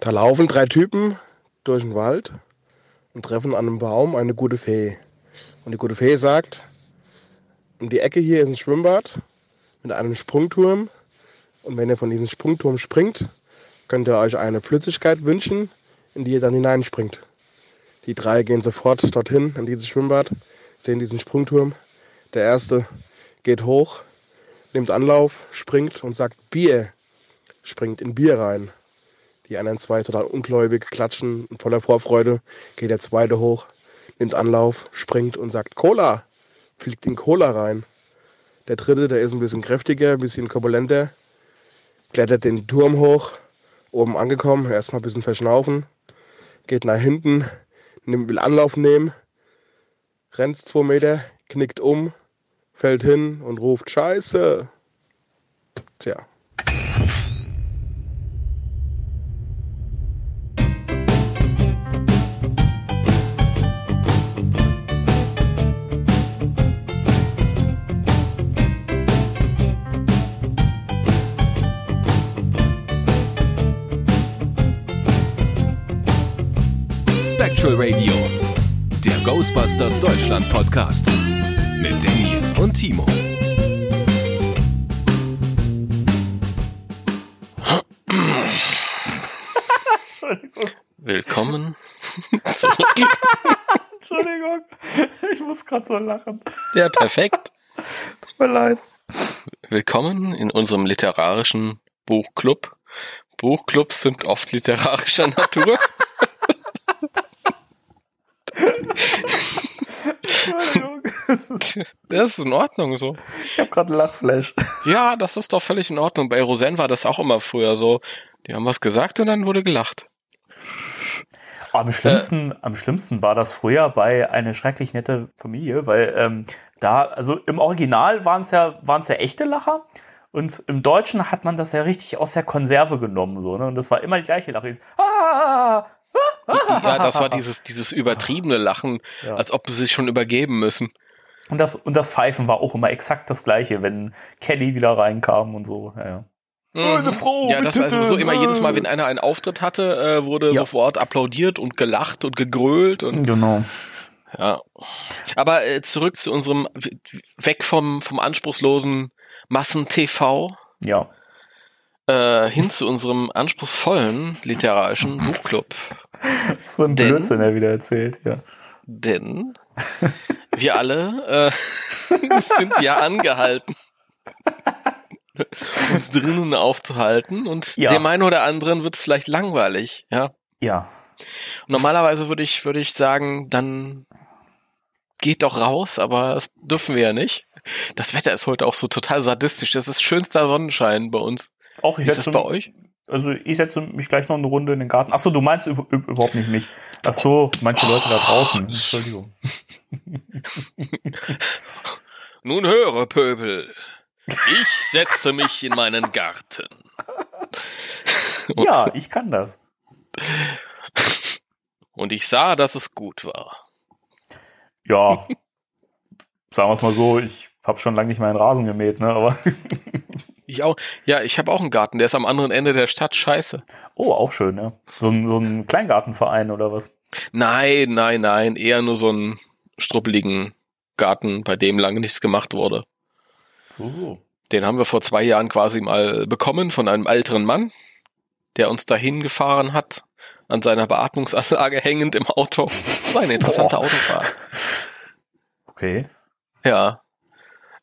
Da laufen drei Typen durch den Wald und treffen an einem Baum eine gute Fee. Und die gute Fee sagt, um die Ecke hier ist ein Schwimmbad mit einem Sprungturm. Und wenn ihr von diesem Sprungturm springt, könnt ihr euch eine Flüssigkeit wünschen, in die ihr dann hineinspringt. Die drei gehen sofort dorthin, in dieses Schwimmbad, sehen diesen Sprungturm. Der erste geht hoch, nimmt Anlauf, springt und sagt Bier, springt in Bier rein. Die anderen zwei total ungläubig klatschen und voller Vorfreude geht der zweite hoch, nimmt Anlauf, springt und sagt Cola, fliegt in Cola rein. Der dritte, der ist ein bisschen kräftiger, ein bisschen korpulenter, klettert den Turm hoch, oben angekommen, erstmal ein bisschen verschnaufen, geht nach hinten, nimmt, will Anlauf nehmen, rennt zwei Meter, knickt um, fällt hin und ruft Scheiße. Tja. Ghostbusters Deutschland Podcast mit Danny und Timo. Willkommen. Entschuldigung, ich muss gerade so lachen. Ja, perfekt. Tut mir leid. Willkommen in unserem literarischen Buchclub. Buchclubs sind oft literarischer Natur. Entschuldigung. Das ist- in Ordnung so. Ich habe gerade Lachflash. Ja, das ist doch völlig in Ordnung. Bei Roseanne war das auch immer früher so. Die haben was gesagt und dann wurde gelacht. Am schlimmsten, am schlimmsten war das früher bei eine schrecklich nette Familie, weil ähm, da, also im Original waren es ja, waren's ja echte Lacher und im Deutschen hat man das ja richtig aus der Konserve genommen, so, ne? Und das war immer die gleiche Lache. Dieses, Ah, Ja, das war dieses, dieses übertriebene Lachen, Ja. als ob sie sich schon übergeben müssen. Und das, und das Pfeifen war auch immer exakt das gleiche, wenn Kelly wieder reinkam und so. Ja, ja. Eine Frau Mhm. Ja, das war sowieso immer jedes Mal, wenn einer einen Auftritt hatte, äh, wurde Ja. sofort applaudiert und gelacht und gegrölt und Genau. ja. Aber äh, zurück zu unserem weg vom vom anspruchslosen Massen-TV Ja. äh, hin zu unserem anspruchsvollen literarischen Buchclub. So ein Denn- Blödsinn, der wieder erzählt, ja. Denn wir alle äh, sind ja angehalten, uns drinnen aufzuhalten und Ja. dem einen oder anderen wird es vielleicht langweilig, ja. Ja. Normalerweise würde ich, würde ich sagen, dann geht doch raus, aber das dürfen wir ja nicht. Das Wetter ist heute auch so total sadistisch. Das ist schönster Sonnenschein bei uns. Auch ist das setze, bei euch? Also ich setze mich gleich noch eine Runde in den Garten. Ach so, du meinst üb üb überhaupt nicht mich. Ach so, manche Leute da draußen. Entschuldigung. Nun höre, Pöbel. Ich setze mich in meinen Garten. Und, Ja, ich kann das. und ich sah, dass es gut war. Ja. Sagen wir es mal so, ich habe schon lange nicht mehr einen Rasen gemäht, ne? Aber Ich auch. Ja, ich habe auch einen Garten, der ist am anderen Ende der Stadt. Scheiße. oh, auch schön, ne? So ein, so ein Kleingartenverein oder was? Nein, nein, nein. Eher nur so einen struppeligen Garten, bei dem lange nichts gemacht wurde. So, so. Den haben wir vor zwei Jahren quasi mal bekommen von einem älteren Mann, der uns dahin gefahren hat, an seiner Beatmungsanlage hängend im Auto. Das war eine interessante Boah. Autofahrt. Okay. Ja.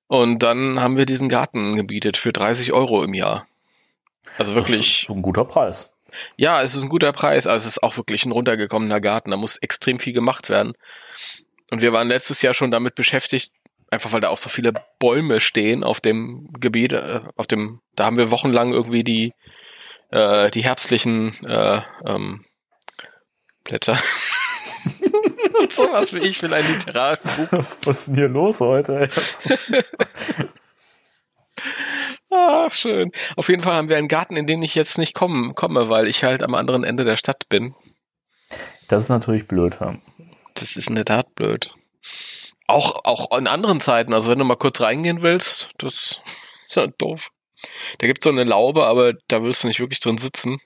Und dann haben wir diesen Garten gebietet für 30 Euro im Jahr. Also wirklich, ein guter Preis. ja, es ist ein guter Preis, aber es ist auch wirklich ein runtergekommener Garten. Da muss extrem viel gemacht werden. Und wir waren letztes Jahr schon damit beschäftigt, einfach weil da auch so viele Bäume stehen auf dem Gebiet, äh, auf dem, da haben wir wochenlang irgendwie die, äh, die herbstlichen äh, ähm, Blätter. Und sowas wie ich will ein literarisches Buch. Was ist denn hier los heute? Ach, schön. Auf jeden Fall haben wir einen Garten, in den ich jetzt nicht kommen, komme, weil ich halt am anderen Ende der Stadt bin. Das ist natürlich blöd. Ja. Das ist in der Tat blöd. Auch, auch in anderen Zeiten, also wenn du mal kurz reingehen willst, das ist ja doof. Da gibt's so eine Laube, aber da willst du nicht wirklich drin sitzen.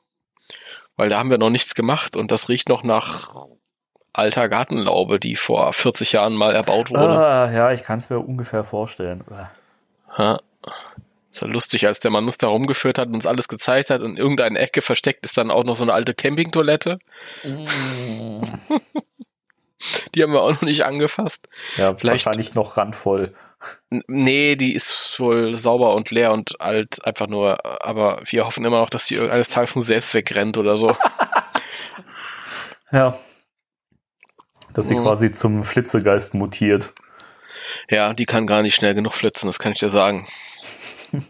weil da haben wir noch nichts gemacht und das riecht noch nach alter Gartenlaube, die vor 40 Jahren mal erbaut wurde. Ah, ja, ich kann es mir ungefähr vorstellen. Ja. Ist ja lustig, als der Mann uns da rumgeführt hat und uns alles gezeigt hat und in irgendeine Ecke versteckt ist dann auch noch so eine alte Campingtoilette. Mm. Die haben wir auch noch nicht angefasst. Ja, Vielleicht- wahrscheinlich noch randvoll. Nee, die ist wohl sauber und leer und alt, einfach nur, aber wir hoffen immer noch, dass die eines Tages von selbst wegrennt oder so. Ja. Dass sie Mhm. quasi zum Flitzegeist mutiert. Ja, die kann gar nicht schnell genug flitzen, das kann ich dir sagen.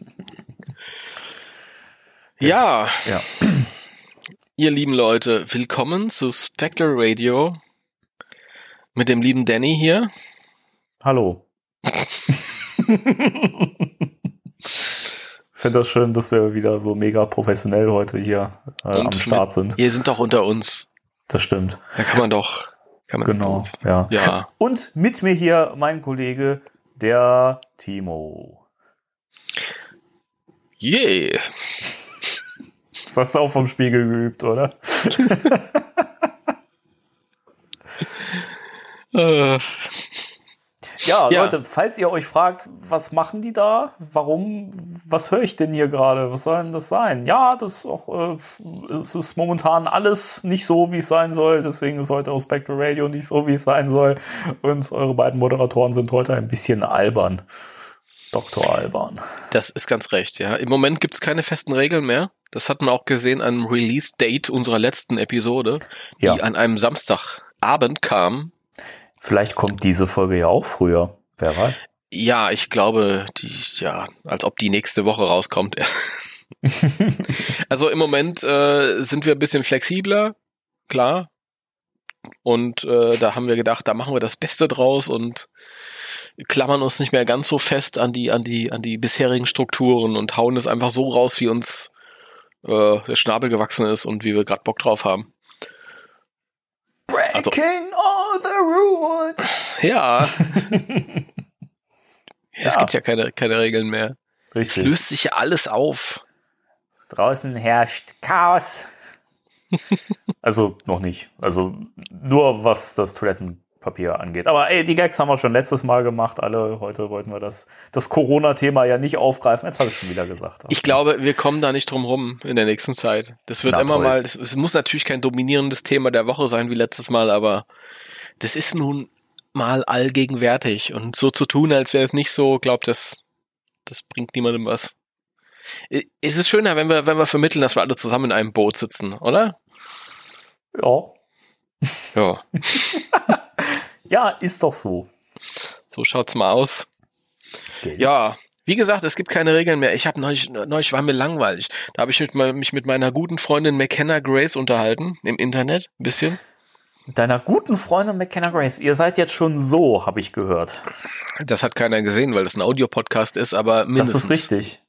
ja, Ja. ihr lieben Leute, willkommen zu Spectral Radio mit dem lieben Danny hier. Hallo. Ich finde das schön, dass wir wieder so mega professionell heute hier äh, am Start sind. Ihr sind doch unter uns. Das stimmt. Da kann man doch. Kann man Genau. Ja. Ja. Und mit mir hier mein Kollege, der Timo. Yeah. Das hast du auch vom Spiegel geübt, oder? Äh, Ja, Ja. Leute, falls ihr euch fragt, was machen die da? Warum? Was höre ich denn hier gerade? Was soll denn das sein? Ja, das ist auch, äh, es ist momentan alles nicht so, wie es sein soll. Deswegen ist heute auch Spectral Radio nicht so, wie es sein soll. Und eure beiden Moderatoren sind heute ein bisschen albern. Dr. Alban. Das ist ganz recht, ja. Im Moment gibt's keine festen Regeln mehr. Das hat man auch gesehen am Release-Date unserer letzten Episode, die Ja. an einem Samstagabend kam. Vielleicht kommt diese Folge ja auch früher. Wer weiß. Ja, ich glaube, die, ja, als ob die nächste Woche rauskommt. also im Moment äh, sind wir ein bisschen flexibler, klar. Und äh, da haben wir gedacht, da machen wir das Beste draus und klammern uns nicht mehr ganz so fest an die, an die, an die bisherigen Strukturen und hauen es einfach so raus, wie uns äh, der Schnabel gewachsen ist und wie wir gerade Bock drauf haben. Also- All the rules. Ja. Es Ja. gibt ja keine, keine Regeln mehr. Es Richtig. löst sich ja alles auf. Draußen herrscht Chaos. also noch nicht. Also nur was das Toilettenpapier angeht. Aber ey, die Gags haben wir schon letztes Mal gemacht. Alle heute wollten wir das, das Corona-Thema ja nicht aufgreifen. Jetzt habe ich schon wieder gesagt. Ich glaube, wir kommen da nicht drum rum in der nächsten Zeit. Das wird Na immer toll. mal, das, es muss natürlich kein dominierendes Thema der Woche sein wie letztes Mal, aber das ist nun mal allgegenwärtig und so zu tun, als wäre es nicht so, glaubt das, das bringt niemandem was. Es ist schöner, wenn wir, wenn wir vermitteln, dass wir alle zusammen in einem Boot sitzen, oder? Ja. Ja, ja, ist doch so. so schaut's mal aus. Gell? Ja, wie gesagt, es gibt keine Regeln mehr. Ich habe neulich, neulich war mir langweilig. Da habe ich mit, mich mit meiner guten Freundin McKenna Grace unterhalten im Internet, ein bisschen. Deiner guten Freundin McKenna Grace, ihr seid jetzt schon so, habe ich gehört. Das hat keiner gesehen, weil das ein Audiopodcast ist, aber mindestens. Das ist richtig.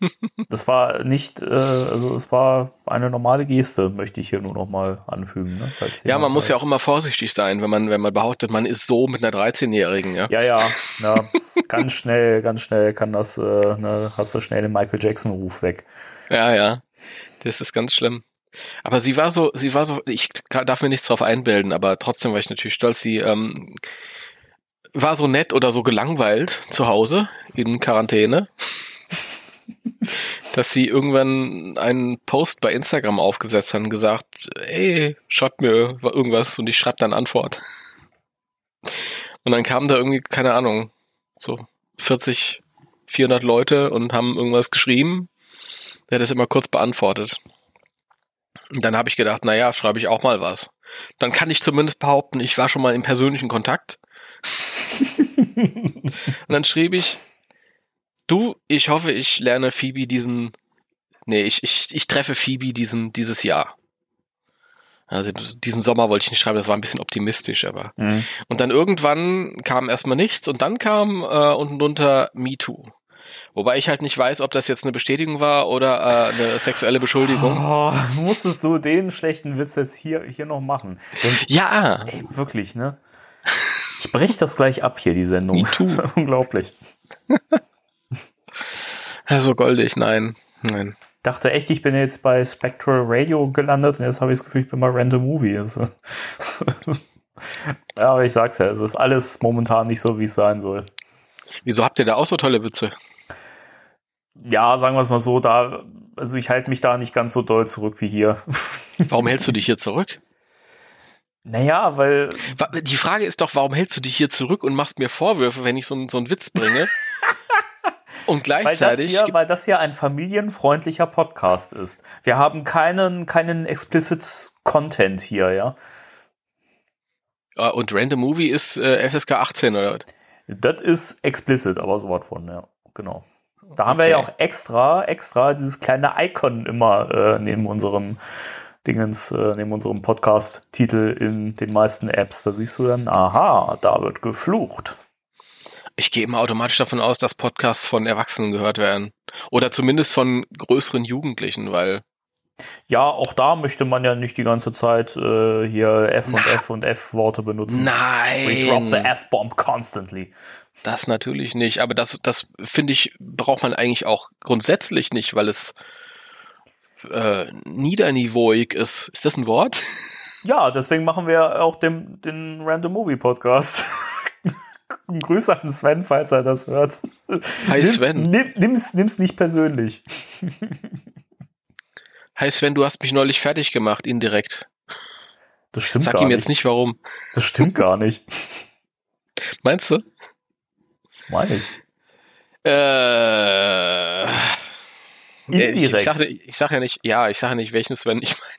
Das war nicht, äh, also es war eine normale Geste, möchte ich hier nur noch mal anfügen. Ne? Ja, man jemand muss ja weiß. auch immer vorsichtig sein, wenn man, wenn man behauptet, man ist so mit einer 13-Jährigen, ja. Ja, ja, ja ganz schnell, ganz schnell kann das, äh, ne, hast du schnell den Michael Jackson-Ruf weg. Ja, ja. Das ist ganz schlimm. Aber sie war so, sie war so, ich darf mir nichts drauf einbilden, aber trotzdem war ich natürlich stolz. Sie ähm, war so nett oder so gelangweilt zu Hause in Quarantäne, dass sie irgendwann einen Post bei Instagram aufgesetzt hat und gesagt, ey, schreibt mir irgendwas und ich schreibe dann Antwort. Und dann kamen da irgendwie, keine Ahnung, so 40, 400 Leute und haben irgendwas geschrieben. Der hat das immer kurz beantwortet. Und dann habe ich gedacht, naja, schreibe ich auch mal was. Dann kann ich zumindest behaupten, ich war schon mal im persönlichen Kontakt. Und dann schrieb ich, du, ich hoffe, ich lerne Phoebe diesen, nee, ich, ich, ich treffe Phoebe diesen, dieses Jahr. Also diesen Sommer wollte ich nicht schreiben, das war ein bisschen optimistisch, aber. Mhm. Und dann irgendwann kam erstmal nichts und dann kam äh, unten drunter MeToo. Wobei ich halt nicht weiß, ob das jetzt eine Bestätigung war oder äh, eine sexuelle Beschuldigung. Oh, musstest du den schlechten Witz jetzt hier, hier noch machen? Denn, Ja, ey, wirklich, ne? Ich brech das gleich ab hier, die Sendung. Me too. Das ist unglaublich. ja, so goldig, nein, nein. dachte echt, ich bin jetzt bei Spectral Radio gelandet und jetzt habe ich das Gefühl, ich bin bei Random Movie. Also, ja, aber ich sag's ja, es ist alles momentan nicht so, wie es sein soll. Wieso habt ihr da auch so tolle Witze? Ja, sagen wir es mal so, da, also ich halte mich da nicht ganz so doll zurück wie hier. Warum hältst du dich hier zurück? Naja, weil. Die Frage ist doch, warum hältst du dich hier zurück und machst mir Vorwürfe, wenn ich so, so einen Witz bringe? und gleichzeitig. Weil das, hier, weil das hier ein familienfreundlicher Podcast ist. Wir haben keinen, keinen explicit Content hier, ja. Ah, und Random Movie ist äh, FSK 18 oder was? Das ist explicit, aber so was von, ja. Genau. Da haben okay. wir ja auch extra, extra dieses kleine Icon immer äh, neben unserem Dingens, äh, neben unserem Podcast-Titel in den meisten Apps. Da siehst du dann, aha, da wird geflucht. Ich gehe immer automatisch davon aus, dass Podcasts von Erwachsenen gehört werden. Oder zumindest von größeren Jugendlichen, weil. Ja, auch da möchte man ja nicht die ganze Zeit äh, hier F und Na, F und F-Worte benutzen. Nein. We drop the F-Bomb constantly. Das natürlich nicht, aber das, das finde ich, braucht man eigentlich auch grundsätzlich nicht, weil es äh, niederniveauig ist. Ist das ein Wort? Ja, deswegen machen wir auch den, den Random Movie Podcast. Grüße an Sven, falls er das hört. Hi nimm's, Sven. Nimm, nimm's, nimm's nicht persönlich. Hi Sven, du hast mich neulich fertig gemacht, indirekt. Das stimmt Sag gar ihm nicht. jetzt nicht warum. Das stimmt gar nicht. Meinst du? Meine ich. Äh, Indirekt. Ich, ich, sage, ich sage ja nicht, ja, ich sage nicht, welchen Sven ich meine.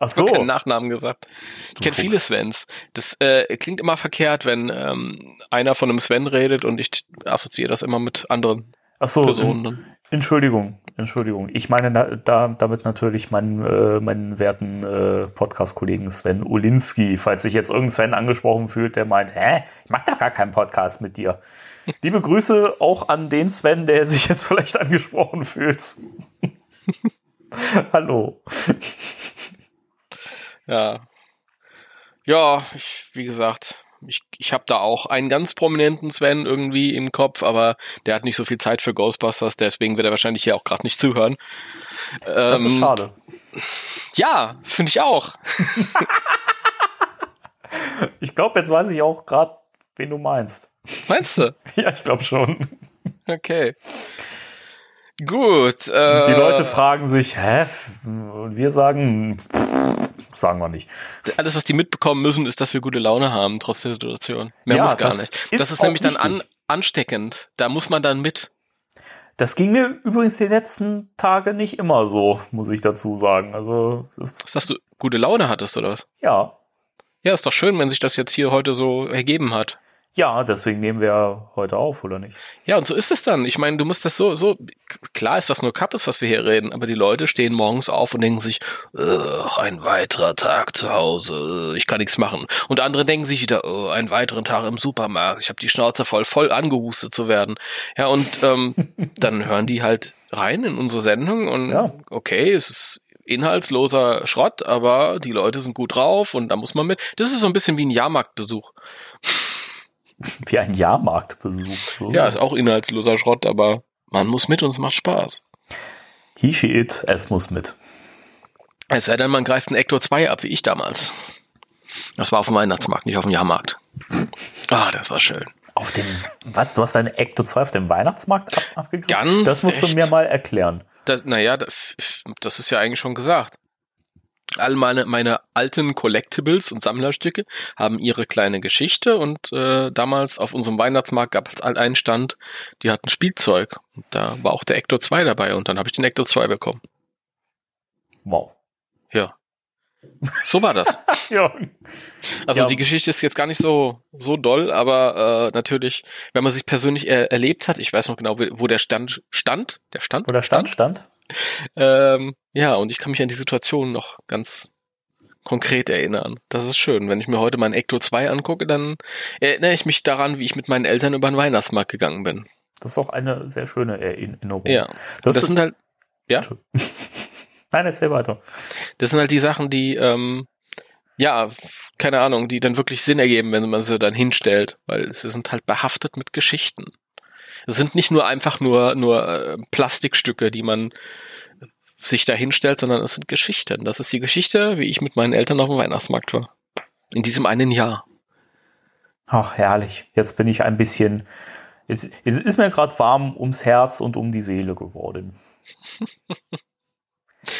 Ach Ich habe so. keinen Nachnamen gesagt. Ich kenne viele Svens. Das äh, klingt immer verkehrt, wenn ähm, einer von einem Sven redet und ich assoziiere das immer mit anderen Ach so. Personen. Dann. Entschuldigung, Entschuldigung. Ich meine na, da, damit natürlich meinen, äh, meinen werten äh, Podcast-Kollegen Sven Ulinski, falls sich jetzt irgendein Sven angesprochen fühlt, der meint, hä, ich mach doch gar keinen Podcast mit dir. Liebe Grüße auch an den Sven, der sich jetzt vielleicht angesprochen fühlt. Hallo. Ja. Ja, ich, wie gesagt, ich, ich habe da auch einen ganz prominenten Sven irgendwie im Kopf, aber der hat nicht so viel Zeit für Ghostbusters, deswegen wird er wahrscheinlich hier auch gerade nicht zuhören. Das ist Ähm, schade. Ja, finde ich auch. Ich glaube, jetzt weiß ich auch gerade, wen du meinst. Meinst du? Ja, ich glaube schon. Okay. Gut. Äh, Die Leute fragen sich, hä? Und wir sagen, pff, sagen wir nicht. alles, was die mitbekommen müssen, ist, dass wir gute Laune haben, trotz der Situation. Mehr Ja, muss gar das nicht. ist das ist nämlich dann an, ansteckend. Da muss man dann mit. Das ging mir übrigens die letzten Tage nicht immer so, muss ich dazu sagen. Also, das, Was hast du gute Laune hattest oder was? ja. Ja, ist doch schön, wenn sich das jetzt hier heute so ergeben hat. Ja, deswegen nehmen wir heute auf, oder nicht? Ja, und so ist es dann. Ich meine, du musst das so, so, klar ist das nur Kappes, was wir hier reden, aber die Leute stehen morgens auf und denken sich, "Ugh, ein weiterer Tag zu Hause, ich kann nichts machen. Und andere denken sich wieder, einen weiteren Tag im Supermarkt, ich habe die Schnauze voll, voll angehustet zu werden. Ja, und ähm, dann hören die halt rein in unsere Sendung und Ja. okay, es ist inhaltsloser Schrott, aber die Leute sind gut drauf und da muss man mit. Das ist so ein bisschen wie ein Jahrmarktbesuch. Wie ein Jahrmarktbesuch. So. Ja, ist auch inhaltsloser Schrott, aber man muss mit und es macht Spaß. He, she, it, es muss mit. Es sei denn, man greift einen Ecto 2 ab, wie ich damals. Das war auf dem Weihnachtsmarkt, nicht auf dem Jahrmarkt. Ah, das war schön. Auf dem, was, du hast deine Ecto 2 auf dem Weihnachtsmarkt ab, abgegriffen? Ganz Das musst echt. du mir mal erklären. Das, naja, das, das ist ja eigentlich schon gesagt. All meine, meine alten Collectibles und Sammlerstücke haben ihre kleine Geschichte und äh, damals auf unserem Weihnachtsmarkt gab es halt einen Stand, die hatten Spielzeug. Und da war auch der Ecto 2 dabei und dann habe ich den Ecto 2 bekommen. Wow. Ja. So war das. Ja. Also Ja. die Geschichte ist jetzt gar nicht so so doll, aber äh, natürlich, wenn man sich persönlich er erlebt hat, ich weiß noch genau, wo wo der Stand stand, der Stand, Wo der Stand stand? Ähm, ja, und ich kann mich an die Situation noch ganz konkret erinnern. Das ist schön. Wenn ich mir heute mein Ecto 2 angucke, dann erinnere ich mich daran, wie ich mit meinen Eltern über den Weihnachtsmarkt gegangen bin. Das ist auch eine sehr schöne Erinnerung. Ja. Das, Das, sind halt, ja, nein, erzähl weiter. das sind halt die Sachen, die, ähm, ja, keine Ahnung, die dann wirklich Sinn ergeben, wenn man sie dann hinstellt, weil sie sind halt behaftet mit Geschichten. Es sind nicht nur einfach nur, nur äh, Plastikstücke, die man sich da hinstellt, sondern es sind Geschichten. Das ist die Geschichte, wie ich mit meinen Eltern auf dem Weihnachtsmarkt war. In diesem einen Jahr. Ach, herrlich. Jetzt bin ich ein bisschen, jetzt, jetzt ist mir gerade warm ums Herz und um die Seele geworden.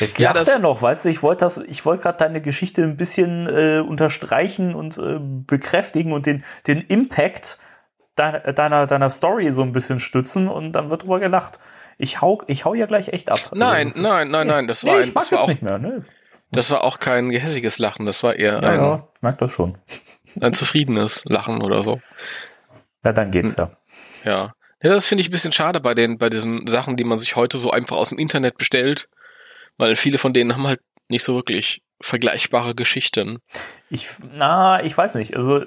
Jetzt Ja, lacht das- er noch, weißt du, ich wollte das, ich wollte gerade deine Geschichte ein bisschen äh, unterstreichen und äh, bekräftigen und den, den Impact deiner, deiner, deiner Story so ein bisschen stützen und dann wird drüber gelacht. Ich hau, ich hau ja gleich echt ab. Also Nein, ist- nein, nein, nee. nein, das nee, war ich ein- mag das war jetzt auch- nicht mehr, ne? Das war auch kein gehässiges Lachen, das war eher Ja, ein, ja, ich mag das schon. ein zufriedenes Lachen oder so. Na, dann geht's ja. Ja. Ja, das finde ich ein bisschen schade bei den, bei diesen Sachen, die man sich heute so einfach aus dem Internet bestellt, weil viele von denen haben halt nicht so wirklich vergleichbare Geschichten. Ich, na, ich weiß nicht. Also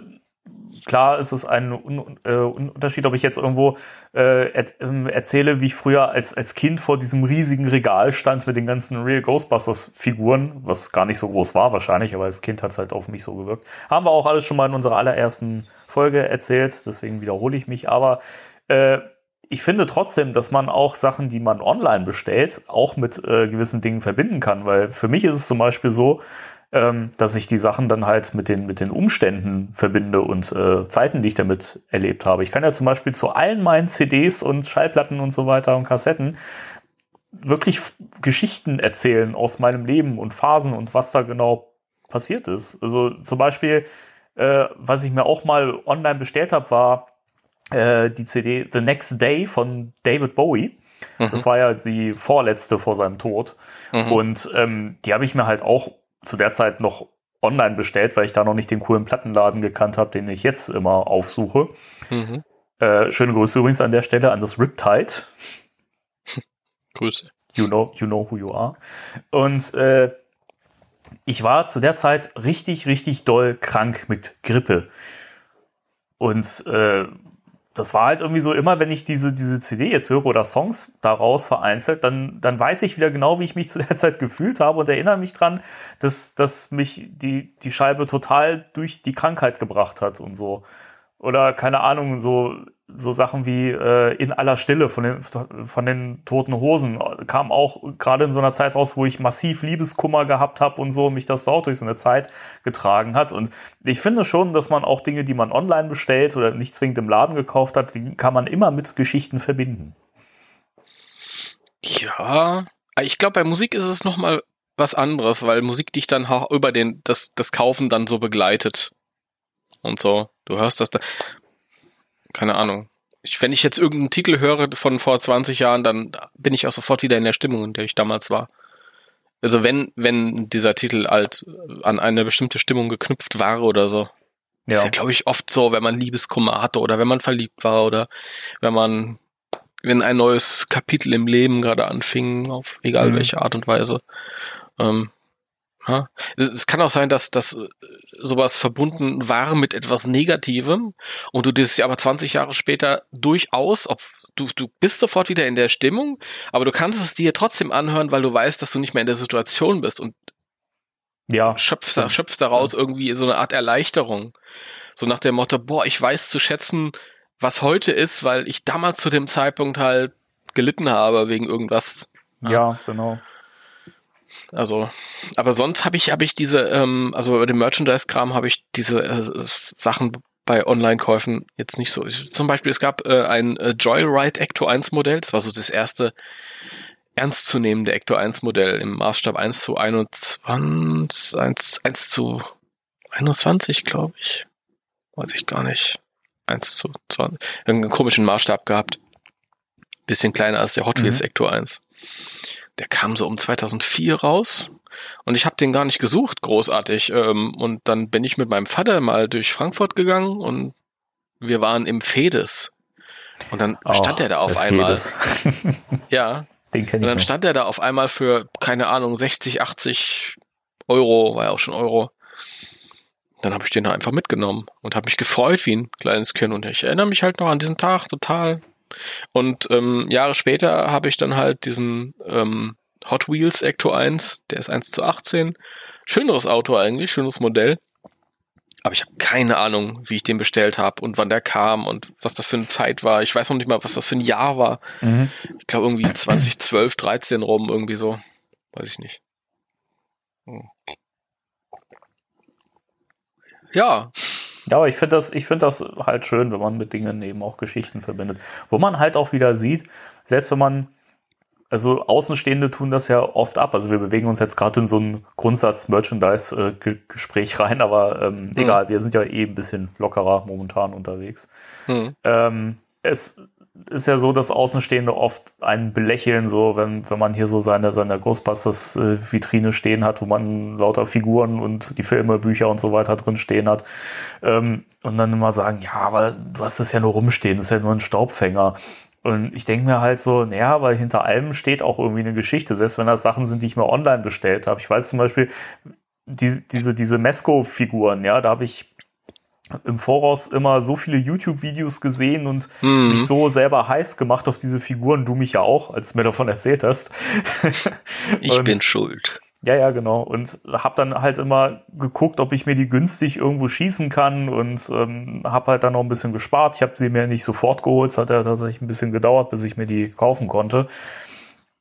klar ist es ein Un äh, Un- Unterschied, ob ich jetzt irgendwo äh, er ähm, erzähle, wie ich früher als, als Kind vor diesem riesigen Regal stand mit den ganzen Real Ghostbusters Figuren, was gar nicht so groß war wahrscheinlich, aber als Kind hat es halt auf mich so gewirkt. Haben wir auch alles schon mal in unserer allerersten Folge erzählt, deswegen wiederhole ich mich, aber äh, ich finde trotzdem, dass man auch Sachen, die man online bestellt, auch mit äh, gewissen Dingen verbinden kann, weil für mich ist es zum Beispiel so, ähm, dass ich die Sachen dann halt mit den, mit den Umständen verbinde und äh, Zeiten, die ich damit erlebt habe. Ich kann ja zum Beispiel zu allen meinen CDs und Schallplatten und so weiter und Kassetten wirklich Geschichten erzählen aus meinem Leben und Phasen und was da genau passiert ist. Also zum Beispiel, äh, was ich mir auch mal online bestellt habe, war äh, die CD The Next Day von David Bowie. Das war ja die vorletzte vor seinem Tod. Mhm. Und ähm, die habe ich mir halt auch zu der Zeit noch online bestellt, weil ich da noch nicht den coolen Plattenladen gekannt habe, den ich jetzt immer aufsuche. Mhm. Äh, schöne Grüße übrigens an der Stelle an das Riptide. Grüße. You know, you know who you are. Und äh, ich war zu der Zeit richtig, richtig doll krank mit Grippe. Und äh, das war halt irgendwie so, immer wenn ich diese, diese CD jetzt höre oder Songs daraus vereinzelt, dann, dann weiß ich wieder genau, wie ich mich zu der Zeit gefühlt habe und erinnere mich dran, dass, dass mich die, die Scheibe total durch die Krankheit gebracht hat und so. Oder keine Ahnung, so, so Sachen wie äh, in aller Stille von den, von den toten Hosen kam auch gerade in so einer Zeit raus, wo ich massiv Liebeskummer gehabt habe und so, mich das auch durch so eine Zeit getragen hat. Und ich finde schon, dass man auch Dinge, die man online bestellt oder nicht zwingend im Laden gekauft hat, die kann man immer mit Geschichten verbinden. Ja, ich glaube, bei Musik ist es nochmal was anderes, weil Musik dich dann auch über den, das, das Kaufen dann so begleitet. Und so. Du hörst das da. Keine Ahnung. Ich, wenn ich jetzt irgendeinen Titel höre von vor 20 Jahren, dann bin ich auch sofort wieder in der Stimmung, in der ich damals war. Also wenn, wenn dieser Titel halt an eine bestimmte Stimmung geknüpft war oder so. Das ist ja, glaube ich, oft so, wenn man Liebeskummer hatte oder wenn man verliebt war oder wenn man, wenn ein neues Kapitel im Leben gerade anfing, auf egal Mhm. welche Art und Weise. Ähm, ja. Es kann auch sein, dass das sowas verbunden war mit etwas Negativem und du das aber 20 Jahre später durchaus, ob du, du bist sofort wieder in der Stimmung, aber du kannst es dir trotzdem anhören, weil du weißt, dass du nicht mehr in der Situation bist und Ja, schöpfst, Stimmt. schöpfst daraus irgendwie so eine Art Erleichterung. So nach dem Motto, boah, ich weiß zu schätzen, was heute ist, weil ich damals zu dem Zeitpunkt halt gelitten habe wegen irgendwas. ja, genau. Also, aber sonst habe ich, habe ich diese, ähm, also bei dem Merchandise-Kram habe ich diese äh, Sachen bei Online-Käufen jetzt nicht so. Ich, zum Beispiel, es gab äh, ein äh, Joyride Ecto 1 Modell, das war so das erste ernstzunehmende Ecto 1 Modell im Maßstab 1 zu 21, 1, 1 zu 21, glaube ich. Weiß ich gar nicht. 1 zu 20. Irgendeinen komischen Maßstab gehabt. Bisschen kleiner als der Hot Wheels Mhm. Ecto 1. Der kam so um 2004 raus. Und ich habe den gar nicht gesucht, großartig. Ähm, und dann bin ich mit meinem Vater mal durch Frankfurt gegangen und wir waren im Fedes. Und dann stand Och, er da auf einmal. Fedes. Ja, Den und kenne ich dann noch. stand er da auf einmal für, keine Ahnung, 60, 80 Euro, war ja auch schon Euro. Dann habe ich den da einfach mitgenommen und habe mich gefreut wie ein kleines Kind. Und ich erinnere mich halt noch an diesen Tag total. Und ähm, Jahre später habe ich dann halt diesen ähm, Hot Wheels Ecto 1, der ist 1 zu 18. Schöneres Auto eigentlich, schönes Modell. Aber ich habe keine Ahnung, wie ich den bestellt habe und wann der kam und was das für eine Zeit war. Ich weiß noch nicht mal, was das für ein Jahr war Mhm. ich glaube irgendwie 2012, 13 rum, irgendwie so. weiß ich nicht. Hm. Ja. Ja, aber ich finde das, ich finde das halt schön, wenn man mit Dingen eben auch Geschichten verbindet. Wo man halt auch wieder sieht, selbst wenn man, also Außenstehende tun das ja oft ab. Also wir bewegen uns jetzt gerade in so ein Grundsatz-Merchandise-Gespräch rein, aber ähm, hm. egal, wir sind ja eh ein bisschen lockerer momentan unterwegs. Hm. Ähm, es ist ja so, dass Außenstehende oft einen belächeln, so wenn, wenn man hier so seine, seine Ghostbusters-Vitrine stehen hat, wo man lauter Figuren und die Filme, Bücher und so weiter drin stehen hat. Ähm, und dann immer sagen, ja, aber du hast das ja nur rumstehen, das ist ja nur ein Staubfänger. Und ich denke mir halt so, naja, aber hinter allem steht auch irgendwie eine Geschichte, selbst wenn das Sachen sind, die ich mir online bestellt habe. Ich weiß zum Beispiel, die, diese, diese Mesco-Figuren, ja, da habe ich im Voraus immer so viele YouTube-Videos gesehen und mhm. mich so selber heiß gemacht auf diese Figuren, du mich ja auch, als du mir davon erzählt hast. ich bin schuld. Ja, ja, genau. Und hab dann halt immer geguckt, ob ich mir die günstig irgendwo schießen kann und ähm, hab halt dann noch ein bisschen gespart. Ich habe sie mir nicht sofort geholt, es hat ja tatsächlich ein bisschen gedauert, bis ich mir die kaufen konnte.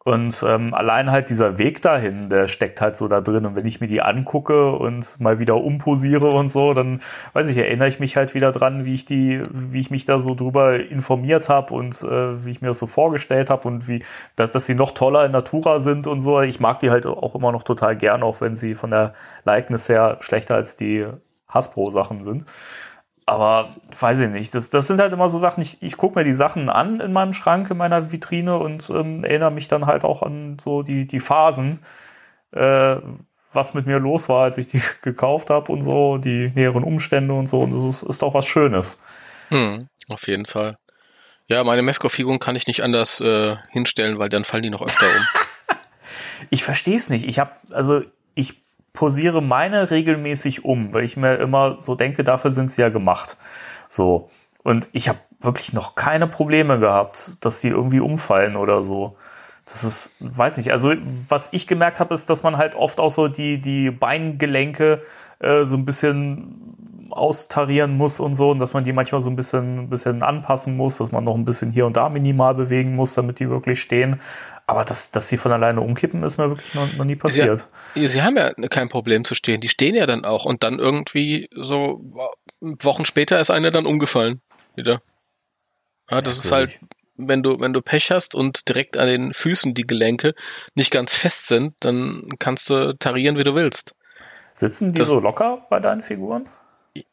Und ähm, allein halt dieser Weg dahin, der steckt halt so da drin. Und wenn ich mir die angucke und mal wieder umposiere und so, dann weiß ich, erinnere ich mich halt wieder dran, wie ich die, wie ich mich da so drüber informiert habe und äh, wie ich mir das so vorgestellt habe und wie, dass, dass sie noch toller in Natura sind und so. Ich mag die halt auch immer noch total gern, auch wenn sie von der Likeness her schlechter als die Hasbro-Sachen sind. Aber weiß ich nicht. Das, das sind halt immer so Sachen, ich, ich gucke mir die Sachen an in meinem Schrank, in meiner Vitrine und ähm, erinnere mich dann halt auch an so die, die Phasen, äh, was mit mir los war, als ich die gekauft habe und so, die näheren Umstände und so. Und das ist, ist doch was Schönes. Hm, auf jeden Fall. Ja, meine Mesco-Figuren kann ich nicht anders äh, hinstellen, weil dann fallen die noch öfter um. ich verstehe es nicht. Ich habe, also ich posiere meine regelmäßig um, weil ich mir immer so denke, dafür sind sie ja gemacht. So. Und ich habe wirklich noch keine Probleme gehabt, dass sie irgendwie umfallen oder so. Das ist, weiß nicht. Also, was ich gemerkt habe, ist, dass man halt oft auch so die, die Beingelenke äh, so ein bisschen austarieren muss und so und dass man die manchmal so ein bisschen, ein bisschen anpassen muss, dass man noch ein bisschen hier und da minimal bewegen muss, damit die wirklich stehen. Aber dass, dass sie von alleine umkippen, ist mir wirklich noch, noch nie passiert. Sie, sie, haben ja kein Problem zu stehen. Die stehen ja dann auch. Und dann irgendwie so Wochen später ist eine dann umgefallen. Wieder. Ja, das ist halt, wenn du, wenn du Pech hast und direkt an den Füßen die Gelenke nicht ganz fest sind, dann kannst du tarieren, wie du willst. Sitzen die das, so locker bei deinen Figuren?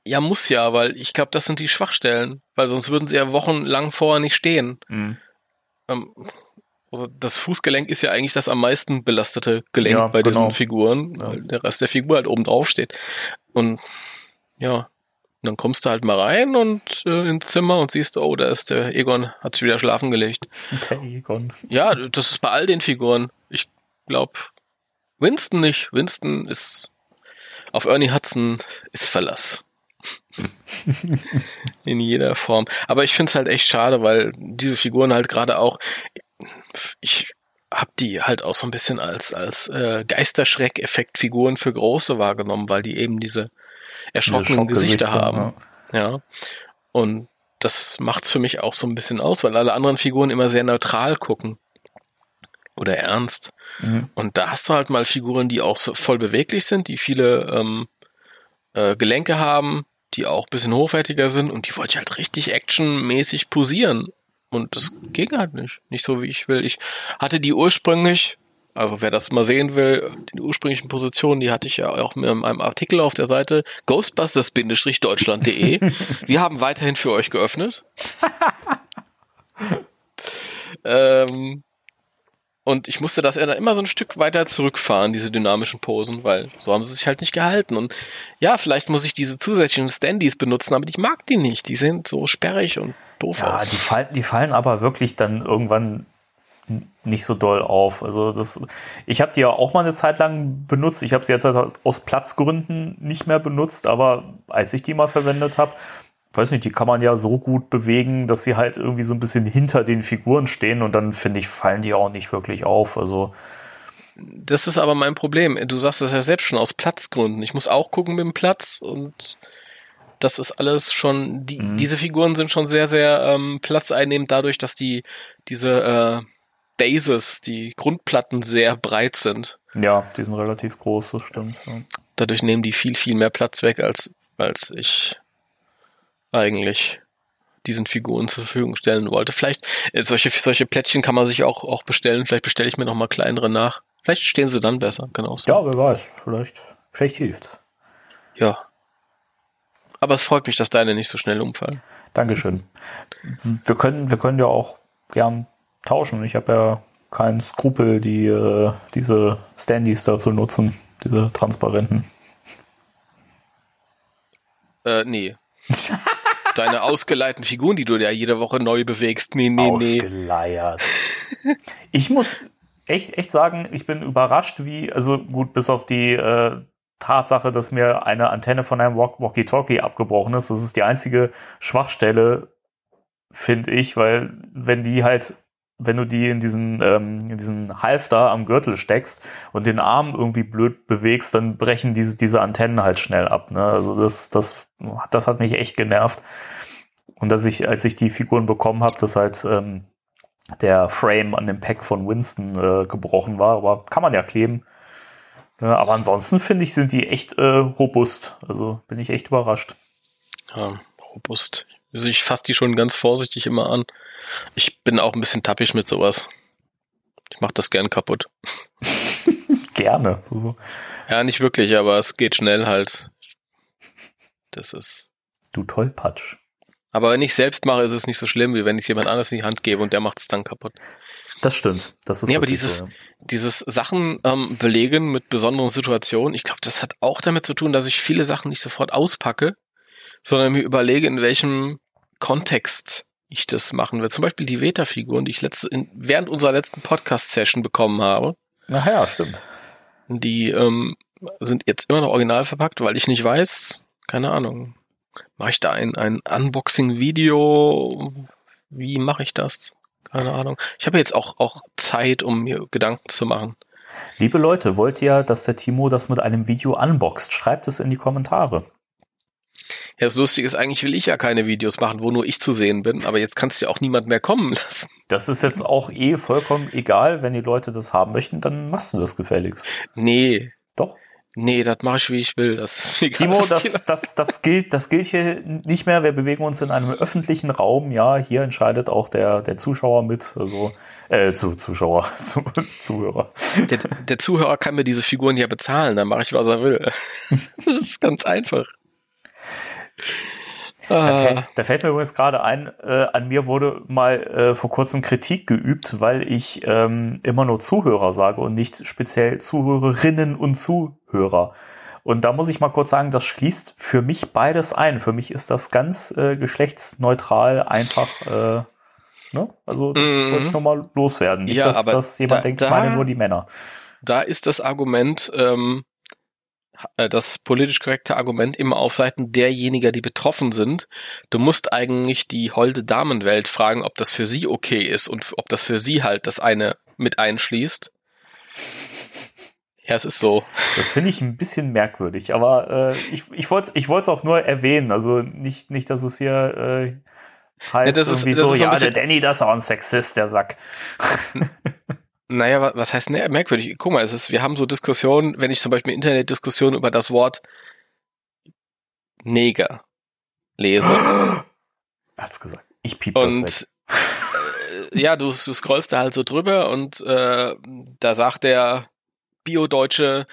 Ja, muss ja, weil ich glaube, das sind die Schwachstellen. Weil sonst würden sie ja wochenlang vorher nicht stehen. Mhm. Ähm, also das Fußgelenk ist ja eigentlich das am meisten belastete Gelenk ja, bei genau. diesen Figuren, weil der Rest der Figur halt oben drauf steht. Und ja, dann kommst du halt mal rein und äh, ins Zimmer und siehst, oh, da ist der Egon, hat sich wieder schlafen gelegt. Der Egon. Ja, das ist bei all den Figuren. Ich glaube, Winston nicht. Winston ist auf Ernie Hudson ist Verlass. In jeder Form. Aber ich finde es halt echt schade, weil diese Figuren halt gerade auch, ich habe die halt auch so ein bisschen als, als äh, Geisterschreck-Effekt-Figuren für Große wahrgenommen, weil die eben diese erschrockenen diese Gesichter haben. Ja. ja. Und das macht's für mich auch so ein bisschen aus, weil alle anderen Figuren immer sehr neutral gucken. Oder ernst. Mhm. Und da hast du halt mal Figuren, die auch so voll beweglich sind, die viele ähm, äh, Gelenke haben, die auch bisschen hochwertiger sind und die wollte ich halt richtig actionmäßig posieren. Und das ging halt nicht. Nicht so, wie ich will. Ich hatte die ursprünglich, also wer das mal sehen will, die ursprünglichen Positionen, die hatte ich ja auch in einem Artikel auf der Seite ghostbusters-deutschland.de. Wir haben weiterhin für euch geöffnet. ähm, und ich musste das dann immer so ein Stück weiter zurückfahren, diese dynamischen Posen, weil so haben sie sich halt nicht gehalten. Und ja, vielleicht muss ich diese zusätzlichen Standys benutzen, aber ich mag die nicht. Die sind so sperrig und doof ja, aus. Die fallen, die fallen aber wirklich dann irgendwann nicht so doll auf. Also das, ich habe die ja auch mal eine Zeit lang benutzt. Ich habe sie jetzt halt aus Platzgründen nicht mehr benutzt, aber als ich die mal verwendet habe, weiß nicht, die kann man ja so gut bewegen, dass sie halt irgendwie so ein bisschen hinter den Figuren stehen und dann finde ich, fallen die auch nicht wirklich auf. Also das ist aber mein Problem. Du sagst das ja selbst schon aus Platzgründen. Ich muss auch gucken mit dem Platz und das ist alles schon, die, mhm. diese Figuren sind schon sehr, sehr ähm, platzeinnehmend dadurch, dass die diese, äh, Bases, die Grundplatten sehr breit sind. Ja, die sind relativ groß, das stimmt. Ja. Dadurch nehmen die viel, viel mehr Platz weg, als, als ich eigentlich diesen Figuren zur Verfügung stellen wollte. Vielleicht, äh, solche, solche Plättchen kann man sich auch, auch bestellen. Vielleicht bestelle ich mir noch mal kleinere nach. Vielleicht stehen sie dann besser, kann auch sein. Ja, wer weiß. Vielleicht, vielleicht hilft. Ja. Aber es freut mich, dass deine nicht so schnell umfallen. Dankeschön. Wir können, wir können ja auch gern tauschen. Ich habe ja keinen Skrupel, die, äh, diese Standys da zu nutzen, diese transparenten. Äh, nee. Deine ausgeleihten Figuren, die du ja jede Woche neu bewegst. Nee, nee, nee. Ausgeleiert. ich muss echt, echt sagen, ich bin überrascht, wie, also gut, bis auf die äh, Tatsache, dass mir eine Antenne von einem Walkie-Talkie abgebrochen ist. Das ist die einzige Schwachstelle, finde ich, weil wenn die halt, wenn du die in diesen, ähm, in diesen Halfter am Gürtel steckst und den Arm irgendwie blöd bewegst, dann brechen diese, diese Antennen halt schnell ab. Ne? Also das, das, das hat mich echt genervt. Und dass ich, als ich die Figuren bekommen habe, dass halt ähm, der Frame an dem Pack von Winston äh, gebrochen war, aber kann man ja kleben. Ja, aber ansonsten finde ich, sind die echt äh, robust. Also bin ich echt überrascht. Ja, robust. Also ich fasse die schon ganz vorsichtig immer an. Ich bin auch ein bisschen tappig mit sowas. Ich mache das gern kaputt. Gerne. Also. Ja, nicht wirklich, aber es geht schnell halt. Das ist. Du Tollpatsch. Aber wenn ich selbst mache, ist es nicht so schlimm, wie wenn ich es jemand anders in die Hand gebe und der macht es dann kaputt. Das stimmt. Das ist nee, aber dieses, so, ja. dieses Sachen ähm, belegen mit besonderen Situationen, ich glaube, das hat auch damit zu tun, dass ich viele Sachen nicht sofort auspacke, sondern mir überlege, in welchem Kontext ich das machen will. Zum Beispiel die Veta-Figuren, die ich letzte, in, während unserer letzten Podcast-Session bekommen habe. Ach ja, stimmt. Die ähm, sind jetzt immer noch original verpackt, weil ich nicht weiß, keine Ahnung, mache ich da ein, ein Unboxing-Video? Wie mache ich das? Keine Ahnung. Ich habe jetzt auch, auch Zeit, um mir Gedanken zu machen. Liebe Leute, wollt ihr, dass der Timo das mit einem Video unboxt? Schreibt es in die Kommentare. Ja, das Lustige ist, eigentlich will ich ja keine Videos machen, wo nur ich zu sehen bin, aber jetzt kannst du ja auch niemand mehr kommen lassen. Das ist jetzt auch eh vollkommen egal. Wenn die Leute das haben möchten, dann machst du das gefälligst. Nee. Doch. Nee, das mache ich, wie ich will. Das ist egal, Timo, das, das, das, gilt, das gilt hier nicht mehr. Wir bewegen uns in einem öffentlichen Raum. Ja, hier entscheidet auch der, der Zuschauer mit. Also, äh, zu, Zuschauer, zu, Zuhörer. der, der Zuhörer kann mir diese Figuren ja bezahlen, dann mache ich, was er will. das ist ganz einfach. Da, Ah, fällt, da fällt mir übrigens gerade ein, äh, an mir wurde mal äh, vor kurzem Kritik geübt, weil ich ähm, immer nur Zuhörer sage und nicht speziell Zuhörerinnen und Zuhörer. Und da muss ich mal kurz sagen, das schließt für mich beides ein. Für mich ist das ganz äh, geschlechtsneutral einfach. Äh, ne? Also das Mhm. wollte ich nochmal loswerden. Nicht, Ja, dass, dass jemand da- denkt, ich meine nur die Männer. da ist das Argument, ähm, äh, das politisch korrekte Argument immer auf Seiten derjenigen, die betroffen sind. Du musst eigentlich die holde Damenwelt fragen, ob das für sie okay ist und ob das für sie halt das eine mit einschließt. Ja, es ist so. Das finde ich ein bisschen merkwürdig, aber äh, ich, ich wollte es ich wollt's auch nur erwähnen. Also nicht, nicht dass es hier äh, heißt Ja, das ist- irgendwie das so, ist so ja, der Danny, das ist auch ein Sexist, der Sack. Naja, wa- was heißt ne, merkwürdig? Guck mal, es ist, wir haben so Diskussionen, wenn ich zum Beispiel Internetdiskussionen über das Wort Neger lese Er hat's gesagt. Ich piep das weg. und äh, ja, du, du scrollst da halt so drüber und äh, da sagt der Bio-Deutsche,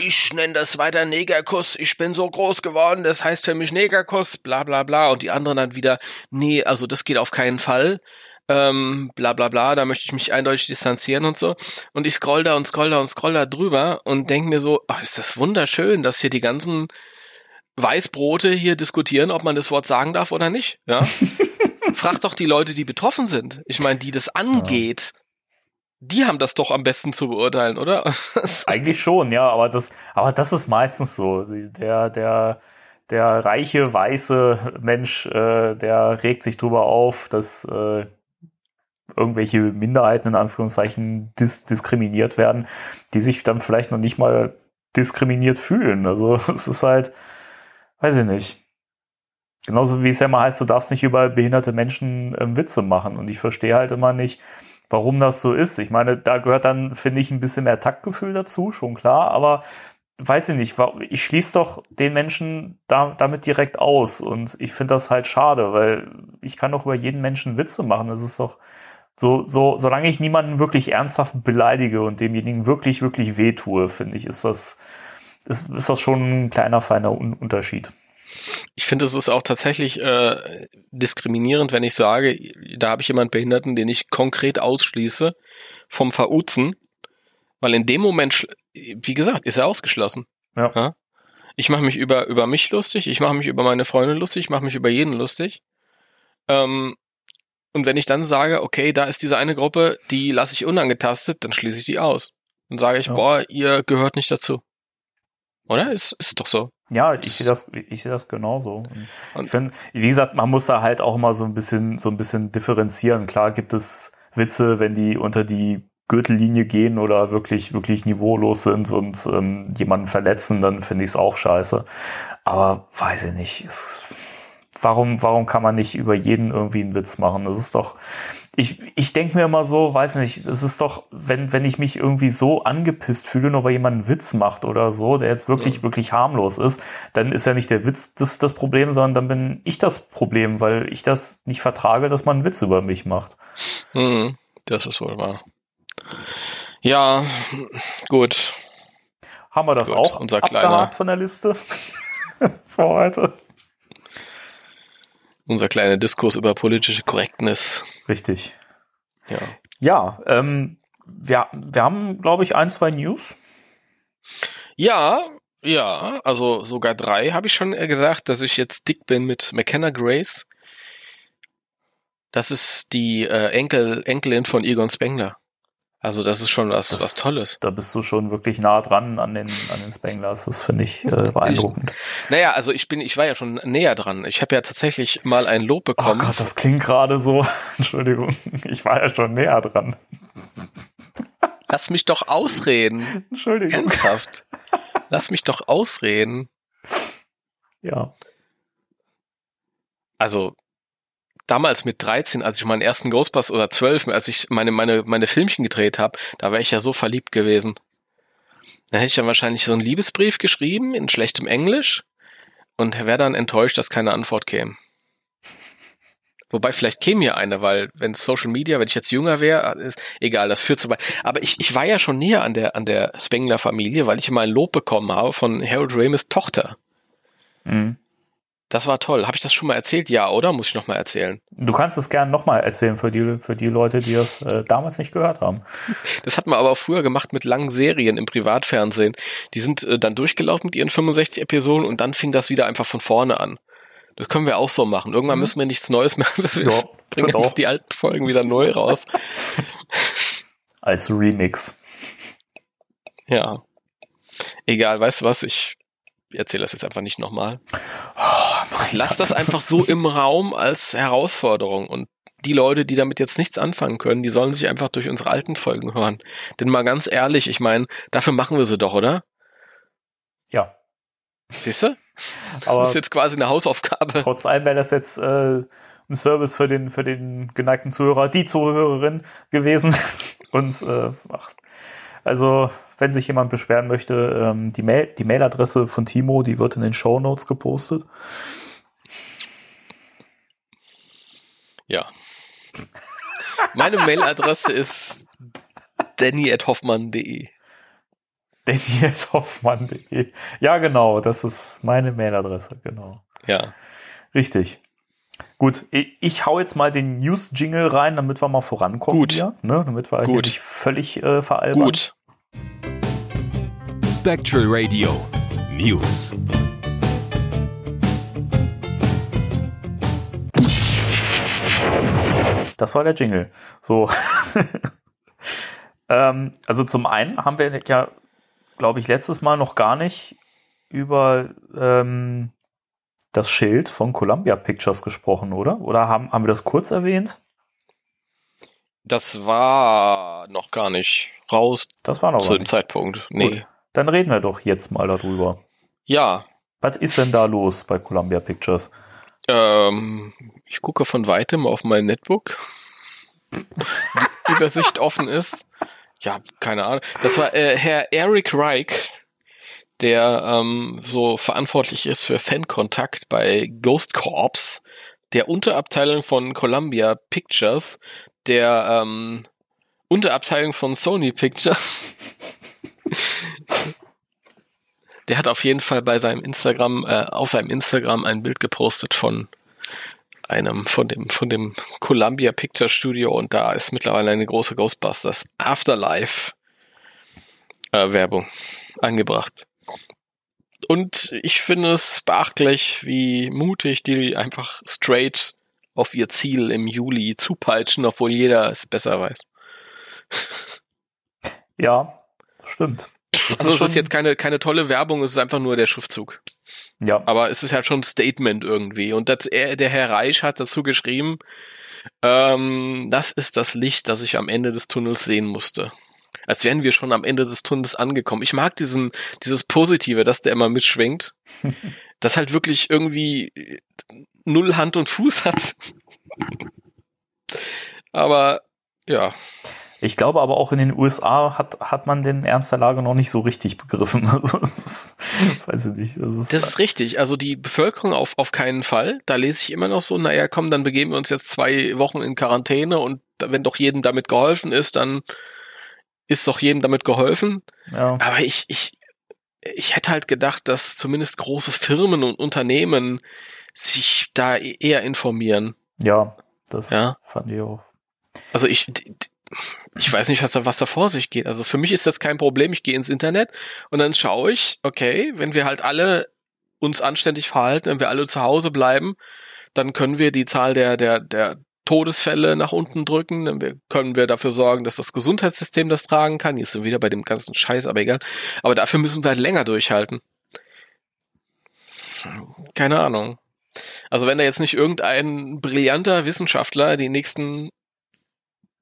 ich nenne das weiter Negerkuss, ich bin so groß geworden, das heißt für mich Negerkuss, bla bla bla. Und die anderen dann wieder, nee, also das geht auf keinen Fall. Ähm, bla bla bla, da möchte ich mich eindeutig distanzieren und so. Und ich scroll da und scroll da und scroll da drüber und denk mir so, ach, ist das wunderschön, dass hier die ganzen Weißbrote hier diskutieren, ob man das Wort sagen darf oder nicht. Ja? Frag doch die Leute, die betroffen sind. Ich meine, die das angeht, die haben das doch am besten zu beurteilen, oder? Eigentlich schon, ja, aber das, aber das ist meistens so. Der, der, der reiche, weiße Mensch, äh, der regt sich drüber auf, dass äh, irgendwelche Minderheiten in Anführungszeichen dis diskriminiert werden, die sich dann vielleicht noch nicht mal diskriminiert fühlen. Also es ist halt, weiß ich nicht. Genauso wie es ja mal heißt, du darfst nicht über behinderte Menschen ähm, Witze machen. Und ich verstehe halt immer nicht, warum das so ist. Ich meine, da gehört dann, finde ich, ein bisschen mehr Taktgefühl dazu, schon klar, aber weiß ich nicht, ich schließe doch den Menschen da, damit direkt aus und ich finde das halt schade, weil ich kann doch über jeden Menschen Witze machen. Das ist doch so, so, solange ich niemanden wirklich ernsthaft beleidige und demjenigen wirklich, wirklich wehtue, finde ich, ist das, ist, ist das schon ein kleiner, feiner Unterschied. Ich finde, es ist auch tatsächlich äh, diskriminierend, wenn ich sage, da habe ich jemanden Behinderten, den ich konkret ausschließe vom Veruzen, weil in dem Moment, wie gesagt, ist er ausgeschlossen. Ja. ja? Ich mache mich über, über mich lustig, ich mache mich über meine Freunde lustig, ich mache mich über jeden lustig. Ähm, und wenn ich dann sage, okay, da ist diese eine Gruppe, die lasse ich unangetastet, dann schließe ich die aus. Dann sage ich, ja. boah, ihr gehört nicht dazu. Oder? Ist, ist doch so. Ja, ich sehe das, ich sehe das genauso. Und ich finde, wie gesagt, man muss da halt auch mal so ein bisschen, so ein bisschen differenzieren. Klar gibt es Witze, wenn die unter die Gürtellinie gehen oder wirklich, wirklich niveaulos sind und ähm, jemanden verletzen, dann finde ich es auch scheiße. Aber weiß ich nicht. Es, warum, warum kann man nicht über jeden irgendwie einen Witz machen? Das ist doch, ich, ich denke mir immer so, weiß nicht, das ist doch, wenn, wenn ich mich irgendwie so angepisst fühle, nur weil jemand einen Witz macht oder so, der jetzt wirklich, ja. wirklich harmlos ist, dann ist ja nicht der Witz das, das Problem, sondern dann bin ich das Problem, weil ich das nicht vertrage, dass man einen Witz über mich macht. Mhm, das ist wohl wahr. Ja, gut. Haben wir das gut, auch unser kleiner von der Liste für heute? Unser kleiner Diskurs über politische Korrektness. Richtig. Ja. Ja, ähm, wir, wir haben, glaube ich, ein, zwei News. Ja, ja, also sogar drei habe ich schon gesagt, dass ich jetzt dick bin mit McKenna Grace. Das ist die äh, Enkel, Enkelin von Egon Spengler. Also das ist schon was, das, was Tolles. Da bist du schon wirklich nah dran an den, an den Spanglers. Das finde ich äh, beeindruckend. Ich, naja, also ich bin, ich war ja schon näher dran. Ich habe ja tatsächlich mal ein Lob bekommen. Oh Gott, das klingt gerade so. Entschuldigung, ich war ja schon näher dran. Lass mich doch ausreden. Entschuldigung. Ernsthaft. Lass mich doch ausreden. Ja. Also, damals mit 13, als ich meinen ersten Ghostbusters oder 12, als ich meine, meine, meine Filmchen gedreht habe, da wäre ich ja so verliebt gewesen. Dann hätte ich dann wahrscheinlich so einen Liebesbrief geschrieben in schlechtem Englisch und wäre dann enttäuscht, dass keine Antwort käme. Wobei vielleicht käme ja eine, weil wenn Social Media, wenn ich jetzt jünger wäre, egal, das führt zu weit. Aber ich, ich war ja schon näher an der, an der Spengler-Familie, weil ich immer ein Lob bekommen habe von Harold Ramis Tochter. Mhm. Das war toll. Habe ich das schon mal erzählt? Ja, oder? Muss ich noch mal erzählen? Du kannst es gerne noch mal erzählen für die, für die Leute, die es äh, damals nicht gehört haben. Das hat man aber auch früher gemacht mit langen Serien im Privatfernsehen. Die sind äh, dann durchgelaufen mit ihren 65 Episoden und dann fing das wieder einfach von vorne an. Das können wir auch so machen. Irgendwann mhm. müssen wir nichts Neues mehr. Wir ja, bringen einfach die alten Folgen wieder neu raus. Als Remix. Ja. Egal, weißt du was? Ich erzähle das jetzt einfach nicht nochmal. Oh, Lass das einfach so im Raum als Herausforderung und die Leute, die damit jetzt nichts anfangen können, die sollen sich einfach durch unsere alten Folgen hören. Denn mal ganz ehrlich, ich meine, dafür machen wir sie doch, oder? Ja. Siehst du? Aber das ist jetzt quasi eine Hausaufgabe. Trotz allem wäre das jetzt äh, ein Service für den, für den geneigten Zuhörer, die Zuhörerin gewesen. Und äh, ach, also wenn sich jemand beschweren möchte, ähm, die, Mail, die Mailadresse von Timo, die wird in den Show Notes gepostet. Ja. Meine Mailadresse ist danny.hoffmann.de. Danny.hoffmann.de. Ja, genau, das ist meine Mailadresse, genau. Ja. Richtig. Gut, ich, hau jetzt mal den News-Jingle rein, damit wir mal vorankommen. Gut. Hier, ne? Damit wir Gut. nicht völlig äh, veralbern. Gut. Spectral Radio News. Das war der Jingle. So. ähm, also zum einen haben wir ja, glaube ich, letztes Mal noch gar nicht über ähm, das Schild von Columbia Pictures gesprochen, oder? Oder haben, haben wir das kurz erwähnt? Das war noch gar nicht raus. Das war noch zu dem Zeitpunkt. Nee. Gut. Dann reden wir doch jetzt mal darüber. Ja. Was ist denn da los bei Columbia Pictures? Ähm, ich gucke von weitem auf mein Netbook. die Übersicht offen ist. Ja, keine Ahnung. Das war äh, Herr Eric Reich, der ähm, so verantwortlich ist für Fankontakt bei Ghost Corps, der Unterabteilung von Columbia Pictures, der ähm, Unterabteilung von Sony Pictures. der hat auf jeden Fall bei seinem Instagram, äh, auf seinem Instagram ein Bild gepostet von einem, von dem, von dem Columbia Picture Studio und da ist mittlerweile eine große Ghostbusters Afterlife äh, Werbung angebracht. Und ich finde es beachtlich, wie mutig die einfach straight auf ihr Ziel im Juli zupeitschen, obwohl jeder es besser weiß. Ja, das stimmt. Das also es ist jetzt keine, keine tolle Werbung, es ist einfach nur der Schriftzug. Ja. Aber es ist halt schon ein Statement irgendwie. Und das, er, der Herr Reich hat dazu geschrieben, ähm, das ist das Licht, das ich am Ende des Tunnels sehen musste. Als wären wir schon am Ende des Tunnels angekommen. Ich mag diesen, dieses Positive, dass der immer mitschwingt. das halt wirklich irgendwie null Hand und Fuß hat. Aber ja. Ich glaube aber auch in den USA hat, hat man den Ernst der Lage noch nicht so richtig begriffen. Also, ist, weiß ich nicht. Das ist, das ist richtig. Also die Bevölkerung auf, auf keinen Fall. Da lese ich immer noch so, naja, komm, dann begeben wir uns jetzt zwei Wochen in Quarantäne und wenn doch jedem damit geholfen ist, dann ist doch jedem damit geholfen. Ja. Aber ich, ich, ich hätte halt gedacht, dass zumindest große Firmen und Unternehmen sich da eher informieren. Ja, das ja? fand ich auch. Also ich, ich weiß nicht, was da, was da vor sich geht. Also für mich ist das kein Problem. Ich gehe ins Internet und dann schaue ich, okay, wenn wir halt alle uns anständig verhalten, wenn wir alle zu Hause bleiben, dann können wir die Zahl der, der, der Todesfälle nach unten drücken, dann können wir dafür sorgen, dass das Gesundheitssystem das tragen kann. Jetzt sind wir wieder bei dem ganzen Scheiß, aber egal. Aber dafür müssen wir halt länger durchhalten. Keine Ahnung. Also wenn da jetzt nicht irgendein brillanter Wissenschaftler die nächsten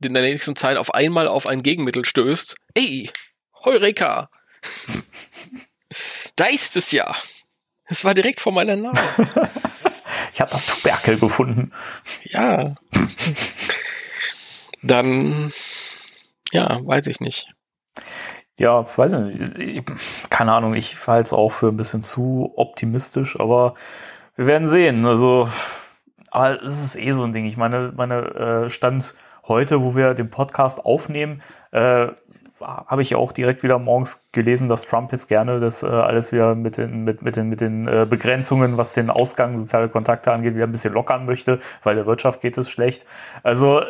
in der nächsten Zeit auf einmal auf ein Gegenmittel stößt. Ey, Heureka! da ist es ja. Es war direkt vor meiner Nase. ich habe das Tuberkel gefunden. Ja. Dann, ja, weiß ich nicht. Ja, weiß ich nicht. Keine Ahnung, ich halte es auch für ein bisschen zu optimistisch, aber wir werden sehen. Also, aber es ist eh so ein Ding. Ich meine, meine äh, Stand heute, wo wir den Podcast aufnehmen, äh, habe ich auch direkt wieder morgens gelesen, dass Trump jetzt gerne das äh, alles wieder mit den, mit, mit den, mit den äh, Begrenzungen, was den Ausgang soziale Kontakte angeht, wieder ein bisschen lockern möchte, weil der Wirtschaft geht es schlecht. Also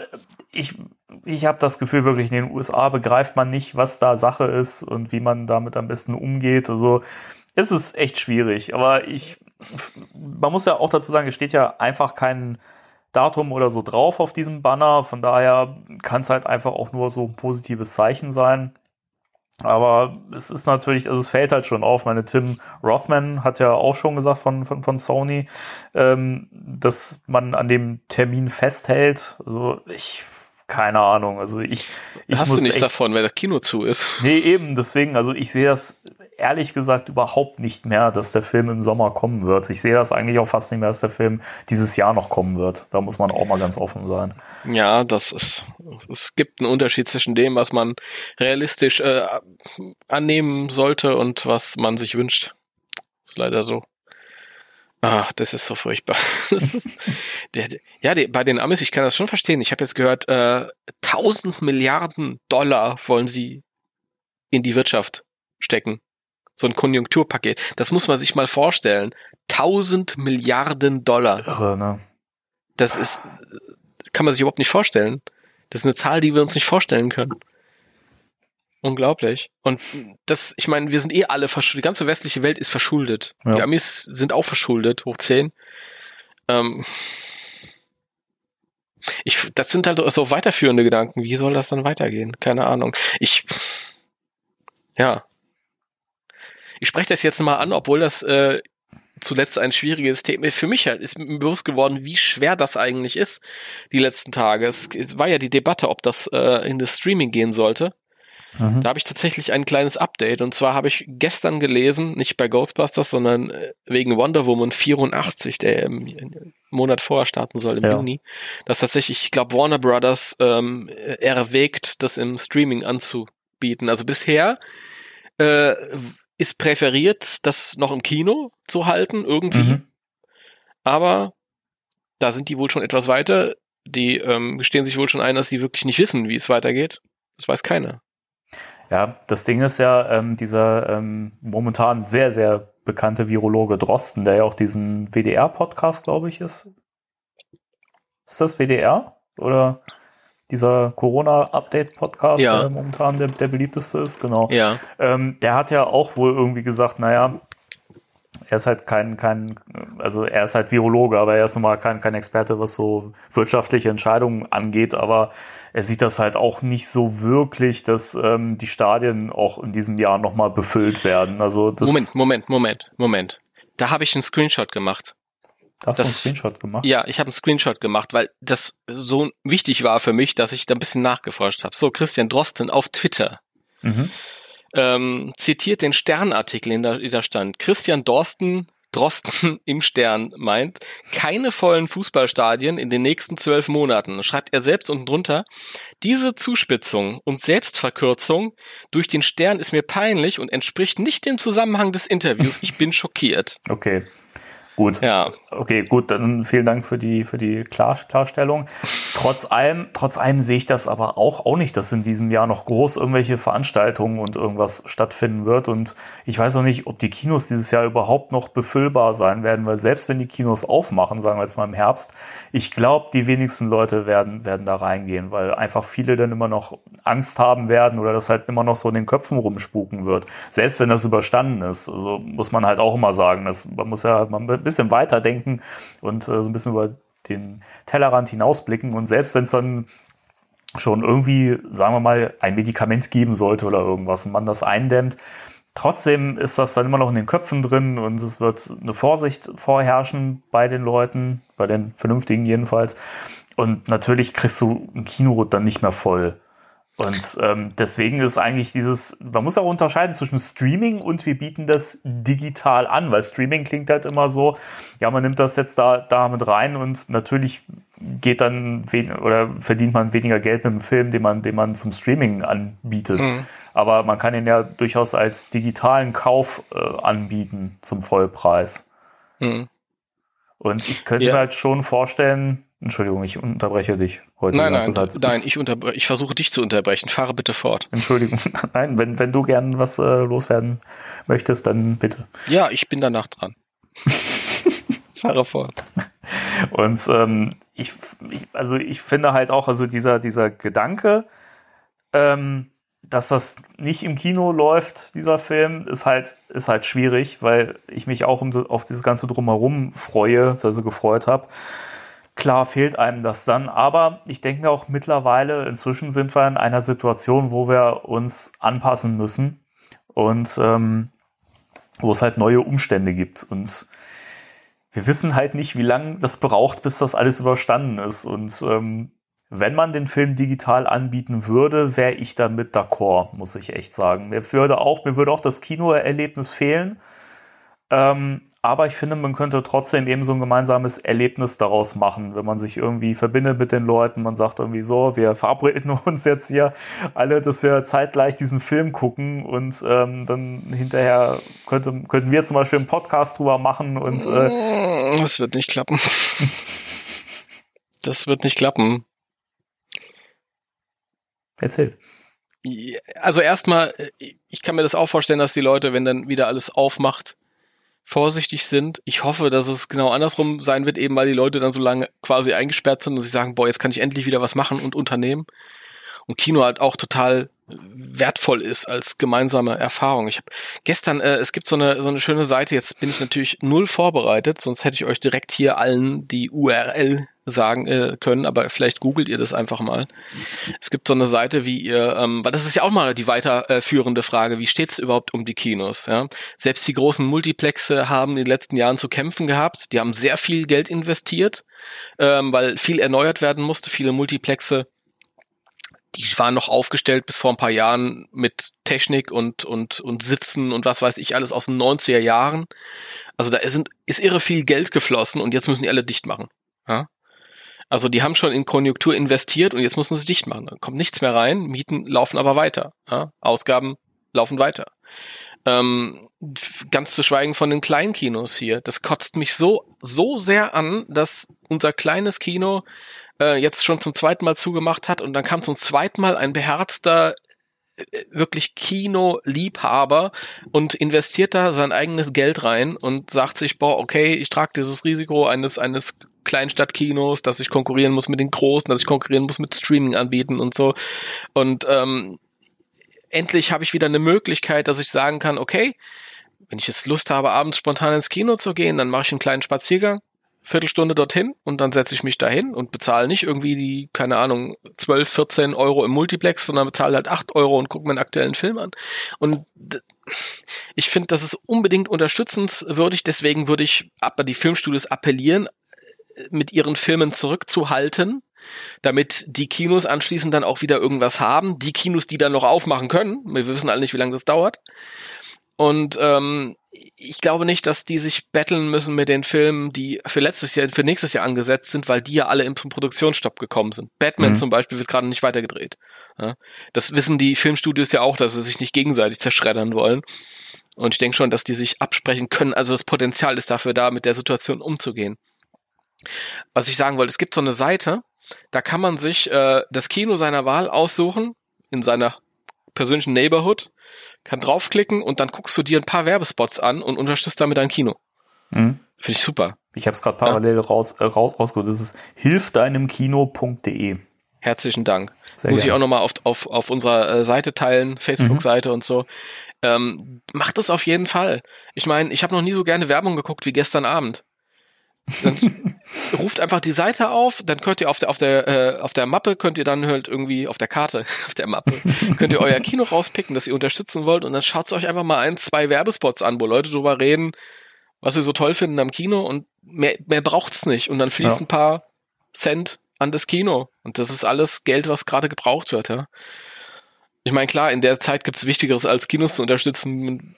ich, ich habe das Gefühl, wirklich in den USA begreift man nicht, was da Sache ist und wie man damit am besten umgeht. Also es ist echt schwierig. Aber ich, man muss ja auch dazu sagen, es steht ja einfach kein Datum oder so drauf auf diesem Banner. Von daher kann es halt einfach auch nur so ein positives Zeichen sein. Aber es ist natürlich, also es fällt halt schon auf. Meine Tim Rothman hat ja auch schon gesagt von, von, von Sony, ähm, dass man an dem Termin festhält. Also ich, keine Ahnung. Also ich, ich Hast muss du nichts davon, wenn das Kino zu ist? Nee, eben, deswegen, also ich sehe das ehrlich gesagt überhaupt nicht mehr, dass der Film im Sommer kommen wird. Ich sehe das eigentlich auch fast nicht mehr, dass der Film dieses Jahr noch kommen wird. Da muss man auch mal ganz offen sein. Ja, das ist, es gibt einen Unterschied zwischen dem, was man realistisch äh, annehmen sollte und was man sich wünscht. Ist leider so. Ach, das ist so furchtbar. Ist, der, ja, die, bei den Amis, ich kann das schon verstehen. Ich habe jetzt gehört, äh, 1000 Milliarden Dollar wollen sie in die Wirtschaft stecken so ein Konjunkturpaket. Das muss man sich mal vorstellen. 1000 Milliarden Dollar. Irre, ne? Das ist, kann man sich überhaupt nicht vorstellen. Das ist eine Zahl, die wir uns nicht vorstellen können. Unglaublich. Und das, ich meine, wir sind eh alle verschuldet. Die ganze westliche Welt ist verschuldet. Ja. Die Amis sind auch verschuldet, hoch 10. Ähm, ich, das sind halt so weiterführende Gedanken. Wie soll das dann weitergehen? Keine Ahnung. Ich, ja, ich spreche das jetzt mal an, obwohl das äh, zuletzt ein schwieriges Thema für mich halt ist mir bewusst geworden, wie schwer das eigentlich ist die letzten Tage. Es, war ja die Debatte, ob das äh, in das Streaming gehen sollte. Mhm. Da habe ich tatsächlich ein kleines Update und zwar habe ich gestern gelesen, nicht bei Ghostbusters, sondern äh, wegen Wonder Woman 84, der im Monat vorher starten soll, im Ja. Juni, dass tatsächlich, ich glaube, Warner Brothers ähm, erwägt, das im Streaming anzubieten. Also bisher äh, ist präferiert, das noch im Kino zu halten, irgendwie. Mhm. Aber da sind die wohl schon etwas weiter. Die ähm, gestehen sich wohl schon ein, dass sie wirklich nicht wissen, wie es weitergeht. Das weiß keiner. Ja, das Ding ist ja, ähm, dieser ähm, momentan sehr, sehr bekannte Virologe Drosten, der ja auch diesen WDR-Podcast, glaube ich, ist. Ist das WDR? Oder dieser Corona-Update-Podcast, Ja. der momentan der, der beliebteste ist? Genau. Ja. Ähm, der hat ja auch wohl irgendwie gesagt, naja, er ist halt kein, kein, also er ist halt Virologe, aber er ist nun mal kein, kein Experte, was so wirtschaftliche Entscheidungen angeht, aber er sieht das halt auch nicht so wirklich, dass ähm, die Stadien auch in diesem Jahr nochmal befüllt werden. Also das, Moment, Moment, Moment, Moment. Da habe ich einen Screenshot gemacht. Hast du einen das- Screenshot gemacht. Ja, ich habe einen Screenshot gemacht, weil das so wichtig war für mich, dass ich da ein bisschen nachgeforscht habe. So, Christian Drosten auf Twitter Mhm. ähm, zitiert den Sternartikel, in der, in der stand. Christian Dorsten, Drosten im Stern meint, keine vollen Fußballstadien in den nächsten zwölf Monaten. Schreibt er selbst unten drunter, diese Zuspitzung und Selbstverkürzung durch den Stern ist mir peinlich und entspricht nicht dem Zusammenhang des Interviews. Ich bin schockiert. Okay. Gut. Ja, Okay, gut, dann vielen Dank für die, für die Klar Klarstellung. Trotz allem, trotz allem sehe ich das aber auch, auch nicht, dass in diesem Jahr noch groß irgendwelche Veranstaltungen und irgendwas stattfinden wird. Und ich weiß auch nicht, ob die Kinos dieses Jahr überhaupt noch befüllbar sein werden, weil selbst wenn die Kinos aufmachen, sagen wir jetzt mal im Herbst, ich glaube, die wenigsten Leute werden, werden da reingehen, weil einfach viele dann immer noch Angst haben werden oder das halt immer noch so in den Köpfen rumspuken wird. Selbst wenn das überstanden ist. Also muss man halt auch immer sagen, dass man muss ja mal ein bisschen weiterdenken und äh, so ein bisschen über den Tellerrand hinausblicken. Und selbst wenn es dann schon irgendwie, sagen wir mal, ein Medikament geben sollte oder irgendwas und man das eindämmt, trotzdem ist das dann immer noch in den Köpfen drin und es wird eine Vorsicht vorherrschen bei den Leuten, bei den Vernünftigen jedenfalls. Und natürlich kriegst du ein Kino dann nicht mehr voll. Und ähm, deswegen ist eigentlich dieses, man muss auch unterscheiden zwischen Streaming und wir bieten das digital an, weil Streaming klingt halt immer so, ja, man nimmt das jetzt da, da mit rein und natürlich geht dann wen oder verdient man weniger Geld mit dem Film, den man, den man zum Streaming anbietet. Mhm. Aber man kann ihn ja durchaus als digitalen Kauf äh, anbieten zum Vollpreis. hm. Und ich könnte Ja. mir halt schon vorstellen, Entschuldigung, ich unterbreche dich heute Nein, die ganze nein, Zeit. nein, ich ich versuche dich zu unterbrechen. Fahre bitte fort. Entschuldigung. Nein, wenn, wenn du gern was äh, loswerden möchtest, dann bitte. Ja, ich bin danach dran. Fahre fort. Und ähm, ich, ich, also ich finde halt auch, also dieser, dieser Gedanke, ähm, dass das nicht im Kino läuft, dieser Film, ist halt, ist halt schwierig, weil ich mich auch um, auf dieses ganze Drumherum freue, also gefreut habe. Klar fehlt einem das dann, aber ich denke mir auch mittlerweile, inzwischen sind wir in einer Situation, wo wir uns anpassen müssen und ähm, wo es halt neue Umstände gibt. Und wir wissen halt nicht, wie lange das braucht, bis das alles überstanden ist. Und ähm, wenn man den Film digital anbieten würde, wäre ich damit d'accord, muss ich echt sagen. Mir würde auch, mir würde auch das Kinoerlebnis fehlen. Ähm, aber ich finde, man könnte trotzdem eben so ein gemeinsames Erlebnis daraus machen, wenn man sich irgendwie verbindet mit den Leuten. Man sagt irgendwie so, wir verabreden uns jetzt hier alle, dass wir zeitgleich diesen Film gucken und ähm, dann hinterher könnte, könnten wir zum Beispiel einen Podcast drüber machen und äh, Das wird nicht klappen. Das wird nicht klappen. erzähl. Also erstmal, äh, ich kann mir das auch vorstellen, dass die Leute, wenn dann wieder alles aufmacht, vorsichtig sind. Ich hoffe, dass es genau andersrum sein wird, eben weil die Leute dann so lange quasi eingesperrt sind und sie sagen, boah, jetzt kann ich endlich wieder was machen und unternehmen. Und Kino halt auch total wertvoll ist als gemeinsame Erfahrung. Ich habe gestern, äh, es gibt so eine so eine schöne Seite. Jetzt bin ich natürlich null vorbereitet, sonst hätte ich euch direkt hier allen die URL sagen äh, können, aber vielleicht googelt ihr das einfach mal. Es gibt so eine Seite, wie ihr, ähm, weil das ist ja auch mal die weiterführende Frage, wie steht's überhaupt um die Kinos? Ja? Selbst die großen Multiplexe haben in den letzten Jahren zu kämpfen gehabt. Die haben sehr viel Geld investiert, ähm, weil viel erneuert werden musste. Viele Multiplexe die waren noch aufgestellt bis vor ein paar Jahren mit Technik und, und, und Sitzen und was weiß ich alles aus den 90er Jahren. Also da ist, ist irre viel Geld geflossen und jetzt müssen die alle dicht machen. Ja? Also die haben schon in Konjunktur investiert und jetzt müssen sie dicht machen. Da kommt nichts mehr rein, Mieten laufen aber weiter. Ja? Ausgaben laufen weiter. Ähm, ganz zu schweigen von den Kleinkinos hier. Das kotzt mich so, so sehr an, dass unser kleines Kino äh, jetzt schon zum zweiten Mal zugemacht hat und dann kam zum zweiten Mal ein beherzter äh, wirklich Kino-Liebhaber und investiert da sein eigenes Geld rein und sagt sich, boah, okay, ich trage dieses Risiko eines, eines Kleinstadtkinos, dass ich konkurrieren muss mit den Großen, dass ich konkurrieren muss mit Streaming anbieten und so. Und ähm, endlich habe ich wieder eine Möglichkeit, dass ich sagen kann, okay, wenn ich jetzt Lust habe, abends spontan ins Kino zu gehen, dann mache ich einen kleinen Spaziergang, Viertelstunde dorthin und dann setze ich mich dahin und bezahle nicht irgendwie die, keine Ahnung, 12, 14 Euro im Multiplex, sondern bezahle halt 8 Euro und gucke mir einen aktuellen Film an. Und ich finde, das ist unbedingt unterstützenswürdig, deswegen würde ich aber die Filmstudios appellieren, mit ihren Filmen zurückzuhalten, damit die Kinos anschließend dann auch wieder irgendwas haben. Die Kinos, die dann noch aufmachen können. Wir wissen alle nicht, wie lange das dauert. Und ähm, ich glaube nicht, dass die sich betteln müssen mit den Filmen, die für letztes Jahr, für nächstes Jahr angesetzt sind, weil die ja alle im Produktionsstopp gekommen sind. Batman mhm. zum Beispiel wird gerade nicht weitergedreht. Ja, das wissen die Filmstudios ja auch, dass sie sich nicht gegenseitig zerschreddern wollen. Und ich denke schon, dass die sich absprechen können. Also das Potenzial ist dafür da, mit der Situation umzugehen. Was ich sagen wollte, es gibt so eine Seite, da kann man sich äh, das Kino seiner Wahl aussuchen, in seiner persönlichen Neighborhood, kann draufklicken und dann guckst du dir ein paar Werbespots an und unterstützt damit dein Kino. Mhm. Finde ich super. Ich habe es gerade parallel ja. raus, äh, raus, rausgeholt. Das ist hilfdeinemkino.de. Herzlichen Dank. Sehr Muss gerne. ich auch nochmal auf, auf, auf unserer äh, Seite teilen, Facebook-Seite mhm. und so. Ähm, macht das auf jeden Fall. Ich meine, ich habe noch nie so gerne Werbung geguckt wie gestern Abend. Dann ruft einfach die Seite auf, dann könnt ihr auf der auf der äh, auf der Mappe könnt ihr dann halt irgendwie auf der Karte, auf der Mappe könnt ihr euer Kino rauspicken, das ihr unterstützen wollt und dann schaut euch einfach mal ein, zwei Werbespots an, wo Leute drüber reden, was sie so toll finden am Kino und mehr mehr braucht's nicht und dann fließen ja. ein paar Cent an das Kino und das ist alles Geld, was gerade gebraucht wird, ja. Ich meine, klar, in der Zeit gibt's Wichtigeres als Kinos zu unterstützen.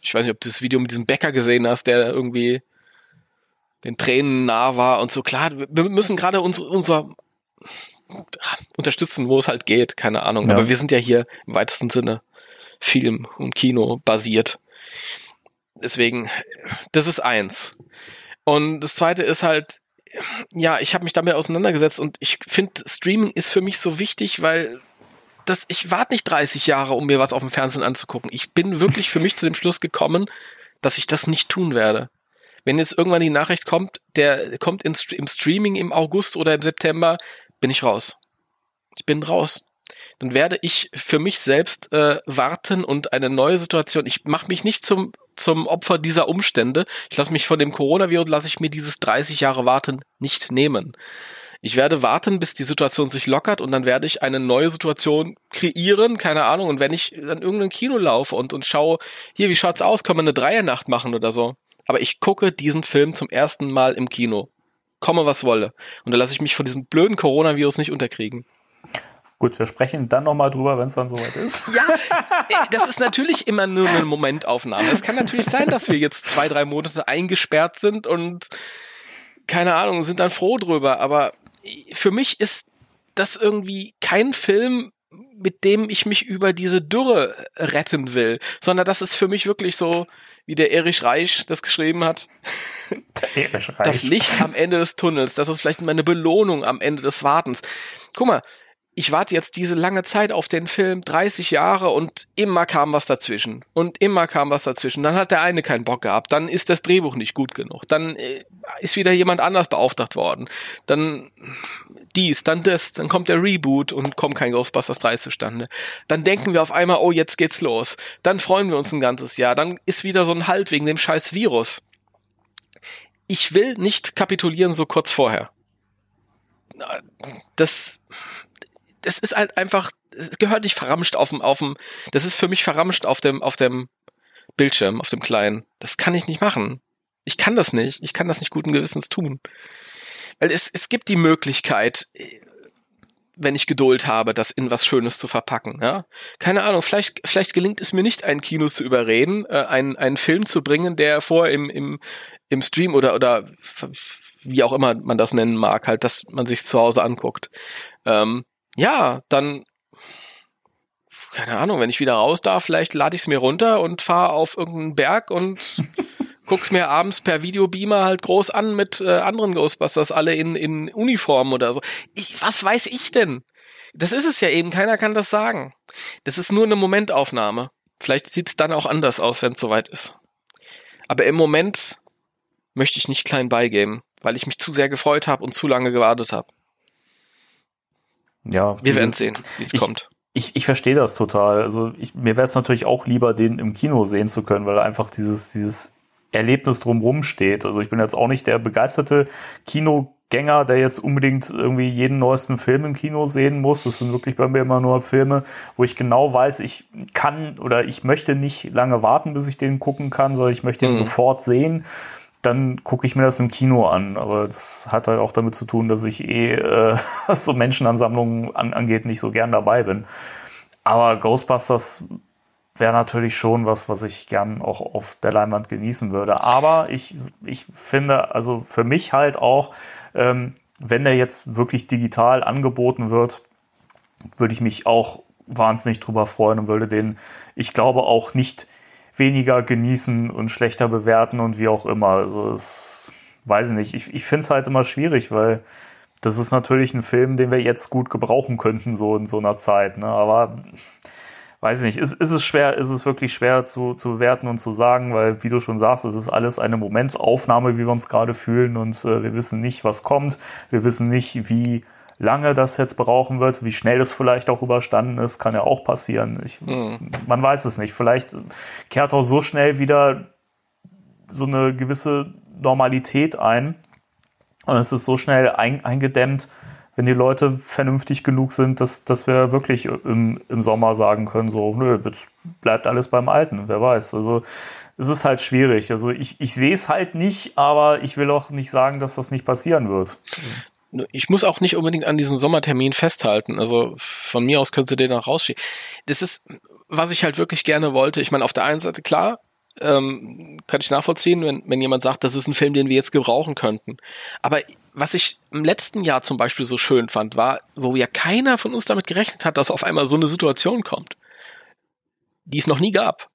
Ich weiß nicht, ob du das Video mit diesem Bäcker gesehen hast, der irgendwie den Tränen nah war und so. Klar, wir müssen gerade uns, unser unterstützen, wo es halt geht, keine Ahnung. Ja. Aber wir sind ja hier im weitesten Sinne Film und Kino basiert. Deswegen, das ist eins. Und das zweite ist halt, ja, ich habe mich damit auseinandergesetzt und ich finde, Streaming ist für mich so wichtig, weil das, ich warte nicht 30 Jahre, um mir was auf dem Fernsehen anzugucken. Ich bin wirklich für mich zu dem Schluss gekommen, dass ich das nicht tun werde wenn jetzt irgendwann die Nachricht kommt, der kommt in, im Streaming im August oder im September, bin ich raus. Ich bin raus. Dann werde ich für mich selbst äh, warten und eine neue Situation. Ich mache mich nicht zum zum Opfer dieser Umstände. Ich lasse mich von dem Coronavirus, lasse ich mir dieses 30 Jahre Warten nicht nehmen. Ich werde warten, bis die Situation sich lockert und dann werde ich eine neue Situation kreieren, keine Ahnung. Und wenn ich dann irgendein Kino laufe und, und schaue, hier, wie schaut's aus, können wir eine Dreiernacht machen oder so, aber ich gucke diesen Film zum ersten Mal im Kino. Komme, was wolle. Und da lasse ich mich von diesem blöden Coronavirus nicht unterkriegen. Gut, wir sprechen dann nochmal drüber, wenn es dann soweit ist. Ja, äh, das ist natürlich immer nur eine Momentaufnahme. Es kann natürlich sein, dass wir jetzt zwei, drei Monate eingesperrt sind und keine Ahnung, sind dann froh drüber. Aber für mich ist das irgendwie kein Film, mit dem ich mich über diese Dürre retten will, sondern das ist für mich wirklich so, wie der Erich Reich das geschrieben hat. Der Erich Reich. Das Licht am Ende des Tunnels, das ist vielleicht meine Belohnung am Ende des Wartens. Guck mal, ich warte jetzt diese lange Zeit auf den Film, 30 Jahre und immer kam was dazwischen. Und immer kam was dazwischen. Dann hat der eine keinen Bock gehabt. Dann ist das Drehbuch nicht gut genug. Dann äh, ist wieder jemand anders beauftragt worden. Dann dies, dann das, dann kommt der Reboot und kommt kein Ghostbusters 3 zustande. Dann denken wir auf einmal, oh, jetzt geht's los. Dann freuen wir uns ein ganzes Jahr. Dann ist wieder so ein Halt wegen dem scheiß Virus. Ich will nicht kapitulieren so kurz vorher. Das, das ist halt einfach, es gehört nicht verramscht auf dem, auf dem, das ist für mich verramscht auf dem, auf dem Bildschirm, auf dem kleinen. Das kann ich nicht machen. Ich kann das nicht. Ich kann das nicht guten Gewissens tun. Weil es, es gibt die Möglichkeit, wenn ich Geduld habe, das in was Schönes zu verpacken. Ja? Keine Ahnung, vielleicht, vielleicht gelingt es mir nicht, ein Kino zu überreden, äh, einen, einen Film zu bringen, der vor im, im, im Stream oder, oder wie auch immer man das nennen mag, halt, dass man sich zu Hause anguckt. Ähm, ja, dann keine Ahnung, wenn ich wieder raus darf, vielleicht lade ich es mir runter und fahre auf irgendeinen Berg und guck's mir abends per Videobeamer halt groß an mit äh, anderen Ghostbusters, alle in, in Uniform oder so. Ich, was weiß ich denn? Das ist es ja eben, keiner kann das sagen. Das ist nur eine Momentaufnahme. Vielleicht sieht's dann auch anders aus, wenn es soweit ist. Aber im Moment möchte ich nicht klein beigeben, weil ich mich zu sehr gefreut habe und zu lange gewartet habe. Ja. Wir werden sehen, wie es kommt. Ich, ich verstehe das total. Also ich, mir wäre es natürlich auch lieber, den im Kino sehen zu können, weil einfach dieses, dieses Erlebnis drumrum steht. Also ich bin jetzt auch nicht der begeisterte Kinogänger, der jetzt unbedingt irgendwie jeden neuesten Film im Kino sehen muss. Das sind wirklich bei mir immer nur Filme, wo ich genau weiß, ich kann oder ich möchte nicht lange warten, bis ich den gucken kann, sondern ich möchte ihn mhm. sofort sehen dann gucke ich mir das im Kino an. Aber das hat halt auch damit zu tun, dass ich eh, äh, was so Menschenansammlungen an, angeht, nicht so gern dabei bin. Aber Ghostbusters wäre natürlich schon was, was ich gern auch auf der Leinwand genießen würde. Aber ich, ich finde, also für mich halt auch, ähm, wenn der jetzt wirklich digital angeboten wird, würde ich mich auch wahnsinnig drüber freuen und würde den, ich glaube, auch nicht weniger genießen und schlechter bewerten und wie auch immer. Also es weiß ich nicht. Ich, ich finde es halt immer schwierig, weil das ist natürlich ein Film, den wir jetzt gut gebrauchen könnten, so in so einer Zeit. Ne? Aber weiß ich nicht, ist, ist es schwer, ist es wirklich schwer zu, zu bewerten und zu sagen, weil, wie du schon sagst, es ist alles eine Momentaufnahme, wie wir uns gerade fühlen und äh, wir wissen nicht, was kommt. Wir wissen nicht, wie lange das jetzt brauchen wird, wie schnell es vielleicht auch überstanden ist, kann ja auch passieren. Ich, mhm. Man weiß es nicht. Vielleicht kehrt auch so schnell wieder so eine gewisse Normalität ein und es ist so schnell ein, eingedämmt, wenn die Leute vernünftig genug sind, dass, dass wir wirklich im, im Sommer sagen können, so, nö, jetzt bleibt alles beim Alten, wer weiß. Also es ist halt schwierig. Also ich, ich sehe es halt nicht, aber ich will auch nicht sagen, dass das nicht passieren wird ich muss auch nicht unbedingt an diesen Sommertermin festhalten. Also von mir aus könntest du den auch rausschieben. Das ist, was ich halt wirklich gerne wollte. Ich meine, auf der einen Seite klar, ähm, kann ich nachvollziehen, wenn, wenn jemand sagt, das ist ein Film, den wir jetzt gebrauchen könnten. Aber was ich im letzten Jahr zum Beispiel so schön fand, war, wo ja keiner von uns damit gerechnet hat, dass auf einmal so eine Situation kommt, die es noch nie gab.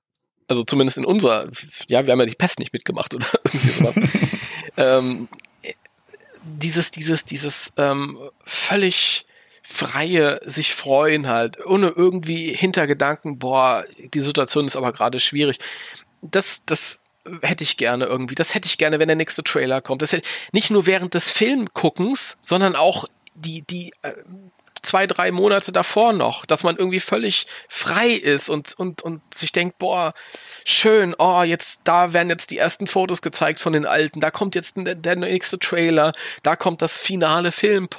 Also zumindest in unserer, ja, wir haben ja die Pest nicht mitgemacht oder irgendwie sowas. ähm, dieses, dieses, dieses ähm, völlig freie sich freuen halt, ohne irgendwie Hintergedanken, boah, die Situation ist aber gerade schwierig. Das, das hätte ich gerne irgendwie. Das hätte ich gerne, wenn der nächste Trailer kommt. Das hätte, nicht nur während des Filmguckens, sondern auch die, die äh, zwei, drei Monate davor noch, dass man irgendwie völlig frei ist und, und, und sich denkt, boah, schön, oh, jetzt, da werden jetzt die ersten Fotos gezeigt von den alten, da kommt jetzt der, der nächste Trailer, da kommt das finale Film,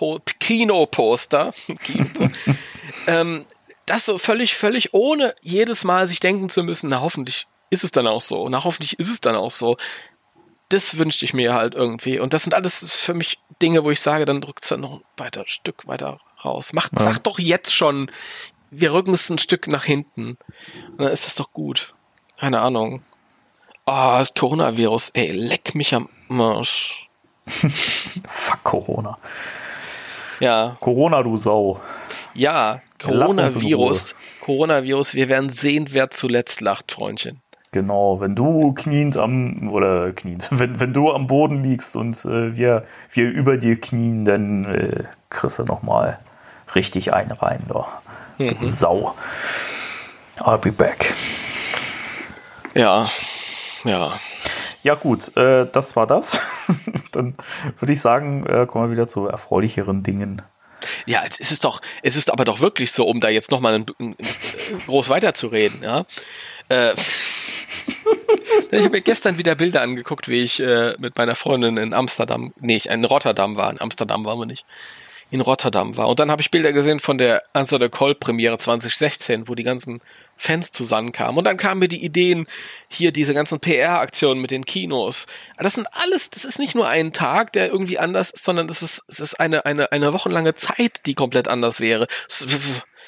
Kinoposter, ähm, das so völlig, völlig ohne jedes Mal sich denken zu müssen, na hoffentlich ist es dann auch so, na hoffentlich ist es dann auch so. Das wünschte ich mir halt irgendwie. Und das sind alles für mich Dinge, wo ich sage, dann drückt es dann noch ein weiter Stück weiter raus. Macht, ja. sag doch jetzt schon, wir rücken es ein Stück nach hinten. Und dann ist das doch gut. Keine Ahnung. Ah, oh, das Coronavirus, ey, leck mich am Marsch. Fuck Corona. Ja. Corona, du Sau. Ja, Coronavirus. Coronavirus, wir werden sehen, wer zuletzt lacht, Freundchen. Genau, wenn du kniend am, oder kniend, wenn, wenn du am Boden liegst und äh, wir, wir über dir knien, dann äh, kriegst du nochmal richtig rein, doch. Mhm. Sau. I'll be back. Ja, ja. Ja, gut, äh, das war das. Dann würde ich sagen, äh, kommen wir wieder zu erfreulicheren Dingen. Ja, es ist doch, es ist aber doch wirklich so, um da jetzt nochmal groß weiterzureden, ja. Äh, ich habe mir gestern wieder Bilder angeguckt, wie ich äh, mit meiner Freundin in Amsterdam, nee, in Rotterdam war. In Amsterdam waren wir nicht in Rotterdam war. Und dann habe ich Bilder gesehen von der Answer the Call Premiere 2016, wo die ganzen Fans zusammenkamen. Und dann kamen mir die Ideen, hier diese ganzen PR-Aktionen mit den Kinos. Das sind alles, das ist nicht nur ein Tag, der irgendwie anders ist, sondern das ist, es ist eine, eine, eine wochenlange Zeit, die komplett anders wäre.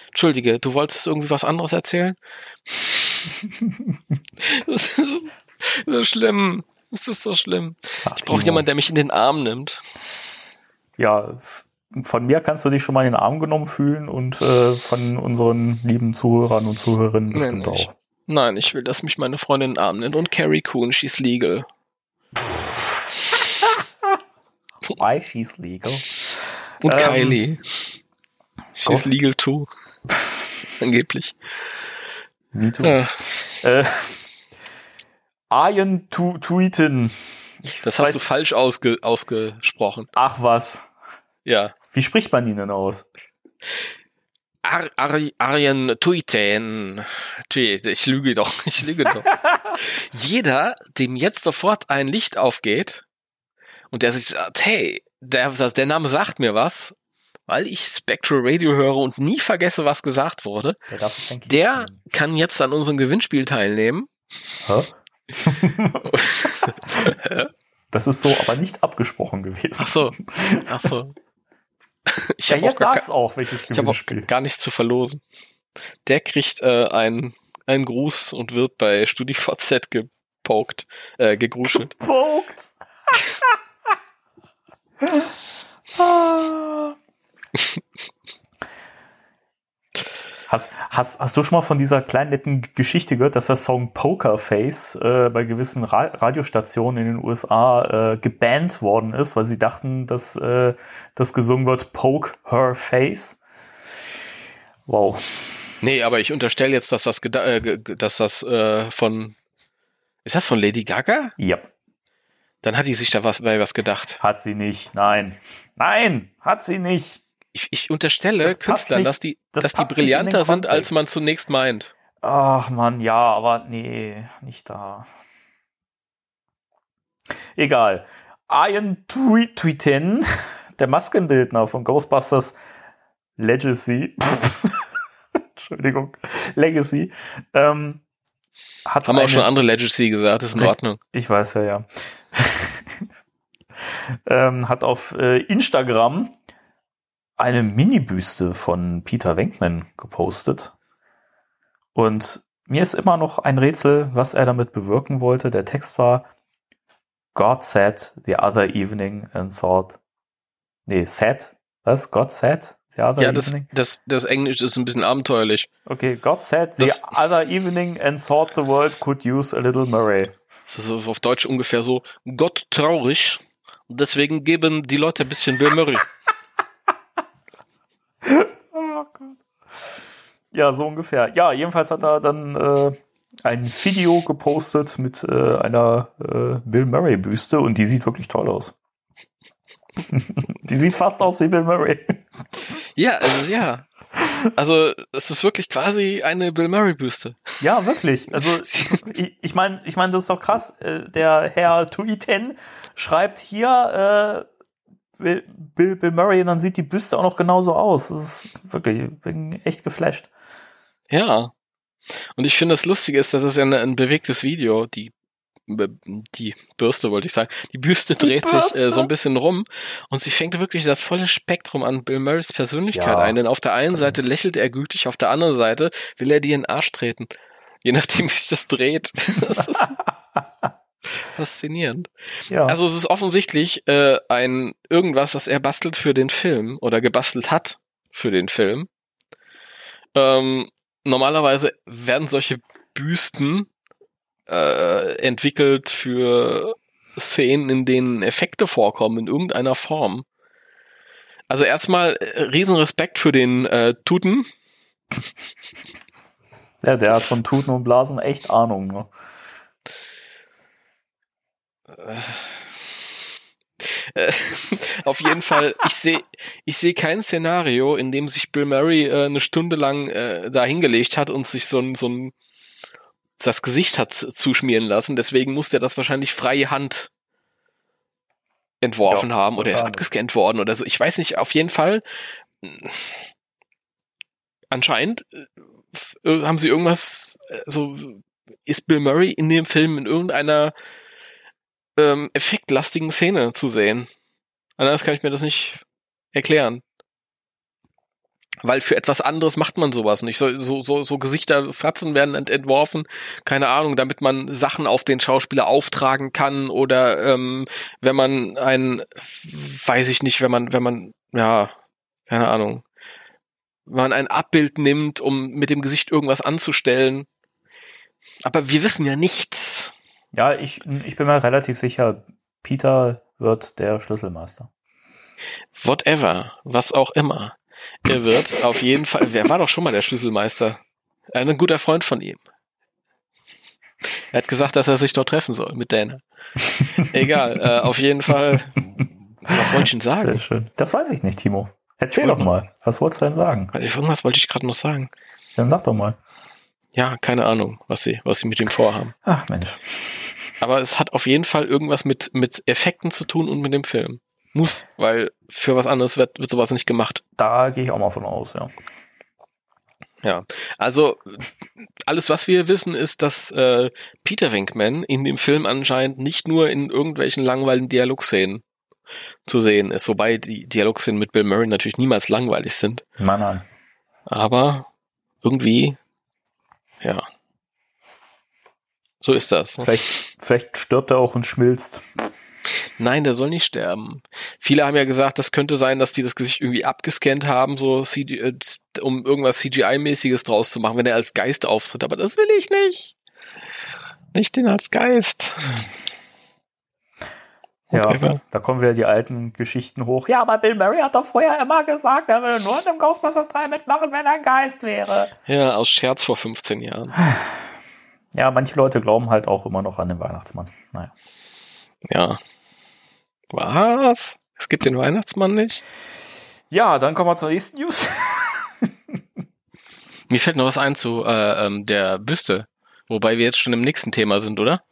Entschuldige, du wolltest irgendwie was anderes erzählen? das, ist, das ist schlimm. Das ist so schlimm. Ach, Ich brauche jemanden, der mich in den Arm nimmt. Ja, von mir kannst du dich schon mal in den Arm genommen fühlen und äh, von unseren lieben Zuhörern und Zuhörerinnen bestimmt nee, ich- auch. Nein, ich will, dass mich meine Freundin in den Arm nimmt. Und Carrie Coon, she's legal. Why she's legal. Und Ähm, Kylie. She's Gott. legal too. Angeblich. Me too. Ja, Äh, Arjen tu Tweeten. das hast du falsch ausge ausgesprochen. Ach was. Ja. Wie spricht man ihn denn aus? Ar Ar Arjen Tuiten. Tui- Ich lüge doch. Ich lüge doch. Jeder, dem jetzt sofort ein Licht aufgeht und der sich sagt, hey, der, der Name sagt mir was, weil ich Spectral Radio höre und nie vergesse, was gesagt wurde, Der der kann jetzt an unserem Gewinnspiel teilnehmen. Hä? Das ist so aber nicht abgesprochen gewesen. Ach so. Ach so. Ich Ja, habe jetzt auch, gar- sag's auch, welches ich hab auch Gewinnspiel. gar nichts zu verlosen. Der kriegt äh, einen, einen Gruß und wird bei StudiVZ gepokt, äh, gegruschelt. Punkt. Hast, hast, hast du schon mal von dieser kleinen netten Geschichte gehört, dass der Song Poker Face äh, bei gewissen Ra Radiostationen in den USA äh, gebannt worden ist, weil sie dachten, dass äh, das gesungen wird Poke Her Face? Wow. Nee, aber ich unterstelle jetzt, dass das, äh, dass das äh, von, ist das von Lady Gaga? Ja, Dann hat die sich da was bei was gedacht. hat sie nicht. Nein. Nein, hat sie nicht. Ich, ich unterstelle Das Künstlern, dass die, das dass die brillanter sind, als man zunächst meint. Ach man, ja, aber nee, nicht da. Egal. Ian Tweeten, der Maskenbildner von Ghostbusters Legacy, Entschuldigung, Legacy, ähm, hat Haben wir eine, auch schon andere Legacy gesagt, ist in Richtig. Ordnung. ich weiß ja, ja. ähm, hat auf äh, Instagram eine Mini-Büste von Peter Venkman gepostet. Und mir ist immer noch ein Rätsel, was er damit bewirken wollte. Der Text war God said the other evening and thought. Nee, said. Was? God said the other Ja, das, evening? das, das Englisch ist ein bisschen abenteuerlich. Okay, God said the Das- other evening and thought the world could use a little Murray. Das ist auf Deutsch ungefähr so, Gott traurig. Und deswegen geben die Leute ein bisschen Bill Murray. Oh Gott. Ja, so ungefähr. Ja, jedenfalls hat er dann äh, ein Video gepostet mit äh, einer äh, Bill Murray Büste und die sieht wirklich toll aus. die sieht fast aus wie Bill Murray. Ja, also ja. Also es ist wirklich quasi eine Bill Murray Büste. Ja, wirklich. Also ich, ich meine, ich meine, das ist doch krass. Äh, Der Herr Tuiten schreibt hier äh, Bill, Bill, Bill Murray und dann sieht die Büste auch noch genauso aus. Das ist wirklich, ich bin echt geflasht. Ja. Und ich finde das Lustige ist, dass es ja ein, ein bewegtes Video, die die Bürste wollte ich sagen, die Büste Die dreht sich Bürste. äh, so ein bisschen rum und sie fängt wirklich das volle Spektrum an Bill Murrays Persönlichkeit Ja. ein. Denn auf der einen Seite lächelt er gütig, auf der anderen Seite will er dir in den Arsch treten. Je nachdem, wie sich das dreht. Das ist faszinierend. Ja. Also es ist offensichtlich äh, ein irgendwas, das er bastelt für den Film oder gebastelt hat für den Film. Ähm, normalerweise werden solche Büsten äh, entwickelt für Szenen, in denen Effekte vorkommen in irgendeiner Form. Also erstmal äh, riesen Respekt für den äh, Tuten. ja, der hat von Tuten und Blasen echt Ahnung. Ne? Äh, auf jeden Fall, ich sehe ich sehe kein Szenario, in dem sich Bill Murray äh, eine Stunde lang äh, da hingelegt hat und sich so ein, so ein das Gesicht hat zuschmieren lassen. Deswegen muss der das wahrscheinlich freie Hand entworfen Ja, haben oder ist abgescannt worden oder so. Ich weiß nicht, auf jeden Fall. mh, Anscheinend äh, haben sie irgendwas, äh, so ist Bill Murray in dem Film in irgendeiner ähm, effektlastigen Szene zu sehen. Anders kann ich mir das nicht erklären. Weil für etwas anderes macht man sowas nicht. So, so, so, so Gesichter, Fratzen werden ent entworfen, keine Ahnung, damit man Sachen auf den Schauspieler auftragen kann oder ähm, wenn man ein, weiß ich nicht, wenn man, wenn man, ja, keine Ahnung, wenn man ein Abbild nimmt, um mit dem Gesicht irgendwas anzustellen. Aber wir wissen ja nichts. Ja, ich, ich bin mir relativ sicher, Peter wird der Schlüsselmeister. Whatever, was auch immer. Er wird auf jeden Fall, wer war doch schon mal der Schlüsselmeister? Ein guter Freund von ihm. Er hat gesagt, dass er sich dort treffen soll mit Dana. Egal, äh, auf jeden Fall. Was wollte ich denn sagen? Sehr schön. Das weiß ich nicht, Timo. Erzähl doch mal. Was wolltest du denn sagen? Irgendwas wollte ich gerade noch sagen. Dann sag doch mal. Ja, keine Ahnung, was sie, was sie mit ihm vorhaben. Ach Mensch. Aber es hat auf jeden Fall irgendwas mit, mit Effekten zu tun und mit dem Film. Muss, weil für was anderes wird, wird sowas nicht gemacht. Da gehe ich auch mal von aus, ja. Ja, also alles, was wir wissen, ist, dass äh, Peter Winkman in dem Film anscheinend nicht nur in irgendwelchen langweiligen Dialogszenen zu sehen ist, wobei die Dialogszenen mit Bill Murray natürlich niemals langweilig sind. Nein, nein. Aber irgendwie, ja. So ist das. Vielleicht, vielleicht stirbt er auch und schmilzt. Nein, der soll nicht sterben. Viele haben ja gesagt, das könnte sein, dass die das Gesicht irgendwie abgescannt haben, so CG, äh, um irgendwas CGI-mäßiges draus zu machen, wenn er als Geist auftritt. Aber das will ich nicht. Nicht den als Geist. Ja, da kommen wieder die alten Geschichten hoch. Ja, aber Bill Murray hat doch vorher immer gesagt, er würde nur in dem Ghostbusters 3 mitmachen, wenn er ein Geist wäre. Ja, aus Scherz vor 15 Jahren. Ja, manche Leute glauben halt auch immer noch an den Weihnachtsmann. Naja. Ja. Was? Es gibt den Weihnachtsmann nicht? Ja, dann kommen wir zur nächsten News. Mir fällt noch was ein zu äh, ähm, der Büste. Wobei wir jetzt schon im nächsten Thema sind, oder?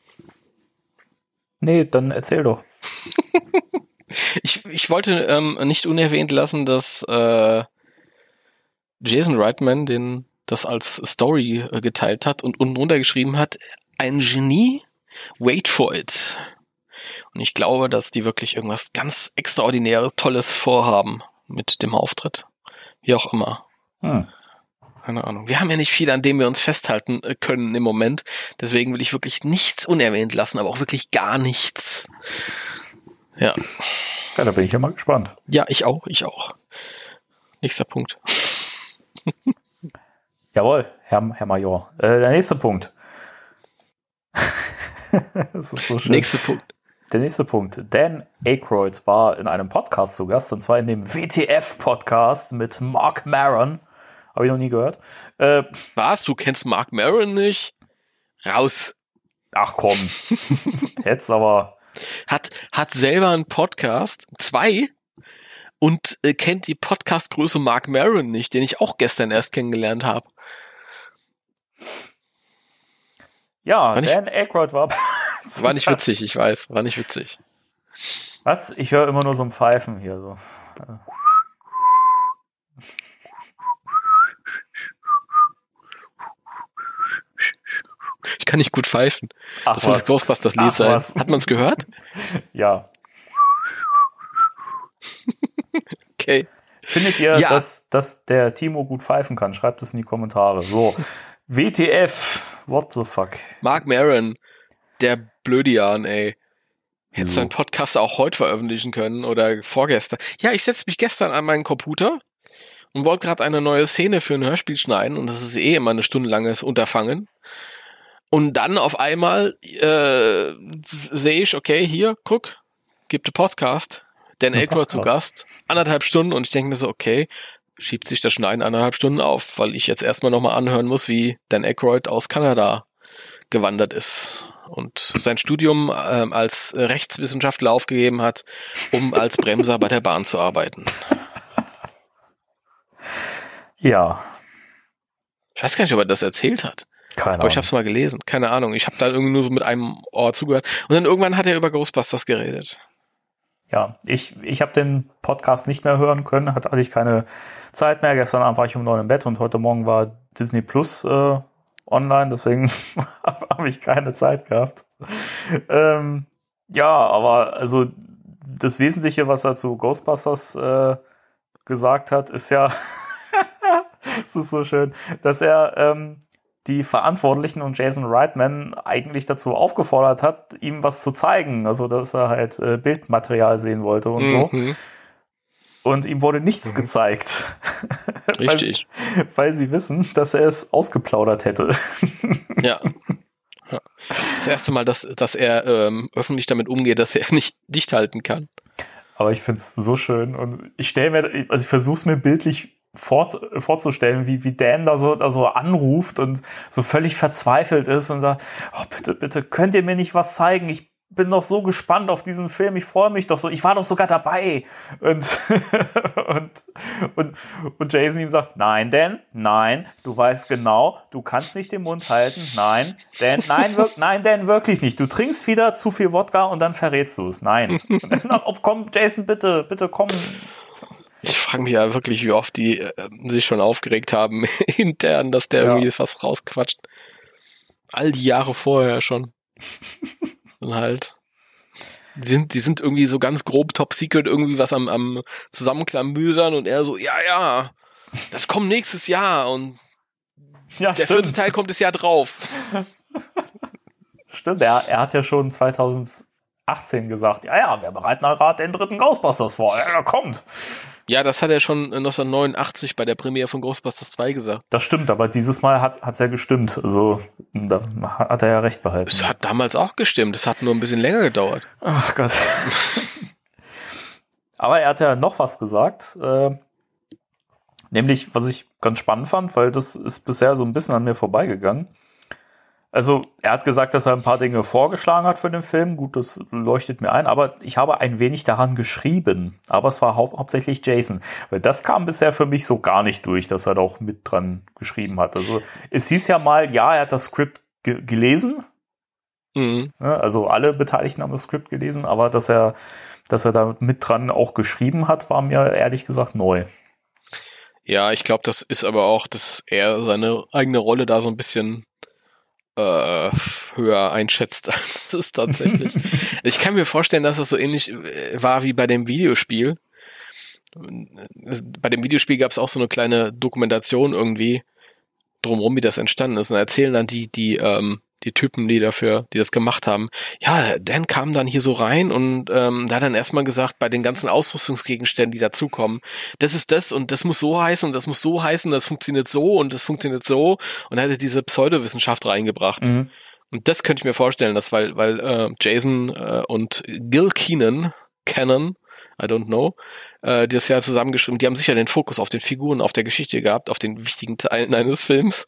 nee, dann erzähl doch. Ich, ich wollte ähm, nicht unerwähnt lassen, dass äh, Jason Reitman den das als Story äh, geteilt hat und unten runtergeschrieben hat, ein Genie, wait for it. Und ich glaube, dass die wirklich irgendwas ganz extraordinäres, Tolles vorhaben mit dem Auftritt. Wie auch immer. Hm. Keine Ahnung. Wir haben ja nicht viel, an dem wir uns festhalten äh, können im Moment. Deswegen will ich wirklich nichts unerwähnt lassen, aber auch wirklich gar nichts. Ja. Ja, da bin ich ja mal gespannt. Ja, ich auch, ich auch. Nächster Punkt. Jawohl, Herr, Herr Major. Äh, der nächste Punkt. das ist so schön. Nächster Punkt. Der nächste Punkt. Dan Aykroyd war in einem Podcast zu Gast, und zwar in dem WTF-Podcast mit Mark Maron. Habe ich noch nie gehört. Äh, Was? Du kennst Mark Maron nicht? Raus. ach komm. Jetzt aber. Hat, hat selber einen Podcast, zwei, und äh, kennt die Podcastgröße Mark Maron nicht, den ich auch gestern erst kennengelernt habe. Ja, War Dan Aykroyd war. War nicht witzig, ich weiß, war nicht witzig. Was? Ich höre immer nur so ein Pfeifen hier so. Ich kann nicht gut pfeifen. Ach Das soll das was. Ghostbusters-Lied sein. was. Hat man es gehört? Ja. Okay. Findet ihr, Ja. dass, dass der Timo gut pfeifen kann? Schreibt es in die Kommentare. So. WTF. What the fuck? Mark Maron, der Blödian, ey. Hätte So. seinen Podcast auch heute veröffentlichen können oder vorgestern. Ja, ich setze mich gestern an meinen Computer und wollte gerade eine neue Szene für ein Hörspiel schneiden und das ist eh immer eine stundenlanges Unterfangen. Und dann auf einmal äh, sehe ich, okay, hier, guck, gibt ein Podcast, Dan Aykroyd zu. Gast, anderthalb Stunden und ich denke mir so, okay, schiebt sich das Schneiden anderthalb Stunden auf, weil ich jetzt erstmal nochmal anhören muss, wie Dan Aykroyd aus Kanada gewandert ist und sein Studium ähm, als Rechtswissenschaftler aufgegeben hat, um als Bremser bei der Bahn zu arbeiten. Ja. Ich weiß gar nicht, ob er das erzählt hat, Keine aber ich Ahnung. habe es mal gelesen. Keine Ahnung. Ich habe da irgendwie nur so mit einem Ohr zugehört. Und dann irgendwann hat er über Ghostbusters geredet. Ja, ich, ich habe den Podcast nicht mehr hören können, hatte, hatte ich keine Zeit mehr. Gestern Abend war ich um neun im Bett und heute Morgen war Disney Plus äh, online, deswegen habe ich keine Zeit gehabt. Ähm, ja, aber also das Wesentliche, was er zu Ghostbusters äh, gesagt hat, ist ja, das ist so schön, dass er ähm, die Verantwortlichen und Jason Reitman eigentlich dazu aufgefordert hat, ihm was zu zeigen. Also, dass er halt äh, Bildmaterial sehen wollte und so. Mhm. Und ihm wurde nichts gezeigt. Richtig. weil, weil sie wissen, dass er es ausgeplaudert hätte. Ja. Ja. Das erste Mal, dass, dass er ähm, öffentlich damit umgeht, dass er nicht dicht halten kann. Aber ich find's so schön und ich stelle mir, also ich versuche es mir bildlich vor, vorzustellen, wie, wie Dan da so, da so anruft und so völlig verzweifelt ist und sagt, oh, bitte, bitte, könnt ihr mir nicht was zeigen? Ich bin doch so gespannt auf diesen Film, ich freue mich doch so, ich war doch sogar dabei. Und, und, und, und Jason ihm sagt, nein, Dan, nein, du weißt genau, du kannst nicht den Mund halten, nein, Dan, nein, wir, nein, Dan, wirklich nicht. Du trinkst wieder zu viel Wodka und dann verrätst du es, nein. Und dann oh, komm, Jason, bitte, bitte, komm. Ich frage mich ja wirklich, wie oft die äh, sich schon aufgeregt haben intern, dass der Ja. irgendwie fast rausquatscht. All die Jahre vorher schon. Und halt. Die sind, die sind irgendwie so ganz grob top secret irgendwie was am, am Zusammenklamüsern und er so, ja, ja, das kommt nächstes Jahr und Ja, der vierte Teil kommt das Jahr drauf. Stimmt, er, er hat ja schon 2018 gesagt, ja, ja, wir bereiten gerade den dritten Ghostbusters vor. Er kommt. Ja, das hat er schon 1989 bei der Premiere von Ghostbusters 2 gesagt. Das stimmt, aber dieses Mal hat es ja gestimmt. Also, da hat er ja recht behalten. Es hat damals auch gestimmt, es hat nur ein bisschen länger gedauert. Ach Gott. aber er hat ja noch was gesagt. Äh, nämlich, was ich ganz spannend fand, weil das ist bisher so ein bisschen an mir vorbeigegangen. Also, er hat gesagt, dass er ein paar Dinge vorgeschlagen hat für den Film. Gut, das leuchtet mir ein, aber ich habe ein wenig daran geschrieben. Aber es war hau hauptsächlich Jason. Weil das kam bisher für mich so gar nicht durch, dass er da auch mit dran geschrieben hat. Also, es hieß ja mal, ja, er hat das Skript ge gelesen. Mhm. Ne? Also, alle Beteiligten haben das Skript gelesen, aber dass er, dass er da mit dran auch geschrieben hat, war mir ehrlich gesagt neu. Ja, ich glaube, das ist aber auch, dass er seine eigene Rolle da so ein bisschen äh, höher einschätzt, als es tatsächlich. ich kann mir vorstellen, dass das so ähnlich äh, war wie bei dem Videospiel. Bei dem Videospiel gab es auch so eine kleine Dokumentation irgendwie drumherum, wie das entstanden ist. Und erzählen dann die, die, ähm, die Typen, die dafür, die das gemacht haben, ja, Dan kam dann hier so rein und ähm, da hat dann erstmal gesagt, bei den ganzen Ausrüstungsgegenständen, die dazukommen, das ist das und das muss so heißen und das muss so heißen, das funktioniert so und das funktioniert so und er hatte diese Pseudowissenschaft reingebracht. Mhm. Und das könnte ich mir vorstellen, dass weil, weil äh, Jason äh, und Gil Keenan, Cannon, I don't know, äh, die das ja zusammengeschrieben, die haben sicher den Fokus auf den Figuren, auf der Geschichte gehabt, auf den wichtigen Teilen eines Films.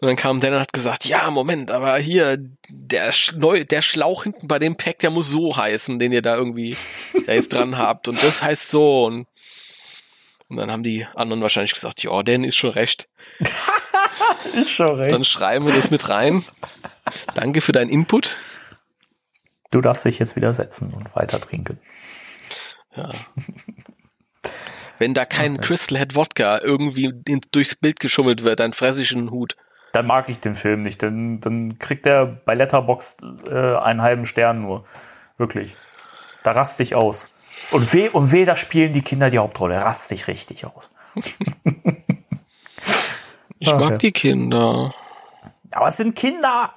Und dann kam Dan und hat gesagt, ja, Moment, aber hier, der, Schleu der Schlauch hinten bei dem Pack, der muss so heißen, den ihr da irgendwie da jetzt dran habt. Und das heißt so. Und, und dann haben die anderen wahrscheinlich gesagt, ja, Dan ist schon recht. Ich schon recht. Dann schreiben wir das mit rein. Danke für deinen Input. Du darfst dich jetzt wieder setzen und weiter trinken. Ja. Wenn da kein Crystal Head Wodka irgendwie durchs Bild geschummelt wird, dann fresse ich einen Hut. Dann mag ich den Film nicht, denn dann kriegt er bei Letterboxd äh, einen halben Stern nur. Wirklich. Da raste ich aus. Und weh, und weh, da spielen die Kinder die Hauptrolle. Raste ich richtig aus. Ich Okay. mag die Kinder. Aber es sind Kinder.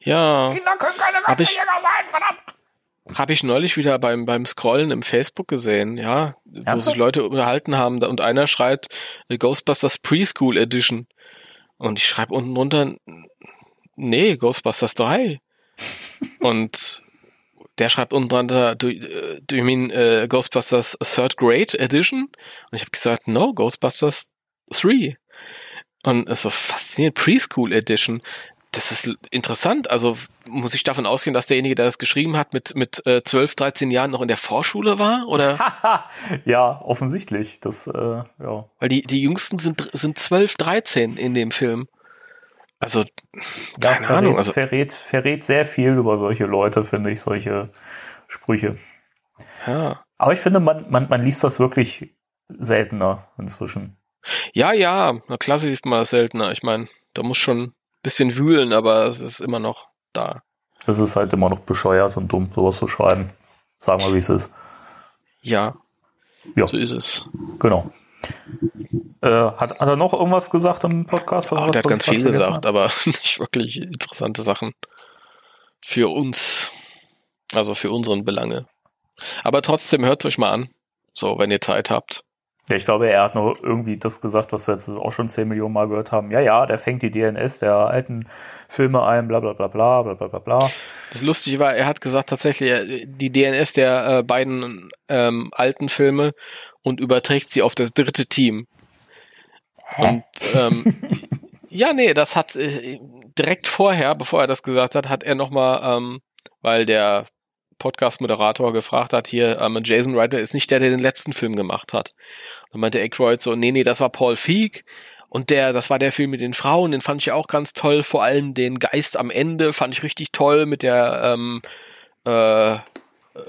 Ja, Kinder können keine Geisterjäger sein, verdammt. Habe ich neulich wieder beim, beim Scrollen im Facebook gesehen, ja, wo Ernsthaft? sich Leute unterhalten haben und einer schreibt äh, Ghostbusters Preschool Edition. Und ich schreibe unten drunter, nee, Ghostbusters 3. und der schreibt unten drunter, do, äh, do you mean äh, Ghostbusters Third Grade Edition? Und ich habe gesagt, no, Ghostbusters 3. Und es ist so faszinierend, Preschool Edition. Das ist interessant. Also muss ich davon ausgehen, dass derjenige, der das geschrieben hat, mit, mit äh, 12, 13 Jahren noch in der Vorschule war? Oder? Ja, offensichtlich. Das, äh, ja. Weil die, die Jüngsten sind, sind 12, 13 in dem Film. Also, Ja, keine verrät, Ahnung. Also, verrät, verrät sehr viel über solche Leute, finde ich, solche Sprüche. ja. Aber ich finde, man, man, man liest das wirklich seltener inzwischen. Ja, ja, na klar sieht man das seltener. Ich meine, da muss schon bisschen wühlen, aber es ist immer noch da. Es ist halt immer noch bescheuert und dumm, sowas zu schreiben. Sagen wir, wie es ist. Ja, Ja. so ist es. Genau. Äh, hat, hat er noch irgendwas gesagt im Podcast? Oh, Irgendwas, der hat ganz viel gesagt, aber nicht wirklich interessante Sachen für uns. Also für unseren Belange. Aber trotzdem hört euch mal an. So, wenn ihr Zeit habt. Ja, ich glaube, er hat nur irgendwie das gesagt, was wir jetzt auch schon 10 Millionen Mal gehört haben. Ja, ja, der fängt die DNS der alten Filme ein, bla bla bla bla bla bla bla Das Lustige war, er hat gesagt tatsächlich, die DNS der äh, beiden ähm, alten Filme und überträgt sie auf das dritte Team. Hä? Und ähm, ja, nee, das hat äh, direkt vorher, bevor er das gesagt hat, hat er nochmal, ähm, weil der Podcast-Moderator gefragt hat, hier, ähm, Jason Ryder ist nicht der, der den letzten Film gemacht hat. Dann meinte Aykroyd so, nee, nee, das war Paul Feig. Und der, das war der Film mit den Frauen, den fand ich auch ganz toll. Vor allem den Geist am Ende fand ich richtig toll mit der, ähm, äh,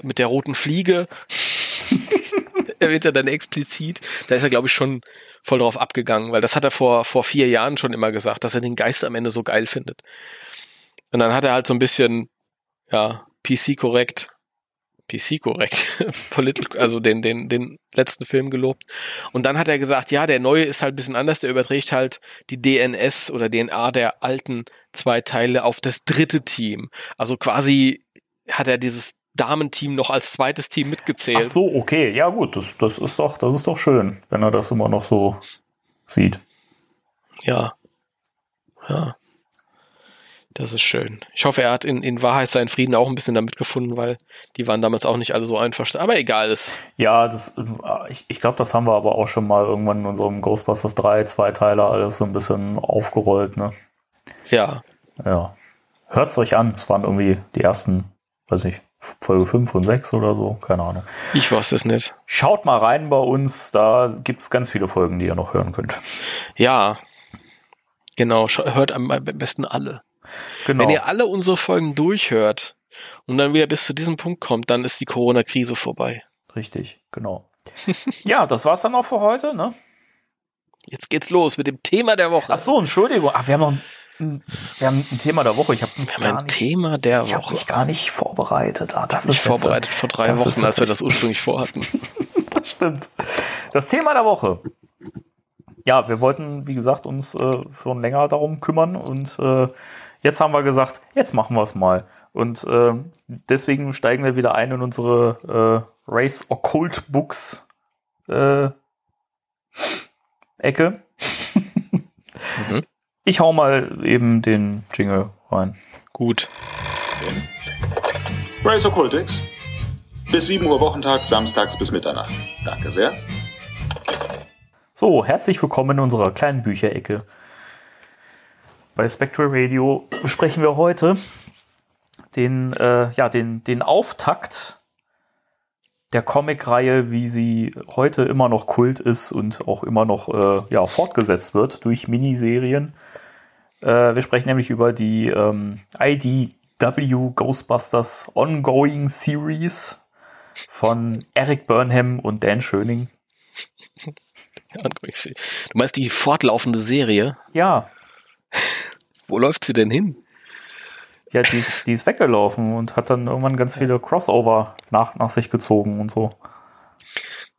mit der roten Fliege. Erwähnt er dann explizit. Da ist er, glaube ich, schon voll drauf abgegangen, weil das hat er vor, vor vier Jahren schon immer gesagt, dass er den Geist am Ende so geil findet. Und dann hat er halt so ein bisschen, ja, PC-korrekt, PC-korrekt, also den, den, den letzten Film gelobt. Und dann hat er gesagt, ja, der neue ist halt ein bisschen anders, der überträgt halt die DNS oder DNA der alten zwei Teile auf das dritte Team. Also quasi hat er dieses Damenteam noch als zweites Team mitgezählt. Ach so, okay, ja gut, das, das ist doch, das ist doch schön, wenn er das immer noch so sieht. Ja. Ja. Das ist schön. Ich hoffe, er hat in, in Wahrheit seinen Frieden auch ein bisschen damit gefunden, weil die waren damals auch nicht alle so einverstanden. Aber egal ist. Ja, das, ich, ich glaube, das haben wir aber auch schon mal irgendwann in unserem Ghostbusters 3 Zweiteiler alles so ein bisschen aufgerollt, ne? Ja. Ja. Hört's euch an. Es waren irgendwie die ersten, weiß ich, Folge 5 und 6 oder so, keine Ahnung. Ich weiß es nicht. Schaut mal rein bei uns, da gibt's ganz viele Folgen, die ihr noch hören könnt. Ja. Genau, hört am besten alle. Genau. Wenn ihr alle unsere Folgen durchhört und dann wieder bis zu diesem Punkt kommt, dann ist die Corona-Krise vorbei. Richtig, genau. ja, das war's dann auch für heute, ne? Jetzt geht's los mit dem Thema der Woche. Ach so, Entschuldigung. Ach, wir haben noch ein, wir haben ein Thema der Woche. Ich habe wir haben ein Thema der ich habe Woche. mich gar nicht vorbereitet. Ah, das nicht ist jetzt- vorbereitet vor drei Wochen, als wir jetzt- das ursprünglich vorhatten. Das stimmt. Das Thema der Woche. Ja, wir wollten, wie gesagt, uns äh, schon länger darum kümmern und äh, jetzt haben wir gesagt, jetzt machen wir es mal. Und äh, deswegen steigen wir wieder ein in unsere äh, Race Occult Books äh, Ecke. Mhm. Ich hau mal eben den Jingle rein. Gut. Race Occultix. Bis 7 Uhr Wochentag, samstags bis Mitternacht. Danke sehr. So, herzlich willkommen in unserer kleinen Bücherecke. Bei Spectral Radio besprechen wir heute den, äh, ja, den, den Auftakt der Comicreihe, wie sie heute immer noch Kult ist und auch immer noch äh, ja, fortgesetzt wird durch Miniserien. Äh, wir sprechen nämlich über die ähm, IDW Ghostbusters Ongoing Series von Eric Burnham und Dan Schöning. Du meinst die fortlaufende Serie? Ja, Wo läuft sie denn hin? Ja, die ist, die ist weggelaufen und hat dann irgendwann ganz viele Crossover nach, nach sich gezogen und so.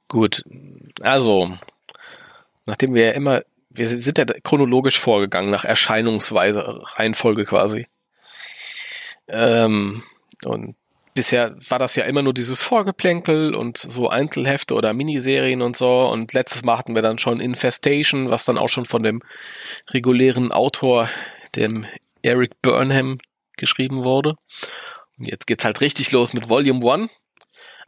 Gut, also, nachdem wir ja immer, wir sind ja chronologisch vorgegangen, nach Erscheinungsweise, Reihenfolge quasi. Ähm, und bisher war das ja immer nur dieses Vorgeplänkel und so Einzelhefte oder Miniserien und so. Und letztes Mal hatten wir dann schon Infestation, was dann auch schon von dem regulären Autor, dem Eric Burnham, geschrieben wurde. Und jetzt geht's halt richtig los mit Volume 1.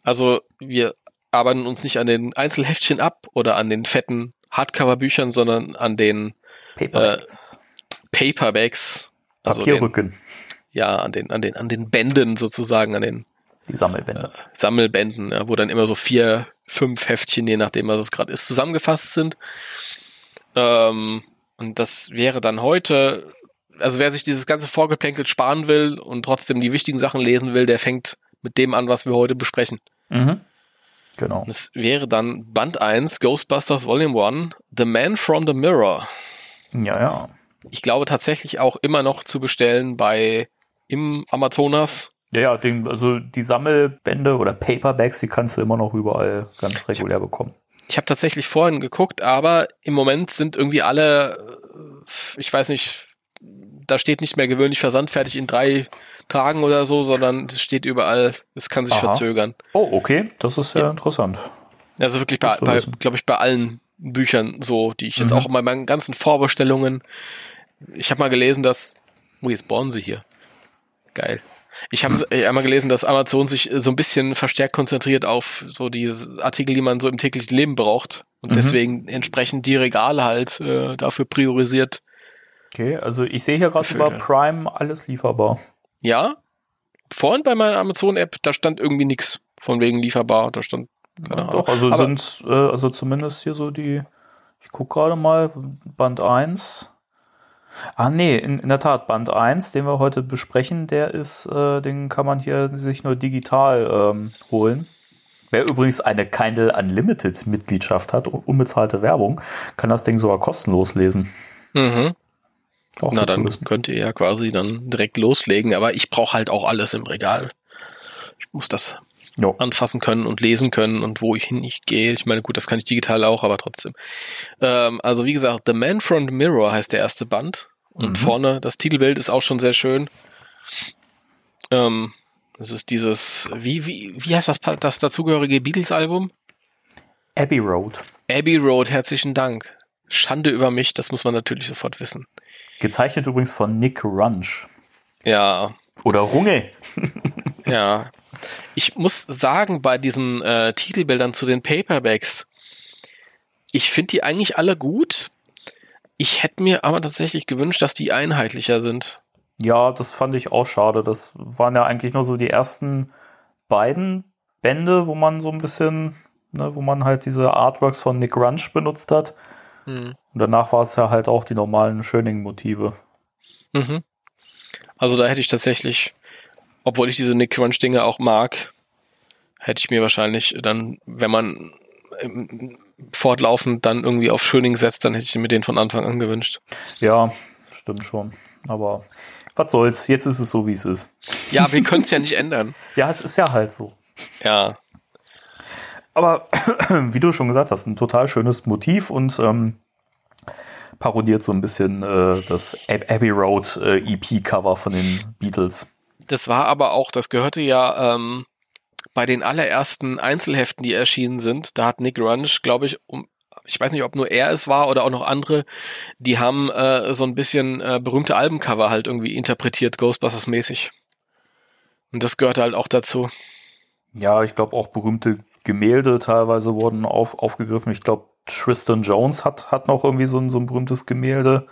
Also wir arbeiten uns nicht an den Einzelheftchen ab oder an den fetten Hardcover-Büchern, sondern an den Paperbacks. Paperbacks. Also den, Papierrücken. ja, an den, an den, an den Bänden sozusagen, an den Die Sammelbände. Sammelbänden, ja, wo dann immer so vier, fünf Heftchen, je nachdem, was es gerade ist, zusammengefasst sind. Ähm, und das wäre dann heute, also wer sich dieses ganze Vorgeplänkel sparen will und trotzdem die wichtigen Sachen lesen will, der fängt mit dem an, was wir heute besprechen. Mhm. Genau. Es wäre dann Band 1, Ghostbusters Volume 1, The Man from the Mirror. Ja, ja. Ich glaube tatsächlich auch immer noch zu bestellen bei im Amazonas. Ja, ja, den, also die Sammelbände oder Paperbacks, die kannst du immer noch überall ganz regulär bekommen. Ich habe tatsächlich vorhin geguckt, aber im Moment sind irgendwie alle, äh, ich weiß nicht, da steht nicht mehr gewöhnlich versandfertig in drei Tagen oder so, sondern es steht überall, es kann sich Aha. verzögern. Oh, okay, das ist ja, interessant. Also wirklich bei, bei glaube ich, bei allen Büchern so, die ich jetzt Mhm. auch in meinen ganzen Vorbestellungen, ich habe mal gelesen, dass, oh, jetzt bohren sie hier. Geil. Ich habe einmal gelesen, dass Amazon sich so ein bisschen verstärkt konzentriert auf so die Artikel, die man so im täglichen Leben braucht und Mhm. deswegen entsprechend die Regale halt äh, dafür priorisiert. Okay, also ich sehe hier gerade über ja. Prime alles lieferbar. Ja, vorhin bei meiner Amazon-App, da stand irgendwie nichts von wegen lieferbar, da stand keine Ahnung. Doch, also sind, äh, also zumindest hier so die, ich guck gerade mal, Band 1. Ah, nee, in, in der Tat, Band 1, den wir heute besprechen, der ist, äh, den kann man hier sich nur digital ähm, holen. Wer übrigens eine Kindle Unlimited Mitgliedschaft hat, un- unbezahlte Werbung, kann das Ding sogar kostenlos lesen. Mhm. Auch Na, dann könnt ihr ja quasi dann direkt loslegen, aber ich brauche halt auch alles im Regal. Ich muss das Jo. anfassen können und lesen können und wo ich hin ich gehe. Ich meine, gut, das kann ich digital auch, aber trotzdem. Ähm, also wie gesagt, The Man from the Mirror heißt der erste Band. Und Mhm. vorne, das Titelbild ist auch schon sehr schön. Ähm, das ist dieses, wie, wie, wie heißt das, das dazugehörige Beatles-Album? Abbey Road. Abbey Road, herzlichen Dank. Schande über mich, das muss man natürlich sofort wissen. Gezeichnet übrigens von Nick Runch. Ja, Oder Runge. Ja. Ich muss sagen, bei diesen äh, Titelbildern zu den Paperbacks, ich finde die eigentlich alle gut. Ich hätte mir aber tatsächlich gewünscht, dass die einheitlicher sind. Ja, das fand ich auch schade. Das waren ja eigentlich nur so die ersten beiden Bände, wo man so ein bisschen, ne, wo man halt diese Artworks von Nick Runch benutzt hat. Hm. Und danach war es ja halt auch die normalen Schöning-Motive. Mhm. Also da hätte ich tatsächlich, obwohl ich diese Nick Crunch Dinge auch mag, hätte ich mir wahrscheinlich dann, wenn man ähm, fortlaufend dann irgendwie auf Schöning setzt, dann hätte ich mir den von Anfang an gewünscht. Ja, stimmt schon. Aber was soll's, jetzt ist es so, wie es ist. Ja, wir können es ja nicht ändern. Ja, es ist ja halt so. Ja, Aber wie du schon gesagt hast, ein total schönes Motiv und ähm, parodiert so ein bisschen äh, das Ab Abbey Road äh, EP-Cover von den Beatles. Das war aber auch, das gehörte ja ähm, bei den allerersten Einzelheften, die erschienen sind. Da hat Nick Runch, glaube ich, um, ich weiß nicht, ob nur er es war oder auch noch andere, die haben äh, so ein bisschen äh, berühmte Albencover halt irgendwie interpretiert, Ghostbusters-mäßig. Und das gehörte halt auch dazu. Ja, ich glaube auch berühmte Gemälde teilweise wurden auf, aufgegriffen. Ich glaube, Tristan Jones hat, hat noch irgendwie so ein, so ein berühmtes Gemälde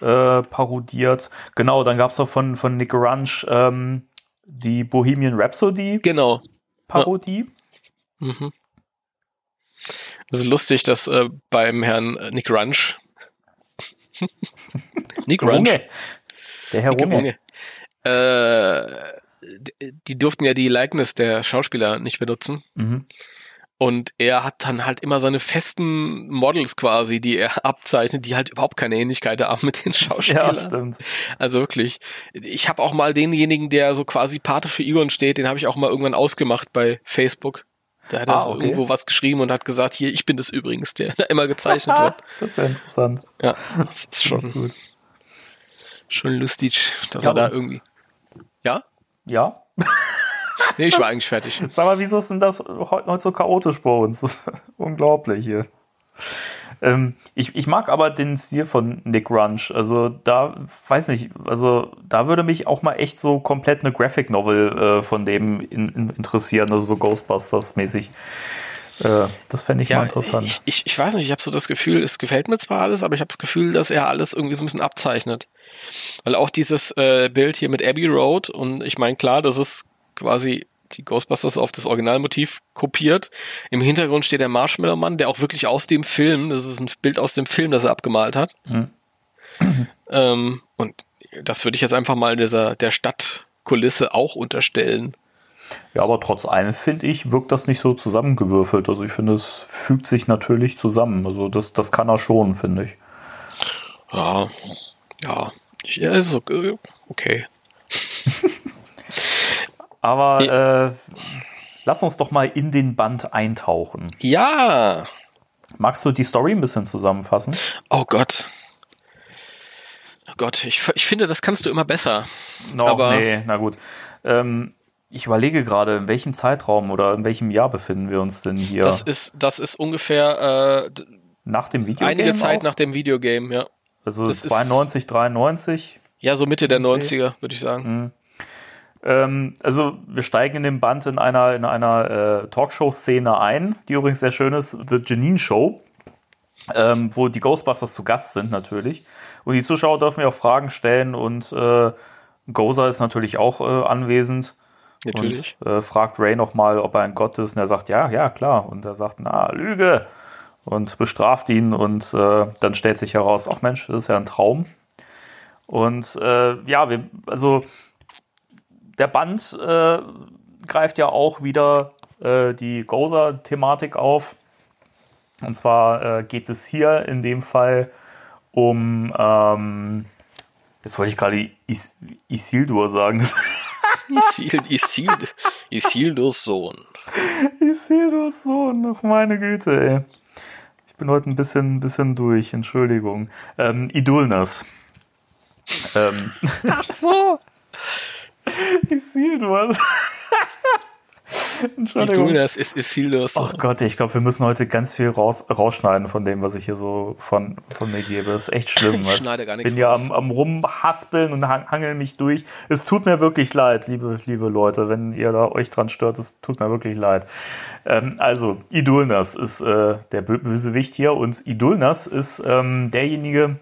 äh, parodiert. Genau, dann gab's noch von, von Nick Runch ähm, die Bohemian Rhapsody Genau. Parodie. Mhm. Es ist lustig, dass äh, beim Herrn äh, Nick Runch Nick Runch Runge. Der Herr Nick Runge. Runge. Äh, die- die durften ja die Likeness der Schauspieler nicht benutzen. Mhm. Und er hat dann halt immer seine festen Models quasi, die er abzeichnet, die halt überhaupt keine Ähnlichkeit haben mit den Ja, Schauspielern. stimmt. also wirklich. Ich habe auch mal denjenigen, der so quasi Pate für Egon steht, den habe ich auch mal irgendwann ausgemacht bei Facebook. Da hat er Ah, so okay. irgendwo was geschrieben und hat gesagt, hier, ich bin es übrigens, der da immer gezeichnet wird. Das ist ja interessant. Ja, das ist schon, Gut. schon lustig, dass Ja, er da irgendwie. Ja? Ja. Nee, ich war eigentlich fertig. Sag mal, wieso ist denn das heute, heute so chaotisch bei uns? Das ist unglaublich hier. Ähm, ich, ich mag aber den Stil von Nick Runch. Also da, weiß nicht, also da würde mich auch mal echt so komplett eine Graphic Novel äh, von dem in, in, interessieren, also so Ghostbusters-mäßig. Äh, das fände ich mal interessant. Ich, ich, ich weiß nicht, ich habe so das Gefühl, es gefällt mir zwar alles, aber ich habe das Gefühl, dass er alles irgendwie so ein bisschen abzeichnet. Weil auch dieses äh, Bild hier mit Abbey Road und ich meine, klar, das ist quasi die Ghostbusters auf das Originalmotiv kopiert. Im Hintergrund steht der Marshmallow-Mann, der auch wirklich aus dem Film, das ist ein Bild aus dem Film, das er abgemalt hat. Mhm. ähm, und das würde ich jetzt einfach mal dieser, der Stadtkulisse auch unterstellen. Ja, aber trotz allem, finde ich, wirkt das nicht so zusammengewürfelt. Also ich finde, es fügt sich natürlich zusammen. Also das, das kann er schon, finde ich. Ja, ja, ja, ist okay. okay. Aber äh, lass uns doch mal in den Band eintauchen. Ja, Magst du die Story ein bisschen zusammenfassen? Oh Gott. Oh Gott, ich, ich finde, das kannst du immer besser. No, Aber- nee, na gut. Ähm, ich überlege gerade, in welchem Zeitraum oder in welchem Jahr befinden wir uns denn hier? Das ist, das ist ungefähr äh, nach dem Videogame einige Zeit auch? nach dem Videogame, ja. Also das ist- 92, 93. Ja, so Mitte der Okay. 90er, würde ich sagen. Ähm, also wir steigen in dem Band in einer, in einer äh, Talkshow-Szene ein, die übrigens sehr schön ist, The Janine Show, ähm, wo die Ghostbusters zu Gast sind natürlich. Und die Zuschauer dürfen ja auch Fragen stellen und äh, Gozer ist natürlich auch äh, anwesend. Natürlich. Und äh, fragt Ray nochmal, ob er ein Gott ist. Und er sagt, ja, ja, klar. Und er sagt, na, Lüge. Und bestraft ihn. Und äh, dann stellt sich heraus, ach Mensch, das ist ja ein Traum. Und äh, ja, wir, also der Band äh, greift ja auch wieder äh, die Gozer-Thematik auf. Und zwar äh, geht es hier in dem Fall um, ähm, jetzt wollte ich gerade Is Isildur sagen. Isil, Isil, Isildurs Sohn. Isildurs Sohn, ach meine Güte, ey. Ich bin heute ein bisschen, ein bisschen durch, Entschuldigung. Ähm, Idulnas. ähm, Ach so. Isildur. Entschuldigung. Dunas ist Isildurs Oh Sohn. Gott, ich glaube, wir müssen heute ganz viel raus, rausschneiden von dem, was ich hier so von, von mir gebe. Das ist echt schlimm. Ich was- schneide gar nichts bin ja am, am rumhaspeln und hang, hangel mich durch. Es tut mir wirklich leid, liebe, liebe Leute, wenn ihr da euch dran stört. Es tut mir wirklich leid. Ähm, also, Idulnas ist äh, der Bö- Bösewicht hier und Idulnas ist ähm, derjenige,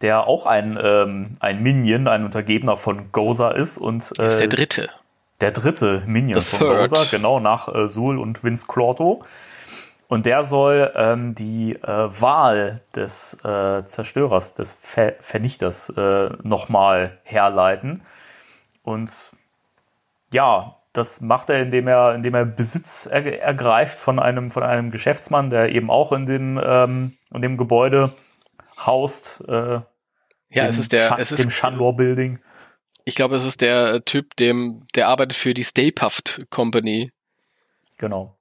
der auch ein, ähm, ein Minion, ein Untergebener von Gozer ist und äh, Das ist der dritte. Der dritte Minion The von. Bowser, genau nach äh, Sul und Vince Clorto. Und der soll ähm, die äh, Wahl des äh, Zerstörers, des Ver Vernichters äh, nochmal herleiten. Und ja, das macht er, indem er, indem er Besitz er ergreift von einem, von einem Geschäftsmann, der eben auch in dem, ähm, in dem Gebäude haust. Äh, Ja, dem es ist der, Scha- es dem ist, Shandor Building. Ich glaube, es ist der Typ, dem, der arbeitet für die Stay Company. Genau.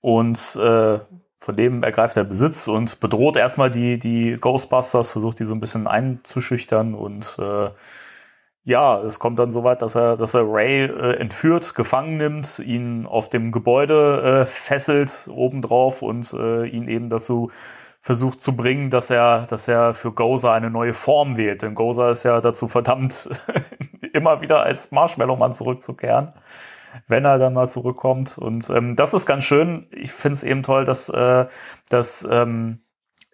Und äh, von dem ergreift er Besitz und bedroht erstmal die, die Ghostbusters, versucht die so ein bisschen einzuschüchtern und äh, ja, es kommt dann so weit, dass er, dass er Ray äh, entführt, gefangen nimmt, ihn auf dem Gebäude äh, fesselt obendrauf und äh, ihn eben dazu versucht zu bringen, dass er, dass er für Gozer eine neue Form wählt. Denn Gozer ist ja dazu verdammt, immer wieder als Marshmallow-Mann zurückzukehren wenn er dann mal zurückkommt. Und ähm, das ist ganz schön. Ich finde es eben toll, dass, äh, dass ähm,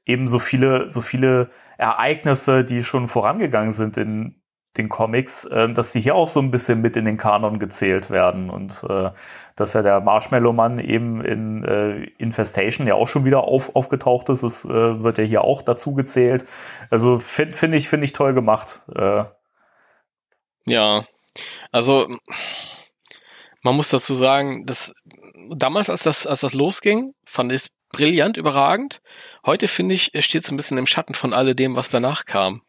eben so viele, so viele Ereignisse, die schon vorangegangen sind in den Comics, äh, dass sie hier auch so ein bisschen mit in den Kanon gezählt werden und äh, dass ja der Marshmallow-Mann eben in äh, Infestation ja auch schon wieder auf, aufgetaucht ist, es äh, wird ja hier auch dazu gezählt. Also finde find ich, finde ich toll gemacht. Äh, Ja, also man muss dazu sagen, dass damals, als das, als das losging, fand ich es brillant, überragend. Heute finde ich, steht es ein bisschen im Schatten von alledem, was danach kam.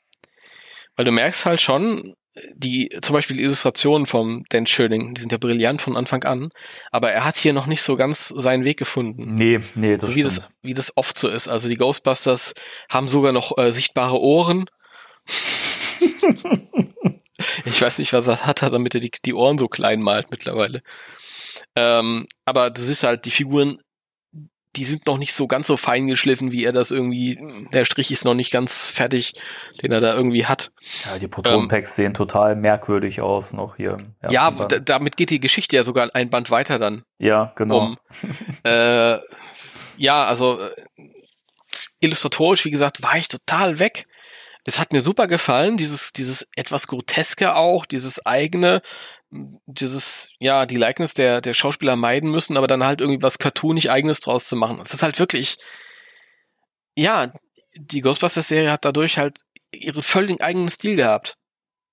Weil du merkst halt schon, die, zum Beispiel die Illustrationen vom Dan Schöning, die sind ja brillant von Anfang an, aber er hat hier noch nicht so ganz seinen Weg gefunden. nee, nee, das so wie stimmt. das, wie das oft so ist. Also die Ghostbusters haben sogar noch äh, sichtbare Ohren. ich weiß nicht, was er hat, damit er die, die Ohren so klein malt mittlerweile. Ähm, aber das ist halt, die Figuren, die sind noch nicht so ganz so fein geschliffen, wie er das irgendwie, der Strich ist noch nicht ganz fertig, den er da irgendwie hat. Ja, die Proton-Packs sehen total merkwürdig aus noch hier. Ja, damit geht die Geschichte ja sogar ein Band weiter dann. ja, genau. um. äh, ja, also äh, illustratorisch, wie gesagt, war ich total weg. Es hat mir super gefallen, dieses, dieses etwas groteske auch, dieses eigene, dieses, ja, die Likeness der, der Schauspieler meiden müssen, aber dann halt irgendwie was cartoonig eigenes draus zu machen. Es ist halt wirklich, ja, die Ghostbusters-Serie hat dadurch halt ihren völlig eigenen Stil gehabt.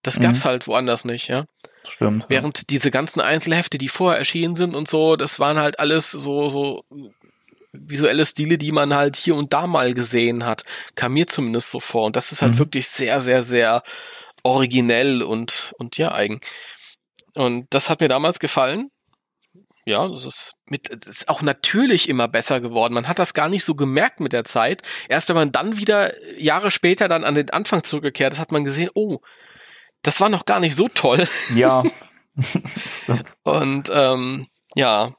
Das Mhm. gab's halt woanders nicht, ja. Stimmt. Während diese ganzen Einzelhefte, die vorher erschienen sind und so, das waren halt alles so, so visuelle Stile, die man halt hier und da mal gesehen hat. Kam mir zumindest so vor. Und das ist halt Mhm. wirklich sehr, sehr, sehr originell und, und ja, eigen. Und das hat mir damals gefallen. ja, das ist mit, das ist auch natürlich immer besser geworden. Man hat das gar nicht so gemerkt mit der Zeit. Erst wenn man dann wieder Jahre später dann an den Anfang zurückgekehrt ist, hat man gesehen, oh, das war noch gar nicht so toll. Ja. Und ähm, ja,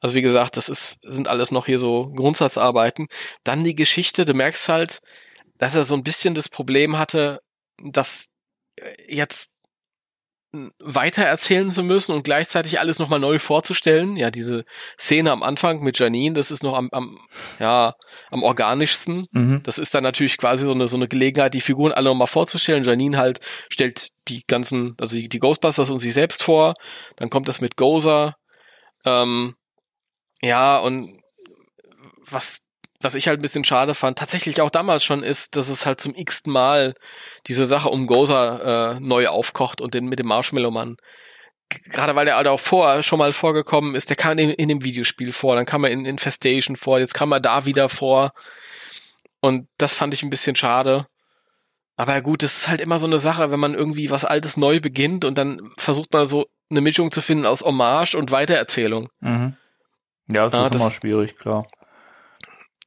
also wie gesagt, das ist, sind alles noch hier so Grundsatzarbeiten. Dann die Geschichte, du merkst halt, dass er so ein bisschen das Problem hatte, dass jetzt weiter erzählen zu müssen und gleichzeitig alles nochmal neu vorzustellen. Ja, diese Szene am Anfang mit Janine, das ist noch am, am ja, am organischsten. Mhm. Das ist dann natürlich quasi so eine, so eine Gelegenheit, die Figuren alle nochmal vorzustellen. Janine halt stellt die ganzen, also die, die Ghostbusters und sich selbst vor. Dann kommt das mit Gozer. Ähm, ja, und was was ich halt ein bisschen schade fand, tatsächlich auch damals schon ist, dass es halt zum x-ten Mal diese Sache um Gozer äh, neu aufkocht und den mit dem Marshmallow-Mann. Gerade weil der halt auch vor, schon mal vorgekommen ist, der kam in, in dem Videospiel vor, dann kam er in Infestation vor, jetzt kam er da wieder vor. Und das fand ich ein bisschen schade. Aber gut, es ist halt immer so eine Sache, wenn man irgendwie was Altes neu beginnt und dann versucht man so eine Mischung zu finden aus Hommage und Weitererzählung. Mhm. Ja, es Ah, ist immer schwierig, klar.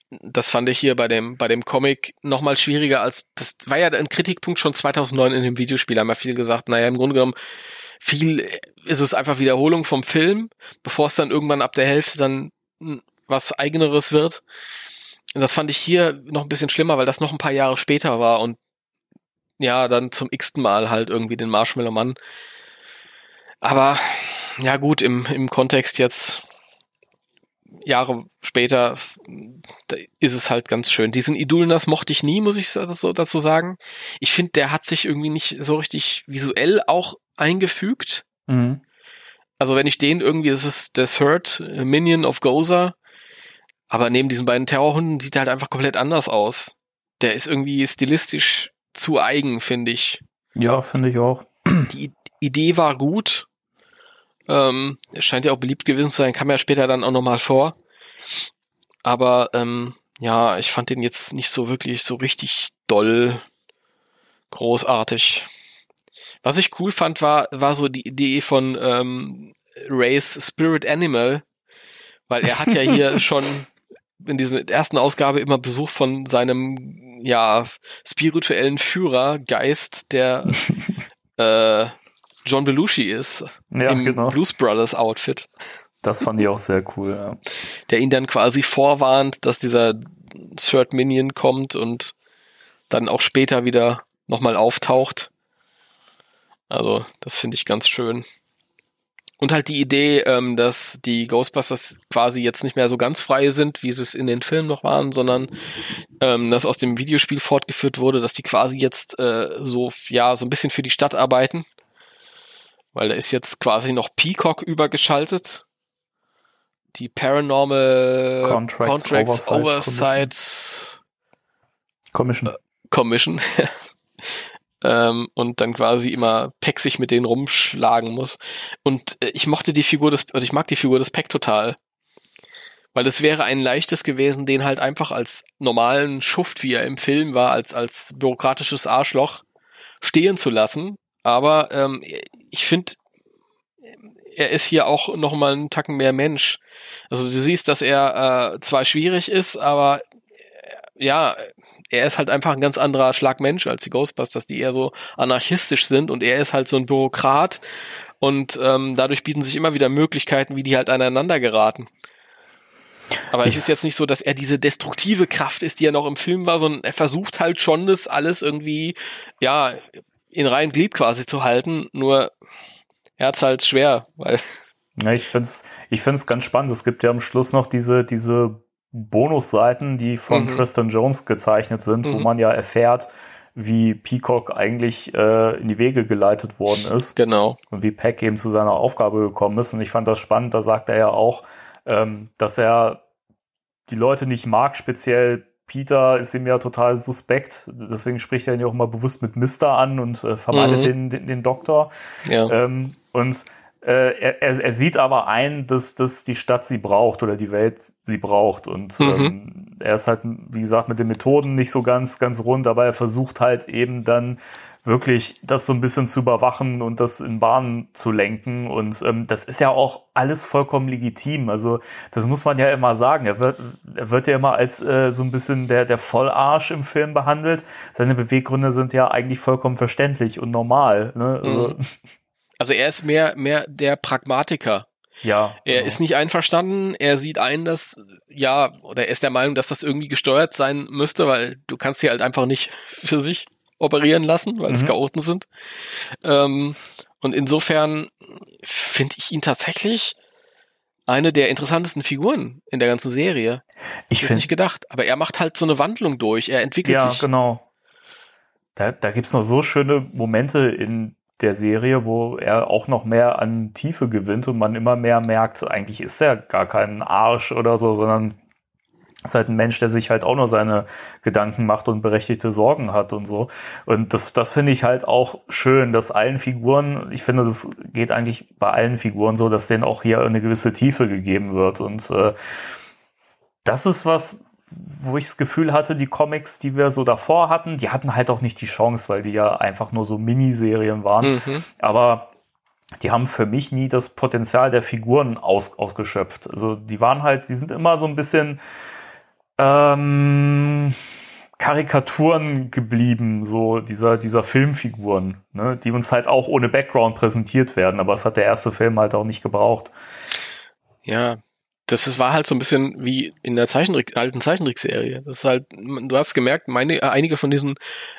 Das fand ich hier bei dem, bei dem Comic noch mal schwieriger als, das war ja ein Kritikpunkt schon 2009 in dem Videospiel, haben ja viel gesagt, naja, im Grunde genommen, viel ist es einfach Wiederholung vom Film, bevor es dann irgendwann ab der Hälfte dann hm, was eigeneres wird. Und das fand ich hier noch ein bisschen schlimmer, weil das noch ein paar Jahre später war und ja, dann zum x-ten Mal halt irgendwie den Marshmallow Mann. Aber ja gut, im, im Kontext jetzt Jahre später da ist es halt ganz schön. Diesen Idulnas mochte ich nie, muss ich so dazu sagen. Ich finde, der hat sich irgendwie nicht so richtig visuell auch eingefügt. Mhm. Also wenn ich den irgendwie, das ist der Third Minion of Gozer, aber neben diesen beiden Terrorhunden sieht er halt einfach komplett anders aus. Der ist irgendwie stilistisch zu eigen, finde ich. Ja, finde ich auch. Die Idee war gut. Ähm, er scheint ja auch beliebt gewesen zu sein, kam ja später dann auch nochmal vor. Aber ähm, ja, ich fand den jetzt nicht so wirklich so richtig doll großartig. Was ich cool fand, war, war so die Idee von ähm, Rays Spirit Animal, weil er hat ja hier schon in dieser ersten Ausgabe immer Besuch von seinem ja spirituellen Führer Geist, der äh, John Belushi ist Ja, im genau. Blues Brothers Outfit, Das fand ich auch sehr cool. Ja. der ihn dann quasi vorwarnt, dass dieser Third Minion kommt und dann auch später wieder nochmal auftaucht. Also, das finde ich ganz schön. Und halt die Idee, ähm, dass die Ghostbusters quasi jetzt nicht mehr so ganz frei sind, wie sie es in den Filmen noch waren, sondern ähm, das aus dem Videospiel fortgeführt wurde, dass die quasi jetzt äh, so, ja, so ein bisschen für die Stadt arbeiten. Weil da ist jetzt quasi noch Peacock übergeschaltet. Die Paranormal Contracts Contracts Oversight Oversight Commission. Commission. ähm, und dann quasi immer Peck sich mit denen rumschlagen muss. Und äh, ich mochte die Figur des, oder ich mag die Figur des Peck total. Weil es wäre ein leichtes gewesen, den halt einfach als normalen Schuft, wie er im Film war, als, als bürokratisches Arschloch stehen zu lassen. Aber ähm, ich finde, er ist hier auch noch mal einen Tacken mehr Mensch. Also du siehst, dass er äh, zwar schwierig ist, aber äh, ja, er ist halt einfach ein ganz anderer Schlag Mensch als die Ghostbusters, die eher so anarchistisch sind und er ist halt so ein Bürokrat und ähm, dadurch bieten sich immer wieder Möglichkeiten, wie die halt aneinander geraten. Aber es Ich- ist jetzt nicht so, dass er diese destruktive Kraft ist, die er noch im Film war, sondern er versucht halt schon, das alles irgendwie, ja, in rein Glied quasi zu halten, nur er hat's halt schwer, weil Ja, ich finde es ich find's ganz spannend. Es gibt ja am Schluss noch diese, diese Bonusseiten, die von Mhm. Tristan Jones gezeichnet sind, wo Mhm. man ja erfährt, wie Peacock eigentlich äh, in die Wege geleitet worden ist genau. und wie Peck eben zu seiner Aufgabe gekommen ist. Und ich fand das spannend, da sagt er ja auch, ähm, dass er die Leute nicht mag, speziell Peter ist ihm ja total suspekt, deswegen spricht er ihn ja auch mal bewusst mit Mister an und äh, vermeidet Mhm. den, den, den Doktor. Ja. Ähm, und äh, er, er, sieht aber ein, dass, dass die Stadt sie braucht oder die Welt sie braucht. Und Mhm. ähm, er ist halt, wie gesagt, mit den Methoden nicht so ganz, ganz rund, aber er versucht halt eben dann wirklich das so ein bisschen zu überwachen und das in Bahnen zu lenken. Und ähm, das ist ja auch alles vollkommen legitim. Also das muss man ja immer sagen. Er wird, er wird ja immer als äh, so ein bisschen der, der Vollarsch im Film behandelt. Seine Beweggründe sind ja eigentlich vollkommen verständlich und normal. Ne? Also, Also er ist mehr, mehr der Pragmatiker. Ja. Er genau. ist nicht einverstanden, er sieht ein, dass, ja, oder er ist der Meinung, dass das irgendwie gesteuert sein müsste, weil du kannst sie halt einfach nicht für sich operieren lassen, weil es Mhm. Chaoten sind. Ähm, und insofern finde ich ihn tatsächlich eine der interessantesten Figuren in der ganzen Serie. ich finde nicht gedacht. Aber er macht halt so eine Wandlung durch. Er entwickelt Ja, sich. genau. Da, da gibt's noch so schöne Momente in der Serie, wo er auch noch mehr an Tiefe gewinnt und man immer mehr merkt, eigentlich ist er gar kein Arsch oder so, sondern ist halt ein Mensch, der sich halt auch nur seine Gedanken macht und berechtigte Sorgen hat und so. Und das, das finde ich halt auch schön, dass allen Figuren, ich finde, das geht eigentlich bei allen Figuren so, dass denen auch hier eine gewisse Tiefe gegeben wird. Und äh, das ist was, wo ich das Gefühl hatte, die Comics, die wir so davor hatten, die hatten halt auch nicht die Chance, weil die ja einfach nur so Miniserien waren. Mhm. Aber die haben für mich nie das Potenzial der Figuren aus, ausgeschöpft. Also die waren halt, die sind immer so ein bisschen ähm, Karikaturen geblieben, so dieser, dieser Filmfiguren, ne, die uns halt auch ohne Background präsentiert werden, aber es hat der erste Film halt auch nicht gebraucht. Ja, das ist, war halt so ein bisschen wie in der Zeichentrick, alten Zeichentrickserie. Das ist halt, du hast gemerkt, meine, äh, einige von diesen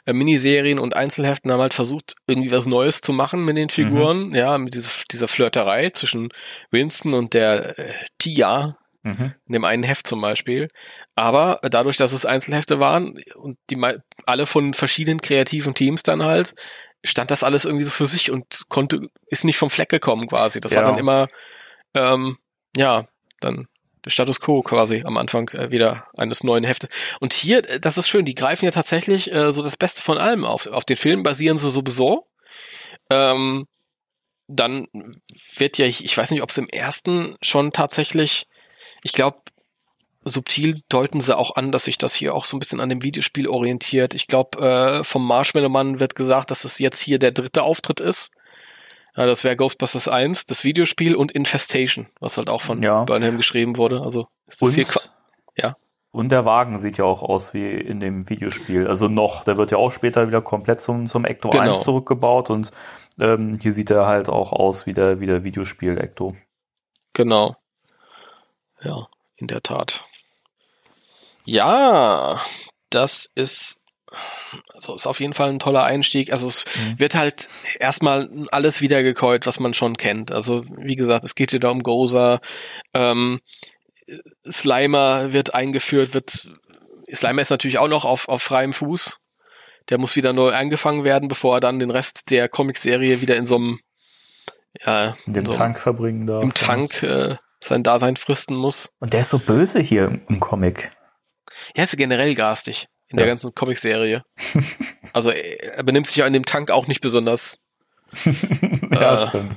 äh, Miniserien und Einzelheften haben halt versucht, irgendwie was Neues zu machen mit den Figuren. Ja, mit dieser, dieser Flirterei zwischen Winston und der äh, Tia, Mhm. in dem einen Heft zum Beispiel. Aber dadurch, dass es Einzelhefte waren und die alle von verschiedenen kreativen Teams dann halt, stand das alles irgendwie so für sich und konnte, ist nicht vom Fleck gekommen quasi. Das war Ja. dann immer, ähm, ja, dann der Status quo quasi am Anfang äh, wieder eines neuen Heftes. Und hier, äh, das ist schön, die greifen ja tatsächlich äh, so das Beste von allem auf. Auf den Film basieren sie sowieso. Ähm, dann wird ja, ich, ich weiß nicht, ob es im ersten schon tatsächlich, ich glaube, subtil deuten sie auch an, dass sich das hier auch so ein bisschen an dem Videospiel orientiert. Ich glaube, äh, vom Marshmallow Mann wird gesagt, dass es jetzt hier der dritte Auftritt ist. Ja, das wäre Ghostbusters 1, das Videospiel und Infestation, was halt auch von Ja. Burnham geschrieben wurde. Also ist das hier Und, ja. und der Wagen sieht ja auch aus wie in dem Videospiel. Also noch, der wird ja auch später wieder komplett zum, zum Ecto Genau. 1 zurückgebaut und ähm, hier sieht er halt auch aus wie der, wie der Videospiel Ecto. Genau. Ja, in der Tat. Ja, das ist, also ist auf jeden Fall ein toller Einstieg. Also es Mhm. wird halt erstmal alles wiedergekäut, was man schon kennt. Also wie gesagt, es geht wieder um Gozer. Ähm, Slimer wird eingeführt, wird Slimer ist natürlich auch noch auf, auf freiem Fuß. Der muss wieder neu eingefangen werden, bevor er dann den Rest der Comicserie wieder in so einem ja, In dem so einem- Tank verbringen darf. im Tank äh, sein Dasein fristen muss. Und der ist so böse hier im, Comic. Er ist generell garstig in Ja. der ganzen Comicserie. also er, benimmt sich ja in dem Tank auch nicht besonders. ja, Äh. stimmt.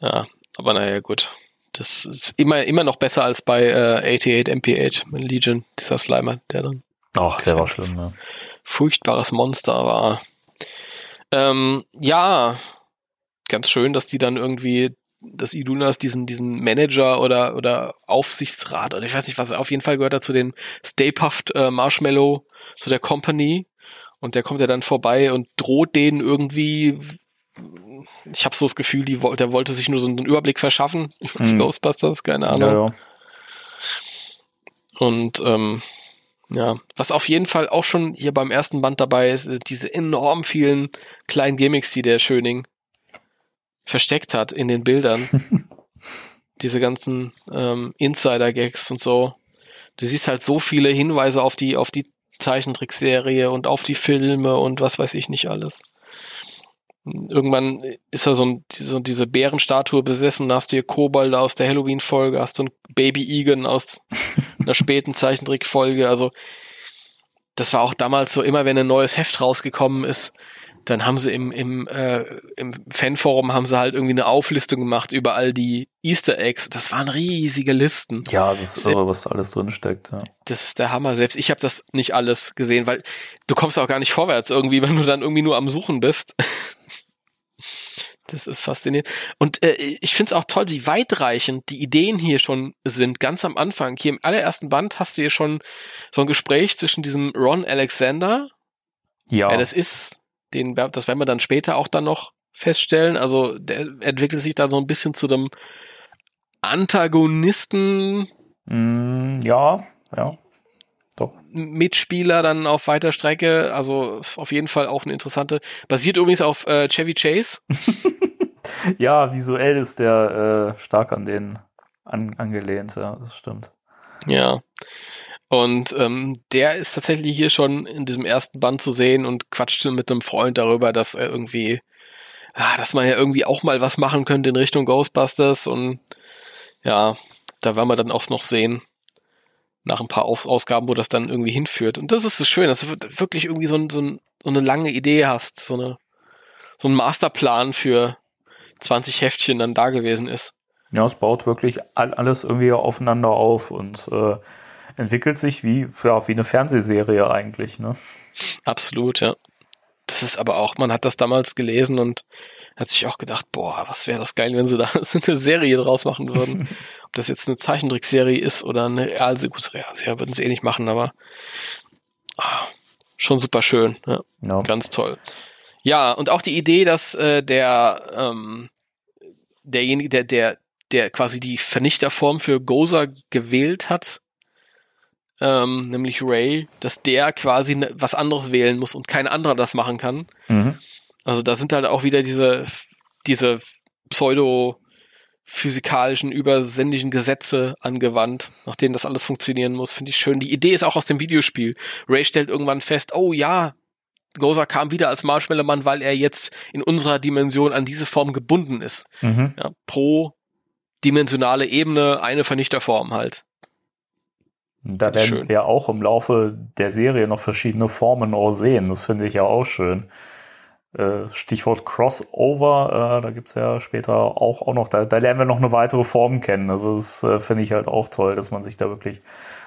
Ja, aber naja, gut. Das ist immer, immer noch besser als bei äh, 88 MPH, mein Legion, dieser Slimer, der dann Ach, der war schlimm, ne? furchtbares Monster war. Ähm, ja, ganz schön, dass die dann irgendwie, dass Ilunas diesen, diesen Manager oder, oder Aufsichtsrat oder ich weiß nicht was, auf jeden Fall gehört er zu den Stay Puft äh, Marshmallow, zu der Company und der kommt ja dann vorbei und droht denen irgendwie, ich habe so das Gefühl, die, der wollte sich nur so einen Überblick verschaffen über die Mhm. Ghostbusters, keine Ahnung. Ja, ja. Und ähm, ja, was auf jeden Fall auch schon hier beim ersten Band dabei ist, diese enorm vielen kleinen Gimmicks, die der Schöning versteckt hat in den Bildern. diese ganzen ähm, Insider-Gags und so. Du siehst halt so viele Hinweise auf die, auf die Zeichentrickserie und auf die Filme und was weiß ich nicht alles. Irgendwann ist er so, ein, so diese Bärenstatue besessen, da hast du hier Kobold aus der Halloween-Folge, hast du ein Baby Egan aus einer späten Zeichentrickfolge. Also das war auch damals so, immer wenn ein neues Heft rausgekommen ist, dann haben sie im, im, äh, im Fanforum haben sie halt irgendwie eine Auflistung gemacht über all die Easter Eggs. Das waren riesige Listen. Ja, das ist irre, was da alles drin steckt. Ja. Das ist der Hammer. Selbst ich habe das nicht alles gesehen, weil du kommst auch gar nicht vorwärts irgendwie, wenn du dann irgendwie nur am Suchen bist. Das ist faszinierend. Und äh, ich finde es auch toll, wie weitreichend die Ideen hier schon sind, ganz am Anfang. Hier im allerersten Band hast du hier schon so ein Gespräch zwischen diesem Ron Alexander. Ja. Ja, das ist, den, das werden wir dann später auch dann noch feststellen. Also der entwickelt sich da so ein bisschen zu dem Antagonisten Mm, ja, ja. Doch. Mitspieler dann auf weiter Strecke. Also auf jeden Fall auch eine interessante. Basiert übrigens auf äh, Chevy Chase. Ja, visuell ist der äh, stark an den an, angelehnt, ja, das stimmt. Ja. Und ähm, der ist tatsächlich hier schon in diesem ersten Band zu sehen und quatscht mit einem Freund darüber, dass er irgendwie, ah, dass man ja irgendwie auch mal was machen könnte in Richtung Ghostbusters und ja, da werden wir dann auch noch sehen, nach ein paar Auf Ausgaben, wo das dann irgendwie hinführt. Und das ist so schön, dass du wirklich irgendwie so, ein, so, ein, so eine lange Idee hast, so eine so ein Masterplan für 20 Heftchen dann da gewesen ist. Ja, es baut wirklich all, alles irgendwie aufeinander auf und äh, entwickelt sich wie, ja, wie eine Fernsehserie eigentlich, ne? Absolut, ja. Das ist aber auch, man hat das damals gelesen und hat sich auch gedacht, boah, was wäre das geil, wenn sie da so eine Serie draus machen würden. Ob das jetzt eine Zeichentrickserie ist oder eine Realserie, gut, Realserie würden sie eh nicht machen, aber ah, schon super schön, ja. Ja. Ganz toll. Ja, und auch die Idee, dass äh, der ähm, derjenige, der, der, der quasi die Vernichterform für Gozer gewählt hat, ähm, nämlich Ray, dass der quasi ne, was anderes wählen muss und kein anderer das machen kann. Mhm. Also da sind halt auch wieder diese, diese pseudo physikalischen, übersinnlichen Gesetze angewandt, nach denen das alles funktionieren muss. Finde ich schön. Die Idee ist auch aus dem Videospiel. Ray stellt irgendwann fest, oh ja, Gozer kam wieder als Marshmallow-Mann, weil er jetzt in unserer Dimension an diese Form gebunden ist. Mhm. Ja, pro dimensionale Ebene eine Vernichterform halt. Da werden Schön. wir auch im Laufe der Serie noch verschiedene Formen auch sehen. Das finde ich ja auch schön. Äh, Stichwort Crossover, äh, da gibt's ja später auch, auch noch, da, da lernen wir noch eine weitere Form kennen. Also das äh, finde ich halt auch toll, dass man sich da wirklich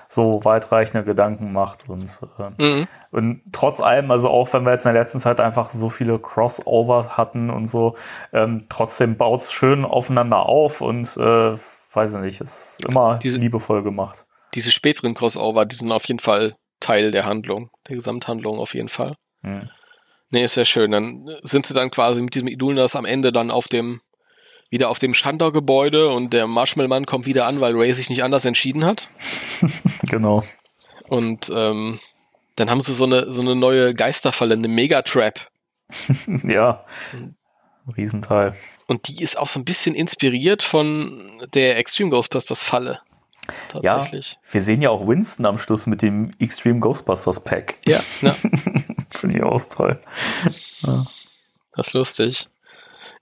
so weitreichende Gedanken macht. Und, Mhm. und trotz allem, also auch wenn wir jetzt in der letzten Zeit einfach so viele Crossover hatten und so, ähm, trotzdem baut's schön aufeinander auf und weiß ich nicht, ist immer Diese- liebevoll gemacht. Diese späteren Crossover, die sind auf jeden Fall Teil der Handlung, der Gesamthandlung auf jeden Fall. Hm. Nee, ist sehr schön. Dann sind sie dann quasi mit diesem Idulnas am Ende dann auf dem, wieder auf dem Schandau-Gebäude und der Marshmallow-Mann kommt wieder an, weil Ray sich nicht anders entschieden hat. Genau. Und ähm, dann haben sie so eine, so eine neue Geisterfalle, eine Megatrap. Ja. Riesenteil. Und die ist auch so ein bisschen inspiriert von der Extreme Ghostbusters Falle. Tatsächlich. Wir sehen ja auch Winston am Schluss mit dem Extreme Ghostbusters Pack. Ja, ja, Finde ich auch toll. das ist lustig.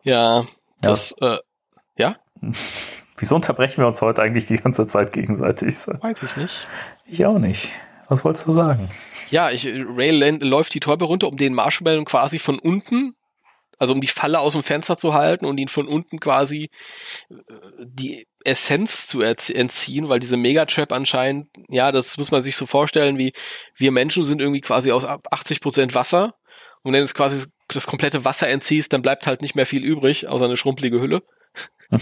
Ja, das, äh, ja, Wieso unterbrechen wir uns heute eigentlich die ganze Zeit gegenseitig? weiß ich nicht. Ich auch nicht. Was wolltest du sagen? Ja, ich, Ray läuft die Treppe runter, um den Marshmallow quasi von unten, also um die Falle aus dem Fenster zu halten und ihn von unten quasi äh, die Essenz zu entziehen, weil diese Megatrap anscheinend, ja, das muss man sich so vorstellen, wie wir Menschen sind irgendwie quasi aus ab 80 Prozent Wasser und wenn du es quasi das komplette Wasser entziehst, dann bleibt halt nicht mehr viel übrig, außer eine schrumpelige Hülle.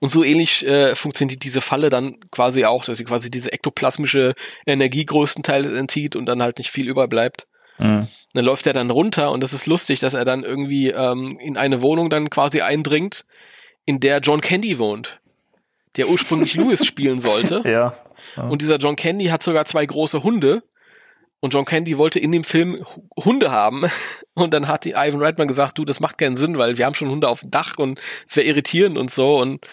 Und so ähnlich äh, funktioniert diese Falle dann quasi auch, dass sie quasi diese ektoplasmische Energie größtenteils entzieht und dann halt nicht viel überbleibt. Mhm. Dann läuft er dann runter und das ist lustig, dass er dann irgendwie ähm, in eine Wohnung dann quasi eindringt, in der John Candy wohnt, der ursprünglich Lewis spielen sollte. Ja. Und dieser John Candy hat sogar zwei große Hunde. Und John Candy wollte in dem Film Hu- Hunde haben. Und dann hat die Ivan Reitman gesagt, du, das macht keinen Sinn, weil wir haben schon Hunde auf dem Dach und es wäre irritierend und so. Und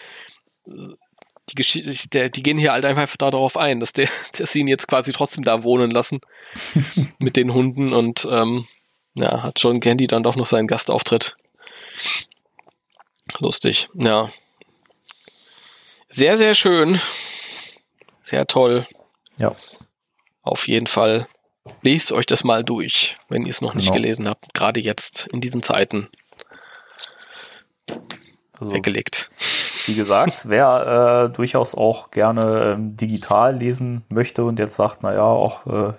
die Geschichte, der, die gehen hier halt einfach darauf ein, dass der, dass sie ihn jetzt quasi trotzdem da wohnen lassen mit den Hunden und ähm, ja, hat John Candy dann doch noch seinen Gastauftritt. Lustig, ja. Sehr, sehr schön. Sehr toll. Ja. Auf jeden Fall. lest euch das mal durch, wenn ihr es noch nicht Genau. gelesen habt. Gerade jetzt in diesen Zeiten Also, weggelegt. wie gesagt, wer äh, durchaus auch gerne ähm, digital lesen möchte und jetzt sagt, naja, auch äh,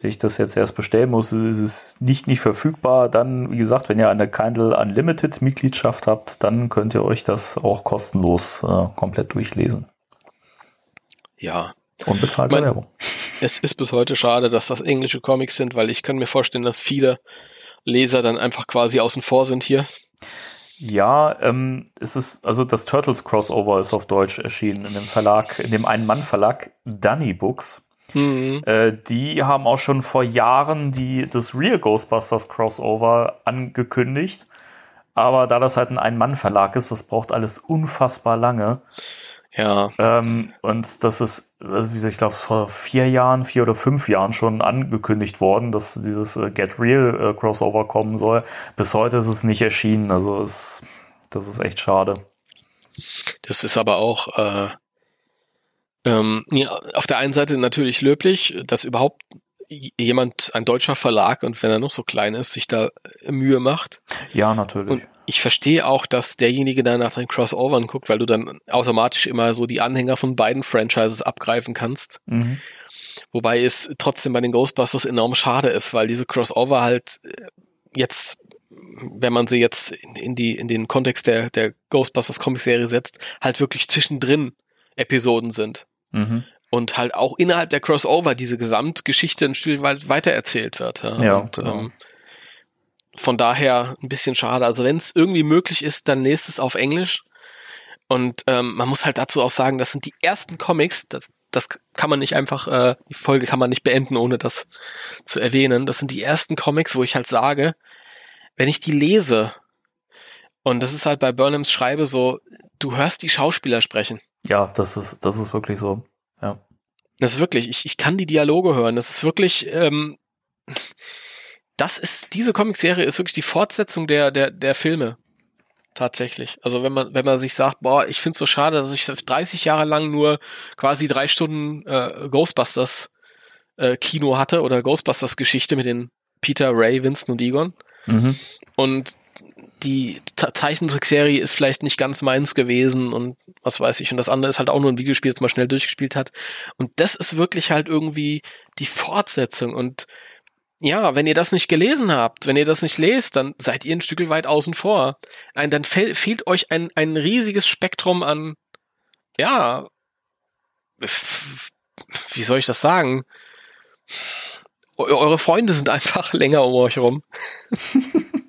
wenn ich das jetzt erst bestellen muss, ist es nicht nicht verfügbar, dann, wie gesagt, wenn ihr eine Kindle Unlimited Mitgliedschaft habt, dann könnt ihr euch das auch kostenlos äh, komplett durchlesen. Ja, Unbezahlte Mein- Werbung. es ist bis heute schade, dass das englische Comics sind, weil ich kann mir vorstellen, dass viele Leser dann einfach quasi außen vor sind hier. Ja, ähm, es ist, also das Turtles Crossover ist auf Deutsch erschienen in dem Verlag, in dem Einen-Mann-Verlag Dunny Books. Mhm. Äh, die haben auch schon vor Jahren die, das Real Ghostbusters Crossover angekündigt. Aber da das halt ein Ein-Mann-Verlag ist, das braucht alles unfassbar lange. Ja, Ähm, und das ist, also wie gesagt, ich glaube, es vor vier Jahren, vier oder fünf Jahren schon angekündigt worden, dass dieses äh, Get Real äh, Crossover kommen soll. Bis heute ist es nicht erschienen. Also es, das ist echt schade. das ist aber auch äh, ähm, auf der einen Seite natürlich löblich, dass überhaupt jemand, ein deutscher Verlag, und wenn er noch so klein ist, sich da Mühe macht. Ja, natürlich. Und ich verstehe auch, dass derjenige dann nach den Crossovern guckt, weil du dann automatisch immer so die Anhänger von beiden Franchises abgreifen kannst. mhm. Wobei es trotzdem bei den Ghostbusters enorm schade ist, weil diese Crossover halt äh, jetzt, wenn man sie jetzt in, in die, in den Kontext der, der Ghostbusters Comic-Serie setzt, halt wirklich zwischendrin Episoden sind. Mhm. Und halt auch innerhalb der Crossover diese Gesamtgeschichte ein Stück weit weitererzählt wird. Ja, Ja, und, genau. ähm, von daher ein bisschen schade. Also wenn es irgendwie möglich ist, dann lest es auf Englisch. Und ähm, man muss halt dazu auch sagen, das sind die ersten Comics, das, das kann man nicht einfach, äh, die Folge kann man nicht beenden, ohne das zu erwähnen. Das sind die ersten Comics, wo ich halt sage, wenn ich die lese, und das ist halt bei Burnhams Schreibe so, du hörst die Schauspieler sprechen. Ja, das ist, das ist wirklich so. Ja. Das ist wirklich, ich, ich kann die Dialoge hören. Das ist wirklich, ähm, das ist, diese Comicserie ist wirklich die Fortsetzung der, der, der Filme. Tatsächlich. Also wenn man, wenn man sich sagt, boah, ich find's so schade, dass ich 30 Jahre lang nur quasi drei Stunden äh, Ghostbusters äh, Kino hatte oder Ghostbusters Geschichte mit den Peter, Ray, Winston und Egon. Mhm. Und die Zeichentrickserie ist vielleicht nicht ganz meins gewesen und was weiß ich. Und das andere ist halt auch nur ein Videospiel, das man schnell durchgespielt hat. Und das ist wirklich halt irgendwie die Fortsetzung. Und ja, wenn ihr das nicht gelesen habt, wenn ihr das nicht lest, dann seid ihr ein Stück weit außen vor. Ein, dann fehl, fehlt euch ein, ein riesiges Spektrum an, ja, wie soll ich das sagen? Eu- Eure Freunde sind einfach länger um euch rum.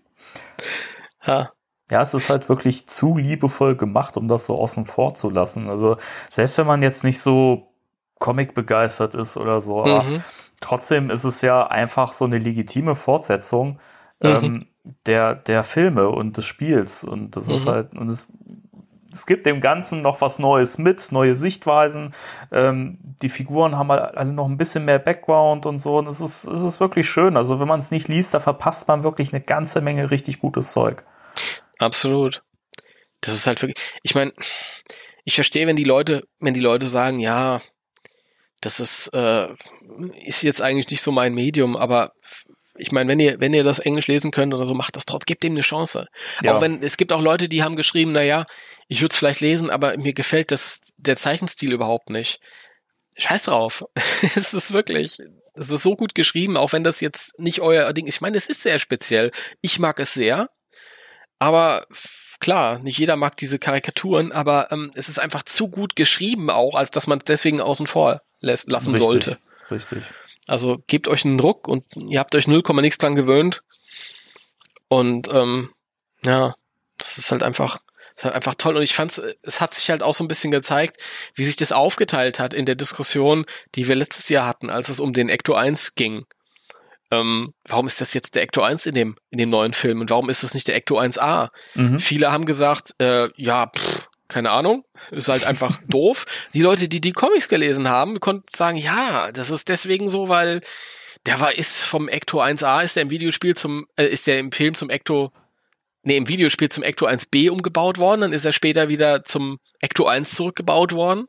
ha. Ja, es ist halt wirklich zu liebevoll gemacht, um das so außen vor zu lassen. Also selbst wenn man jetzt nicht so Comic begeistert ist oder so, aber Mhm. trotzdem ist es ja einfach so eine legitime Fortsetzung Mhm. ähm, der, der Filme und des Spiels. Und das ist Mhm. halt, und es, es gibt dem Ganzen noch was Neues mit, neue Sichtweisen. Ähm, die Figuren haben halt alle noch ein bisschen mehr Background und so. Und es ist, es ist wirklich schön. Also wenn man es nicht liest, da verpasst man wirklich eine ganze Menge richtig gutes Zeug. Absolut. Das ist halt wirklich, ich meine, ich verstehe, wenn die Leute, wenn die Leute sagen, ja, das ist, äh, ist jetzt eigentlich nicht so mein Medium, aber ich meine, wenn ihr, wenn ihr das Englisch lesen könnt oder so, macht das trotzdem, gebt dem eine Chance. Ja. Auch wenn, es gibt auch Leute, die haben geschrieben, na ja, ich würde es vielleicht lesen, aber mir gefällt das, der Zeichenstil überhaupt nicht. Scheiß drauf. es ist wirklich, es ist so gut geschrieben, auch wenn das jetzt nicht euer Ding ist. Ich meine, es ist sehr speziell. Ich mag es sehr. Aber klar, nicht jeder mag diese Karikaturen, aber ähm, es ist einfach zu gut geschrieben auch, als dass man deswegen außen vor lässt, lassen Richtig, sollte. Richtig. Also gebt euch einen Druck und ihr habt euch 0, nix dran gewöhnt. Und ähm, ja, das ist halt einfach, ist halt einfach toll. Und ich fand's, es hat sich halt auch so ein bisschen gezeigt, wie sich das aufgeteilt hat in der Diskussion, die wir letztes Jahr hatten, als es um den Ecto 1 ging. Ähm, warum ist das jetzt der Ecto 1 in dem, in dem neuen Film und warum ist das nicht der Ecto 1a? Mhm. Viele haben gesagt, äh, ja, pff, keine Ahnung, ist halt einfach doof. Die Leute, die die Comics gelesen haben, konnten sagen, ja, das ist deswegen so, weil der war ist vom Ecto 1a, ist der im Videospiel zum, äh, ist der im Film zum Ecto, nee, im Videospiel zum Ecto 1b umgebaut worden, dann ist er später wieder zum Ecto 1 zurückgebaut worden.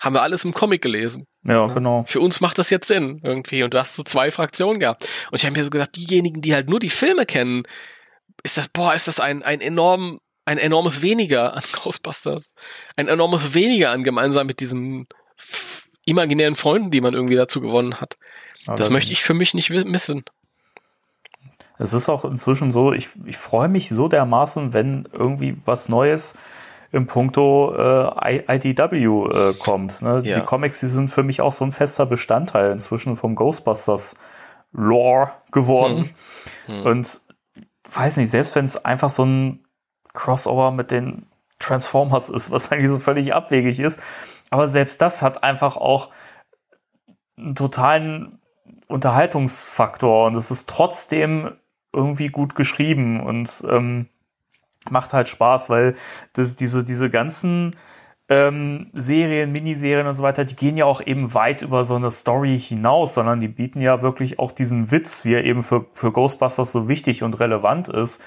Haben wir alles im Comic gelesen. Ja, genau. Für uns macht das jetzt Sinn irgendwie. Und du hast so zwei Fraktionen gehabt. Und ich habe mir so gesagt, diejenigen, die halt nur die Filme kennen, ist das, boah, ist das ein, ein enorm, ein enormes Weniger an Ghostbusters. Ein enormes Weniger an gemeinsam mit diesen imaginären Freunden, die man irgendwie dazu gewonnen hat. Das, das möchte ich für mich nicht missen. Es ist auch inzwischen so, ich, ich freue mich so dermaßen, wenn irgendwie was Neues im Puncto äh, IDW äh, kommt. Ne? Ja. Die Comics, die sind für mich auch so ein fester Bestandteil inzwischen vom Ghostbusters Lore geworden. Hm. Hm. Und weiß nicht, selbst wenn es einfach so ein Crossover mit den Transformers ist, was eigentlich so völlig abwegig ist, aber selbst das hat einfach auch einen totalen Unterhaltungsfaktor und es ist trotzdem irgendwie gut geschrieben und ähm, macht halt Spaß, weil das, diese, diese ganzen ähm, Serien, Miniserien und so weiter, die gehen ja auch eben weit über so eine Story hinaus, sondern die bieten ja wirklich auch diesen Witz, wie er eben für, für Ghostbusters so wichtig und relevant ist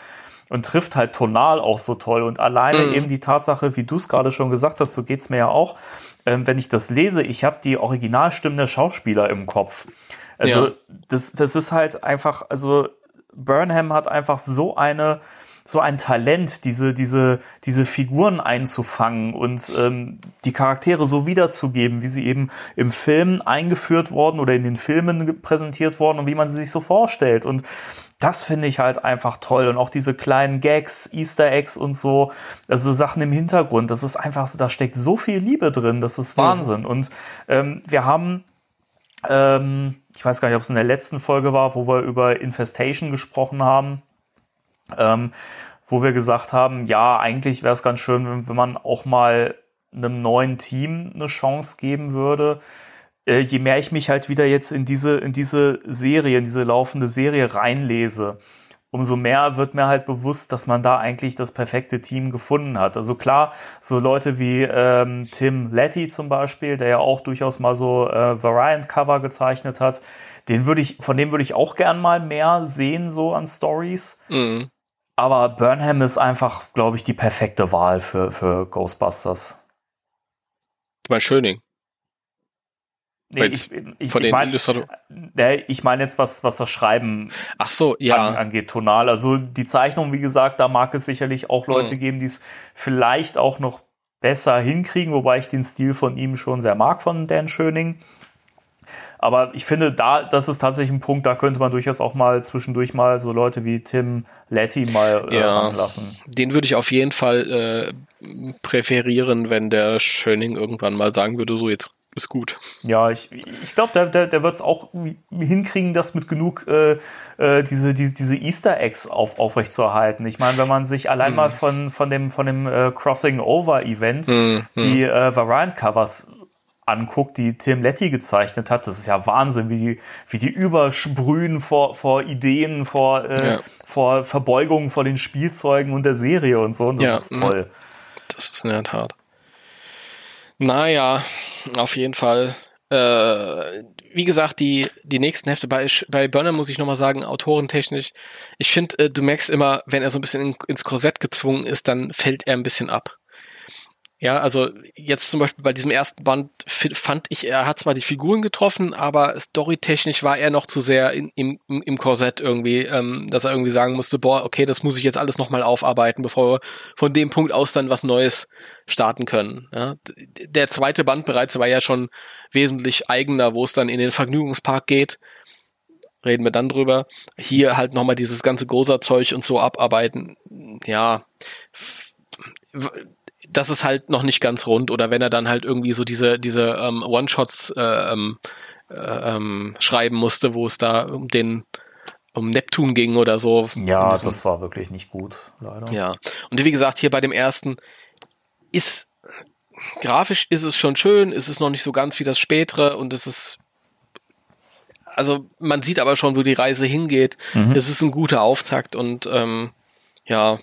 und trifft halt tonal auch so toll. Und alleine mhm. eben die Tatsache, wie du es gerade schon gesagt hast, so geht's mir ja auch, ähm, wenn ich das lese, ich habe die Originalstimmen der Schauspieler im Kopf. Also ja. das, das ist halt einfach, also Burnham hat einfach so eine so ein Talent, diese, diese, diese Figuren einzufangen und ähm, die Charaktere so wiederzugeben, wie sie eben im Film eingeführt worden oder in den Filmen präsentiert worden und wie man sie sich so vorstellt. Und das finde ich halt einfach toll. Und auch diese kleinen Gags, Easter Eggs und so, also Sachen im Hintergrund, das ist einfach, da steckt so viel Liebe drin, das ist Wahnsinn. Mhm. Und ähm, wir haben ähm, ich weiß gar nicht, ob es in der letzten Folge war, wo wir über Infestation gesprochen haben ähm, wo wir gesagt haben, ja, eigentlich wäre es ganz schön, wenn, wenn, man auch mal einem neuen Team eine Chance geben würde. Äh, je mehr ich mich halt wieder jetzt in diese, in diese Serie, in diese laufende Serie reinlese, umso mehr wird mir halt bewusst, dass man da eigentlich das perfekte Team gefunden hat. Also klar, so Leute wie ähm, Tim Letty zum Beispiel, der ja auch durchaus mal so äh, Variant-Cover gezeichnet hat, den würde ich, von dem würde ich auch gern mal mehr sehen, so an Stories. Mhm. Aber Burnham ist einfach, glaube ich, die perfekte Wahl für, für Ghostbusters. Du meinst Schöning? Nee, ich, ich, ich meine ich mein jetzt, was, was das Schreiben Ach so, ja. an, angeht, tonal. Also die Zeichnung, wie gesagt, da mag es sicherlich auch Leute mhm. geben, die es vielleicht auch noch besser hinkriegen, wobei ich den Stil von ihm schon sehr mag, von Dan Schöning. Aber ich finde, da, das ist tatsächlich ein Punkt, da könnte man durchaus auch mal zwischendurch mal so Leute wie Tim Letty mal äh, ja, lassen. Den würde ich auf jeden Fall äh, präferieren, wenn der Schöning irgendwann mal sagen würde, so jetzt ist gut. Ja, ich, ich glaube, der, der, der wird es auch hinkriegen, das mit genug äh, äh, diese, diese, diese Easter Eggs auf, aufrechtzuerhalten. Ich meine, wenn man sich allein mm. mal von, von dem, von dem äh, Crossing Over Event mm, die äh, Variant Covers anguckt, die Tim Letty gezeichnet hat, das ist ja Wahnsinn, wie die, wie die übersprühen vor, vor Ideen, vor, äh, ja. vor Verbeugungen vor den Spielzeugen und der Serie und so. Und das ja, ist toll. Das ist in der Tat. Naja, auf jeden Fall. Äh, wie gesagt, die, die nächsten Hefte bei, bei Burner muss ich nochmal sagen, autorentechnisch. Ich finde, äh, du merkst immer, wenn er so ein bisschen in, ins Korsett gezwungen ist, dann fällt er ein bisschen ab. Ja, also jetzt zum Beispiel bei diesem ersten Band fand ich, er hat zwar die Figuren getroffen, aber storytechnisch war er noch zu sehr in, im, im Korsett irgendwie, ähm, dass er irgendwie sagen musste, boah, okay, das muss ich jetzt alles nochmal aufarbeiten, bevor wir von dem Punkt aus dann was Neues starten können. Ja, der zweite Band bereits war ja schon wesentlich eigener, wo es dann in den Vergnügungspark geht. Reden wir dann drüber. Hier halt nochmal dieses ganze Goza-Zeug und so abarbeiten. Ja, das ist halt noch nicht ganz rund oder wenn er dann halt irgendwie so diese diese ähm, One-Shots äh, ähm, äh, ähm, schreiben musste, wo es da um den um Neptun ging oder so. Ja, das war wirklich nicht gut, leider. Ja. Und wie gesagt, hier bei dem ersten ist grafisch ist es schon schön, ist es noch nicht so ganz wie das spätere und es ist also man sieht aber schon, wo die Reise hingeht. Mhm. Es ist ein guter Auftakt und ähm, ja,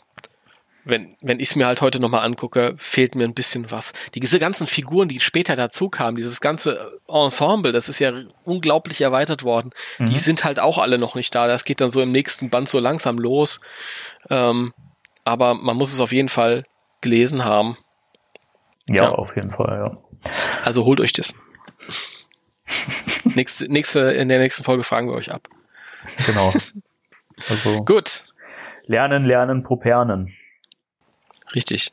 wenn, wenn ich es mir halt heute nochmal angucke, fehlt mir ein bisschen was. Die, diese ganzen Figuren, die später dazu kamen, dieses ganze Ensemble, das ist ja unglaublich erweitert worden, mhm. die sind halt auch alle noch nicht da. Das geht dann so im nächsten Band so langsam los. Ähm, aber man muss es auf jeden Fall gelesen haben. Ja, ja, auf jeden Fall, ja. Also holt euch das. nächste, nächste, in der nächsten Folge fragen wir euch ab. Genau. Also Gut, lernen, lernen, propernen. Richtig.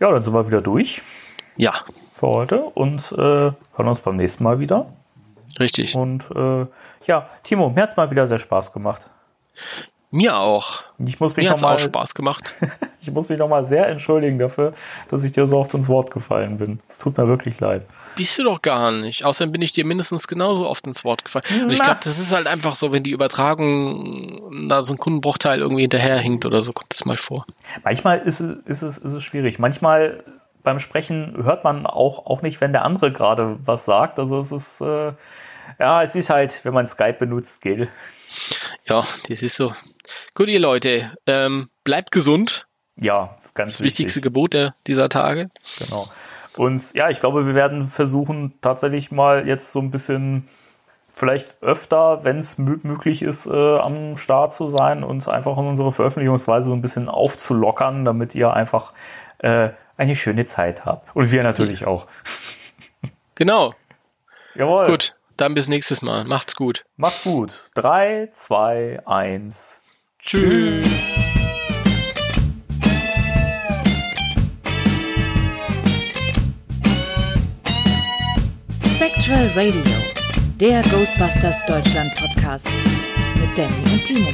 Ja, dann sind wir wieder durch Ja, für heute und äh, hören uns beim nächsten Mal wieder. richtig. Und äh, ja, Timo, mir hat's mal wieder sehr Spaß gemacht. Mir auch. Ich muss mich Mir noch mal, auch Spaß gemacht. ich muss mich noch mal sehr entschuldigen dafür, dass ich dir so oft ins Wort gefallen bin. Es tut mir wirklich leid. Bist du doch gar nicht. Außerdem bin ich dir mindestens genauso oft ins Wort gefallen. Und ich glaube, das ist halt einfach so, wenn die Übertragung da so ein Kundenbruchteil irgendwie hinterherhinkt oder so, kommt das mal vor. Manchmal ist es, ist es, ist es schwierig. Manchmal beim Sprechen hört man auch, auch nicht, wenn der andere gerade was sagt. Also es ist, äh, ja, es ist halt, wenn man Skype benutzt, gell. Ja, das ist so. Gut, ihr Leute, ähm, bleibt gesund. Ja, ganz Das wichtig. wichtigste Gebot der, dieser Tage. Genau. Und ja, ich glaube, wir werden versuchen, tatsächlich mal jetzt so ein bisschen, vielleicht öfter, wenn es mö möglich ist, äh, am Start zu sein und einfach in unsere Veröffentlichungsweise so ein bisschen aufzulockern, damit ihr einfach äh, eine schöne Zeit habt. Und wir natürlich auch. Genau. Jawohl. Gut, dann bis nächstes Mal. Macht's gut. Macht's gut. Drei, zwei, eins. Tschüss. Spectral Radio, der Ghostbusters Deutschland Podcast mit Danny und Timo.